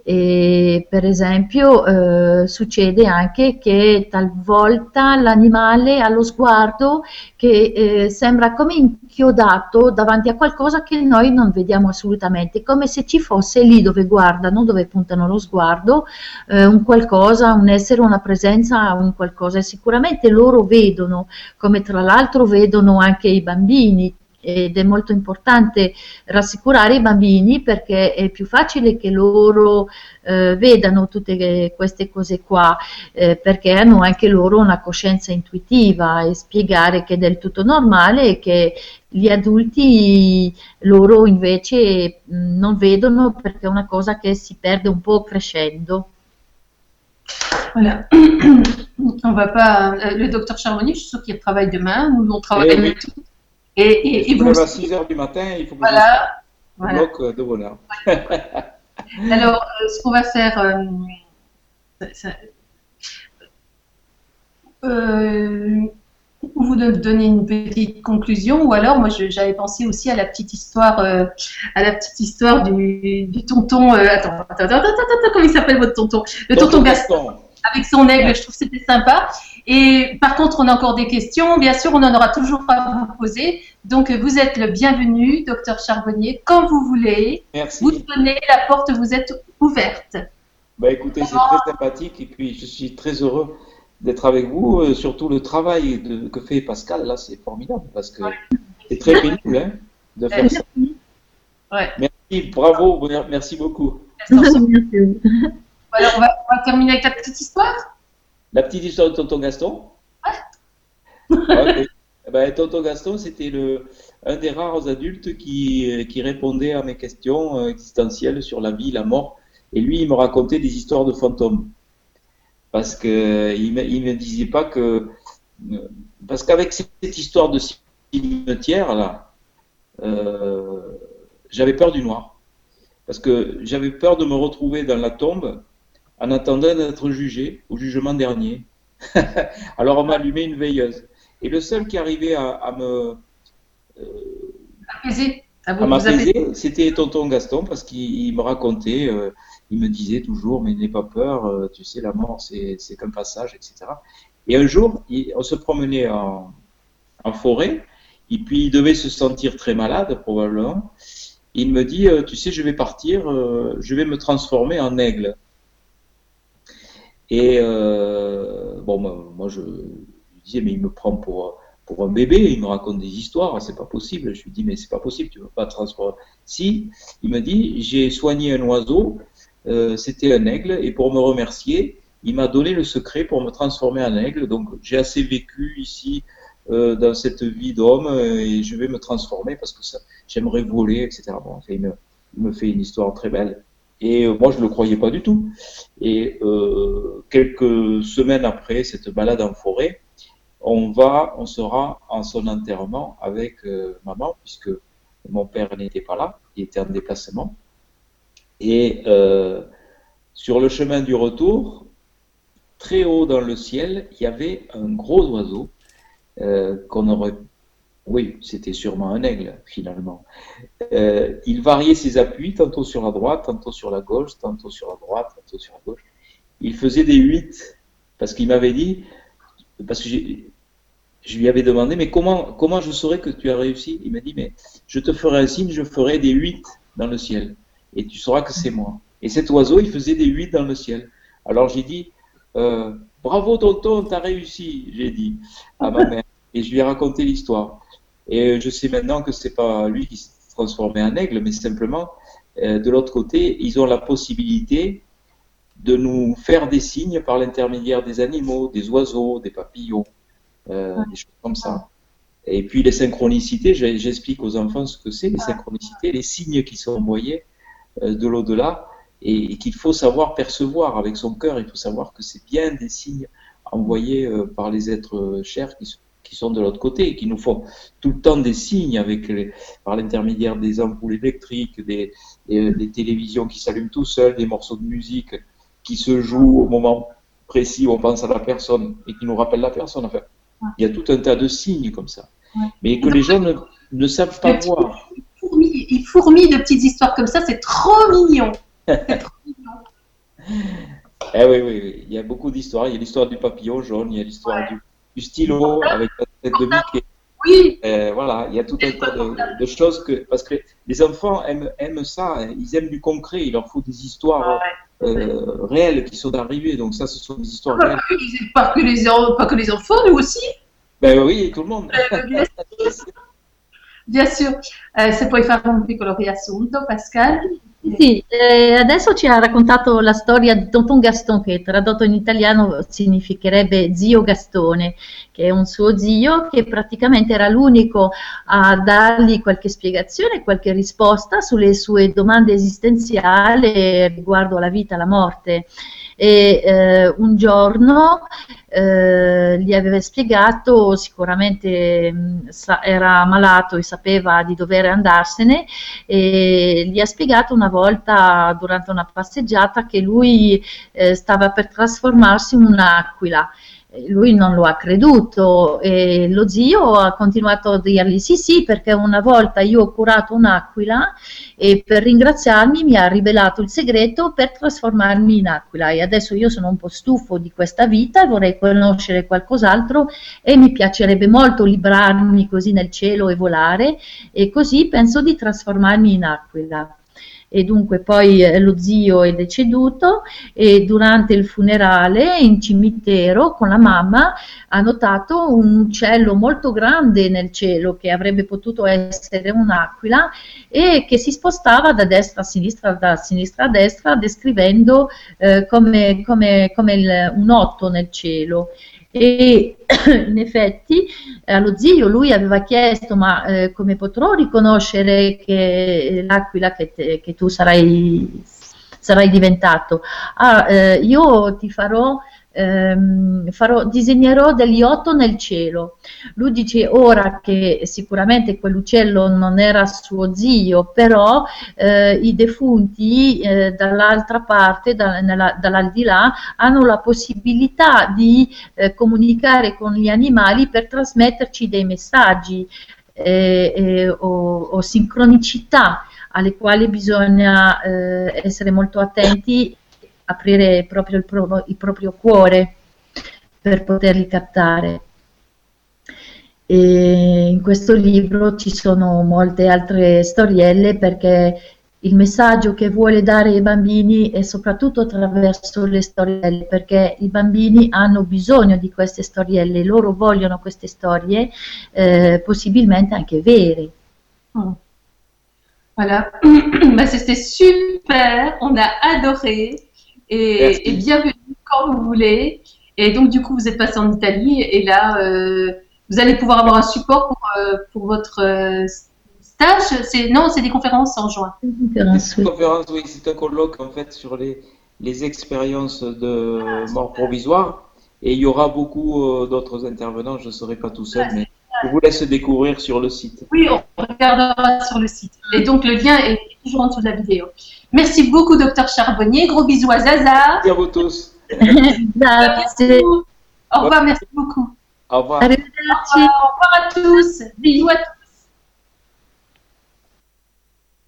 e, per esempio eh, succede anche che talvolta l'animale ha lo sguardo che eh, sembra come inchiodato davanti a qualcosa che noi non vediamo assolutamente, come se ci fosse lì dove guardano, dove puntano lo sguardo, eh, un qualcosa, un essere, una presenza, un qualcosa. E sicuramente loro vedono, come tra l'altro vedono anche i bambini, ed è molto importante rassicurare i bambini perché è più facile che loro eh, vedano tutte queste cose qua eh, perché hanno anche loro una coscienza intuitiva e spiegare che è del tutto normale e che gli adulti loro invece non vedono perché è una cosa che si perde un po' crescendo. Voilà. On va pas. Euh, le docteur Charbonnier, je suis sûr qu'il travaille demain. Nous, on travaille eh, Et, et, et vous... à 6 heures du matin, il faut voilà, voilà. bloc euh, de bonheur. Alors, euh, ce qu'on va faire, euh, ça, euh, vous donner une petite conclusion, ou alors moi j'avais pensé aussi à la petite histoire, euh, à la petite histoire du, du tonton. Attends, attends, attends, attends, attends, comment il s'appelle votre tonton? Le tonton, Gaston avec son aigle, je trouve que c'était sympa. Et par contre, on a encore des questions. Bien sûr, on en aura toujours à vous poser. Donc, vous êtes le bienvenu, docteur Charbonnier, quand vous voulez. Merci. Vous tenez la porte, vous êtes ouverte. Bah, écoutez, c'est très sympathique et puis je suis très heureux d'être avec vous. Euh, surtout le travail de, que fait Pascal, là, c'est formidable parce que c'est très pénible hein, de faire ça. Ouais. Merci, bravo, merci beaucoup. Merci. Alors, on va, terminer avec la petite histoire La petite histoire de Tonton Gaston Ouais. Eh ben, Tonton Gaston, c'était le, un des rares adultes qui, qui répondait à mes questions euh, existentielles sur la vie, la mort. Et lui, il me racontait des histoires de fantômes. Parce qu'il ne il me disait pas que. Parce qu'avec cette histoire de cimetière, là, euh, j'avais peur du noir. Parce que j'avais peur de me retrouver dans la tombe en attendant d'être jugé au jugement dernier. Alors on m'a allumé une veilleuse. Et le seul qui arrivait à, me euh, m'apaiser, c'était tonton Gaston parce qu'il me racontait, euh, il me disait toujours, mais n'aie pas peur, euh, tu sais, la mort c'est qu'un passage, etc. Et un jour, on se promenait en, en, forêt, et puis il devait se sentir très malade probablement. Il me dit, tu sais, je vais partir, je vais me transformer en aigle. Et euh, bon, moi, je, lui disais, mais il me prend pour, pour un bébé, il me raconte des histoires, c'est pas possible. Je lui dis, mais c'est pas possible, tu ne veux pas transformer. Si, il me dit, j'ai soigné un oiseau, euh, c'était un aigle, et pour me remercier, il m'a donné le secret pour me transformer en aigle. Donc, j'ai assez vécu ici euh, dans cette vie d'homme, et je vais me transformer parce que j'aimerais voler, etc. Bon, il me fait une histoire très belle. Et euh, moi, je ne le croyais pas du tout. Et euh, quelques semaines après cette balade en forêt, on va, on sera en son enterrement avec euh, maman, puisque mon père n'était pas là, il était en déplacement. Et sur le chemin du retour, très haut dans le ciel, il y avait un gros oiseau qu'on aurait oui, c'était sûrement un aigle, finalement. Euh, il variait ses appuis, tantôt sur la droite, tantôt sur la gauche, tantôt sur la droite, tantôt sur la gauche. Il faisait des huit, parce qu'il m'avait dit, parce que je lui avais demandé, mais comment, comment je saurais que tu as réussi? Il m'a dit, mais je te ferai un signe, je ferai des huit dans le ciel, et tu sauras que c'est moi. Et cet oiseau, il faisait des huit dans le ciel. Alors j'ai dit, euh, bravo tonton, t'as réussi, j'ai dit à ma mère. Et je lui ai raconté l'histoire. Et je sais maintenant que c'est pas lui qui s'est transformé en aigle, mais simplement, euh, de l'autre côté, ils ont la possibilité de nous faire des signes par l'intermédiaire des animaux, des oiseaux, des papillons, euh, des choses comme ça. Et puis les synchronicités, j'explique aux enfants ce que c'est, les synchronicités, les signes qui sont envoyés euh, de l'au-delà et, qu'il faut savoir percevoir avec son cœur, il faut savoir que c'est bien des signes envoyés euh, par les êtres chers qui, qui sont de l'autre côté et qui nous font tout le temps des signes avec les, par l'intermédiaire des ampoules électriques, des, des télévisions qui s'allument tout seuls, des morceaux de musique qui se jouent au moment précis où on pense à la personne et qui nous rappelle la personne. Enfin, il y a tout un tas de signes comme ça. Mais que les gens ne, ne savent pas voir. Il fourmille, de petites histoires comme ça, c'est trop mignon. trop mignon. Eh oui, oui, oui, il y a beaucoup d'histoires. Il y a l'histoire du papillon jaune, il y a l'histoire du, stylo avec la tête de Mickey. Oui. Euh, voilà, il y a tout un tas de, choses que parce que les enfants aiment, aiment ça, hein. ils aiment du concret, il leur faut des histoires euh, réelles qui sont arrivées. Donc ça, ce sont des histoires réelles. Pas que les, pas que les enfants, nous aussi. Ben oui, tout le monde. Euh, bien sûr. Eh, se puoi fare un piccolo riassunto, Pascal. Sì, eh, adesso ci ha raccontato la storia di Tonton Gaston che tradotto in italiano significherebbe zio Gastone, che è un suo zio che praticamente era l'unico a dargli qualche spiegazione, qualche risposta sulle sue domande esistenziali riguardo alla vita, alla morte e eh, un giorno eh, gli aveva spiegato, sicuramente mh, sa, era malato e sapeva di dover andarsene, e gli ha spiegato una volta durante una passeggiata che lui eh, stava per trasformarsi in un'aquila lui non lo ha creduto e lo zio ha continuato a dirgli sì sì perché una volta io ho curato un'aquila e per ringraziarmi mi ha rivelato il segreto per trasformarmi in aquila. E adesso io sono un po' stufo di questa vita vorrei conoscere qualcos'altro e mi piacerebbe molto librarmi così nel cielo e volare e così penso di trasformarmi in aquila e dunque poi eh, lo zio è deceduto e durante il funerale in cimitero con la mamma ha notato un uccello molto grande nel cielo che avrebbe potuto essere un'aquila e che si spostava da destra a sinistra, da sinistra a destra descrivendo eh, come, come, come il, un otto nel cielo e in effetti allo zio lui aveva chiesto ma eh, come potrò riconoscere che l'aquila che, te, che tu sarai, sarai diventato? Ah, eh, io ti farò ehm, farò, disegnerò degli otto nel cielo. Lui dice ora che sicuramente quell'uccello non era suo zio, però eh, i defunti eh, dall'altra parte, da, nella, dall'aldilà, hanno la possibilità di eh, comunicare con gli animali per trasmetterci dei messaggi eh, eh, o, o sincronicità alle quali bisogna eh, essere molto attenti aprire proprio il, pro, il proprio cuore per poterli captare. E in questo libro ci sono molte altre storielle perché il messaggio che vuole dare ai bambini è soprattutto attraverso le storielle, perché i bambini hanno bisogno di queste storielle, loro vogliono queste storie, eh, possibilmente anche vere. Oh. Voilà, bah, c'était super, on a adoré. Et, bienvenue quand vous voulez. Et donc, du coup, vous êtes passé en Italie et là, euh, vous allez pouvoir avoir un support pour, euh, pour votre euh, stage. C'est, non, c'est des conférences en juin. C'est conférence, oui, c'est un colloque en fait sur les, les expériences de mort provisoire. Et il y aura beaucoup d'autres intervenants. Je ne serai pas tout seul, mais je vous laisse découvrir sur le site. Oui, on regardera sur le site. Et donc, le lien est toujours en dessous de la vidéo. Merci beaucoup, docteur Charbonnier. Gros bisous à Zaza. Merci à vous tous. Au revoir, merci beaucoup. Au revoir. Au revoir à tous. Bisous à tous.